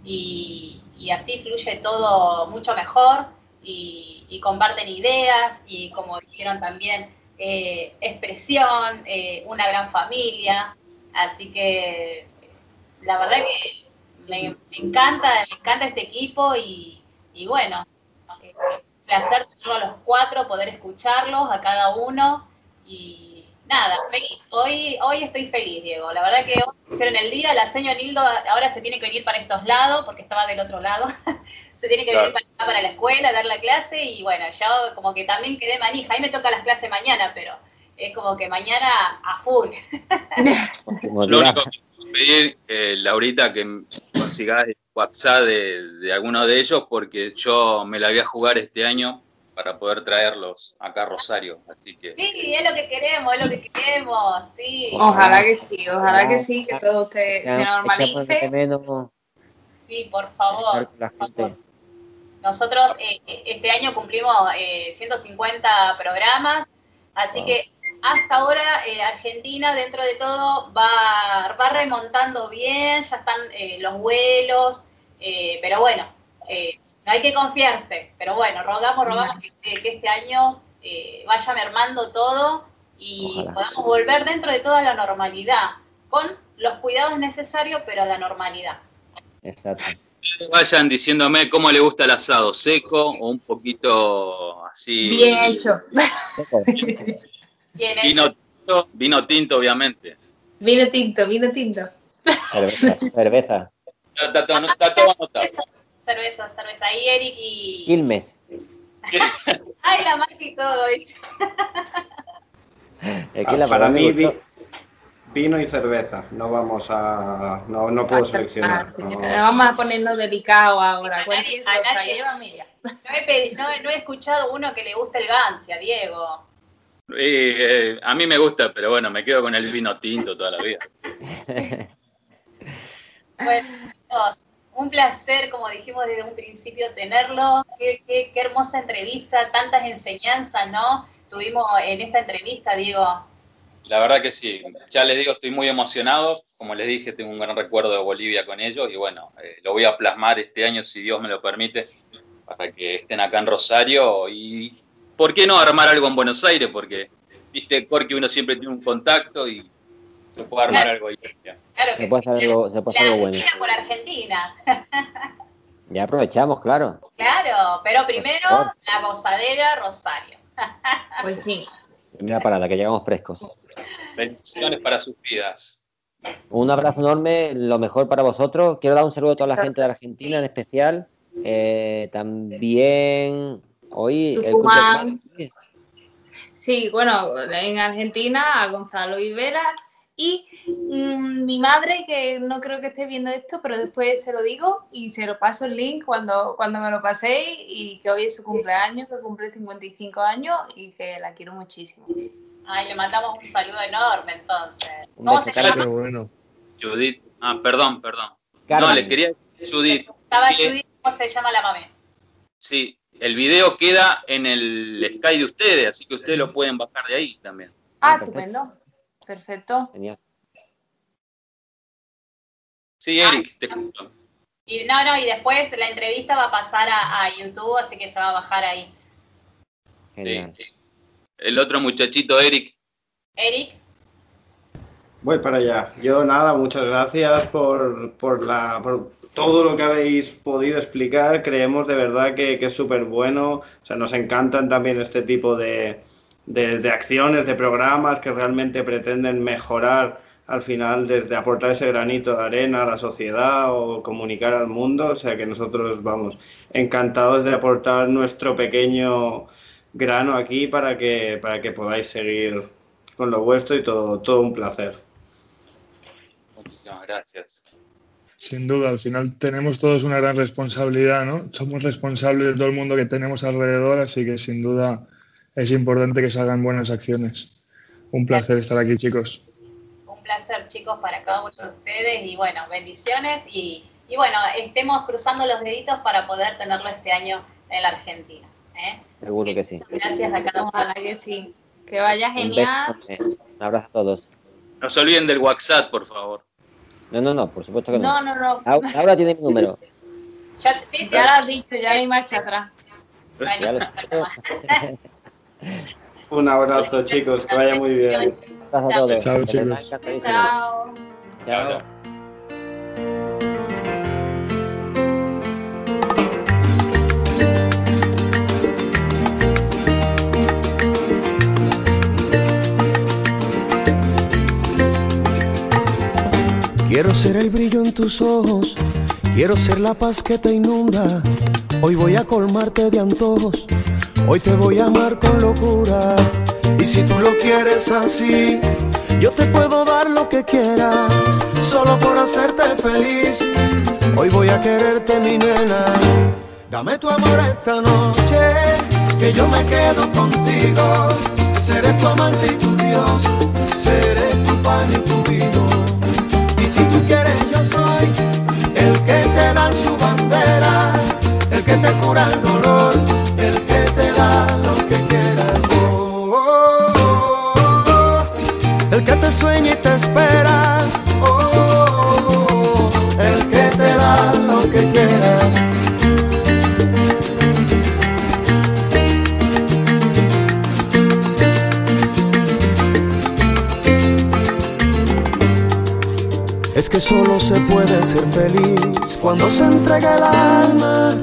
y, y así fluye todo mucho mejor y, y comparten ideas y como dijeron también, eh, expresión, eh, una gran familia, así que la verdad que me, encanta, me encanta este equipo y, y bueno, eh, un placer tenerlo a los cuatro, poder escucharlos a cada uno y nada, feliz. Hoy, hoy estoy feliz, Diego. La verdad que hoy hicieron el día, la señora Nildo ahora se tiene que venir para estos lados porque estaba del otro lado. se tiene que Claro. venir para, acá, para la escuela, dar la clase y bueno, yo como que también quedé manija. Ahí me toca las clases mañana, pero es como que mañana a full. Lo único que puedo pedir, eh, Laurita, que consigas el WhatsApp de, de alguno de ellos, porque yo me la voy a jugar este año para poder traerlos acá a Rosario. Así que Sí, es lo que queremos, es lo que queremos, sí. Ojalá que sí, ojalá que sí, que todo usted se normalice. Sí, por favor. Nosotros eh, este año cumplimos eh, 150 programas, así que hasta ahora eh, Argentina dentro de todo va, va remontando bien, ya están eh, los vuelos, pero bueno, no hay que confiarse, pero bueno, rogamos, rogamos que, que- que este año vaya mermando todo y Ojalá. podamos volver dentro de toda la normalidad, con los cuidados necesarios, pero a la normalidad. Exacto. Vayan diciéndome cómo le gusta el asado, seco o un poquito así. Bien hecho. Bien Vino tinto, vino tinto, obviamente. Vino tinto, vino tinto. Cerveza. cerveza. Está, está todo- está todo anotado. Cerveza, cerveza. Ahí Eric y... Quilmes. Ay, la marca y todo, Ah, para me mí, vi- vino y cerveza. No vamos a. No, no puedo seleccionar. no. Vamos a ponernos delicados ahora. A nadie-. No he, no, he- no he escuchado uno que le guste el Gancia, Diego. Eh, eh, a mí me gusta, pero bueno, me quedo con el vino tinto toda la vida. Bueno, chicos, un placer, como dijimos desde un principio, tenerlo. Qué, qué- qué hermosa entrevista, tantas enseñanzas, ¿no? Tuvimos en esta entrevista, Diego. La verdad que sí. Ya les digo, estoy muy emocionado. Como les dije, tengo un gran recuerdo de Bolivia con ellos y bueno, eh, lo voy a plasmar este año, si Dios me lo permite, para que estén acá en Rosario y, ¿por qué no armar algo en Buenos Aires? Porque, viste, porque uno siempre tiene un contacto y se puede armar algo ahí. Claro Se que puede sí. hacer algo, se puede hacer La algo bueno. Argentina por Argentina. Ya aprovechamos, claro. Claro, pero primero la gozadera Rosario. Pues sí. Primera parada, que llegamos frescos. Bendiciones para sus vidas. Un abrazo enorme, lo mejor para vosotros. Quiero dar un saludo a toda la gente de Argentina en especial. Eh, también hoy el Tucumán. cumple- Sí, bueno, en Argentina a Gonzalo Ibera Y mm, mi madre, que no creo que esté viendo esto, pero después se lo digo y se lo paso el link cuando, cuando me lo paséis y que hoy es su cumpleaños, que cumple 55 años y que la quiero muchísimo. Ay, le mandamos un saludo enorme entonces. Un ¿Cómo se llama? Bueno. Judith. Ah, perdón, perdón. Carmen. No, le quería decir Judith. Estaba que- Judith, ¿cómo se llama la mami? Sí, el video queda en el Sky de ustedes, así que ustedes lo pueden bajar de ahí también. Ah, estupendo. Perfecto. Genial. Sí, Eric, te cuento. Y no, no, y después la entrevista va a pasar a, a YouTube, así que se va a bajar ahí. Sí. El otro muchachito, Eric. Eric, Voy para allá. Yo nada, muchas gracias por, por, la, por todo lo que habéis podido explicar. Creemos de verdad que, que es súper bueno. O sea, nos encantan también este tipo de, de, de acciones, de programas que realmente pretenden mejorar al final desde aportar ese granito de arena a la sociedad o comunicar al mundo. O sea que nosotros vamos encantados de aportar nuestro pequeño grano aquí para que, para que podáis seguir con lo vuestro y todo, todo un placer. Muchísimas gracias. Sin duda, al final tenemos todos una gran responsabilidad, ¿no? Somos responsables de todo el mundo que tenemos alrededor, así que sin duda es importante que salgan buenas acciones. Un placer estar aquí, chicos. un placer chicos para cada uno de ustedes y bueno, bendiciones y, y bueno, estemos cruzando los deditos para poder tenerlo este año en la Argentina. ¿Eh? Seguro que sí. Gracias a cada uno. Que sí. Que vaya Un beso genial. Un abrazo a todos. No se olviden del WhatsApp, por favor. No, no, no, por supuesto que No, no. no, no. Laura tiene mi número. Ya, sí, sí, Ya lo has dicho, ya hay marcha atrás. Lo- Un abrazo, chicos, que vaya muy bien. Un abrazo a todos. Chao, chicos. Chao. Chao. Quiero ser el brillo en tus ojos, quiero ser la paz que te inunda. Hoy voy a colmarte de antojos, hoy te voy a amar con locura. Y si tú lo quieres así, yo te puedo dar lo que quieras, solo por hacerte feliz. Hoy voy a quererte, mi nena. Dame tu amor esta noche, que yo me quedo contigo. Seré tu amante y tu Dios, seré tu pan y tu vino. El que solo se puede ser feliz cuando se entrega el alma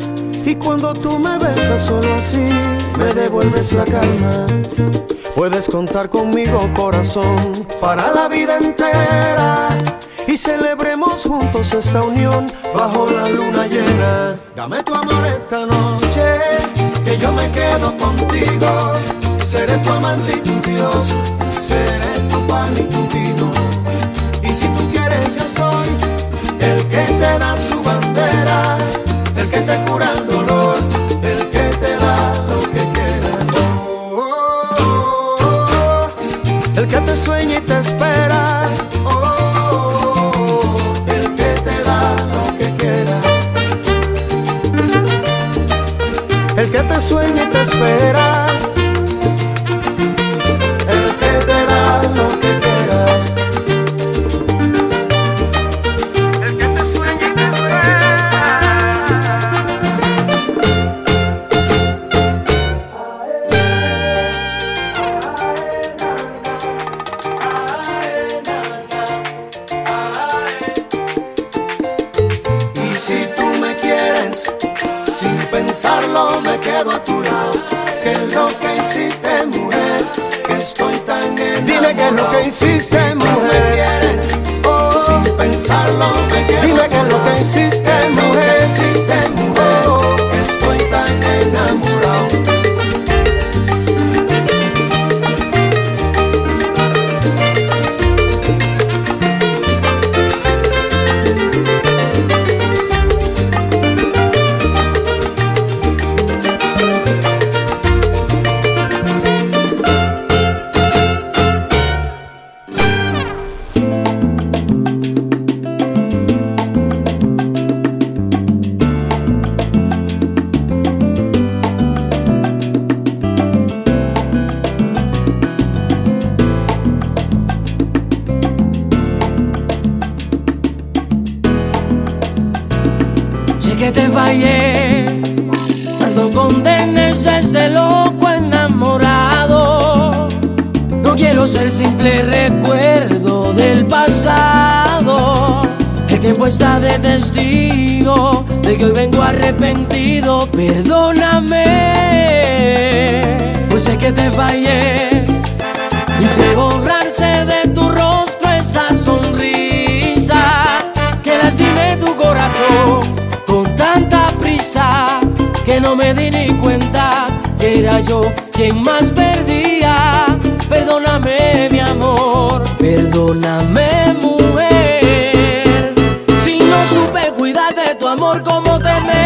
y cuando tú me besas solo así me devuelves la calma. Puedes contar conmigo corazón para la vida entera y celebremos juntos esta unión bajo la luna llena. Dame tu amor esta noche que yo me quedo contigo. Seré tu amante y tu Dios, seré tu pan y tu vino. Soy el que te da su bandera, el que te cura el dolor, el que te da lo que quieras. Oh, oh, oh. El que te sueña y te espera. Oh. El que te da lo que quieras. El que te sueña y te espera. Qué tiempo está de testigo de que hoy vengo arrepentido. Perdóname, pues sé que te fallé. Y sé borrarse de tu rostro esa sonrisa que lastimé tu corazón con tanta prisa que no me di ni cuenta que era yo quien más perdía. Perdóname, mi amor, perdóname mucho. como te me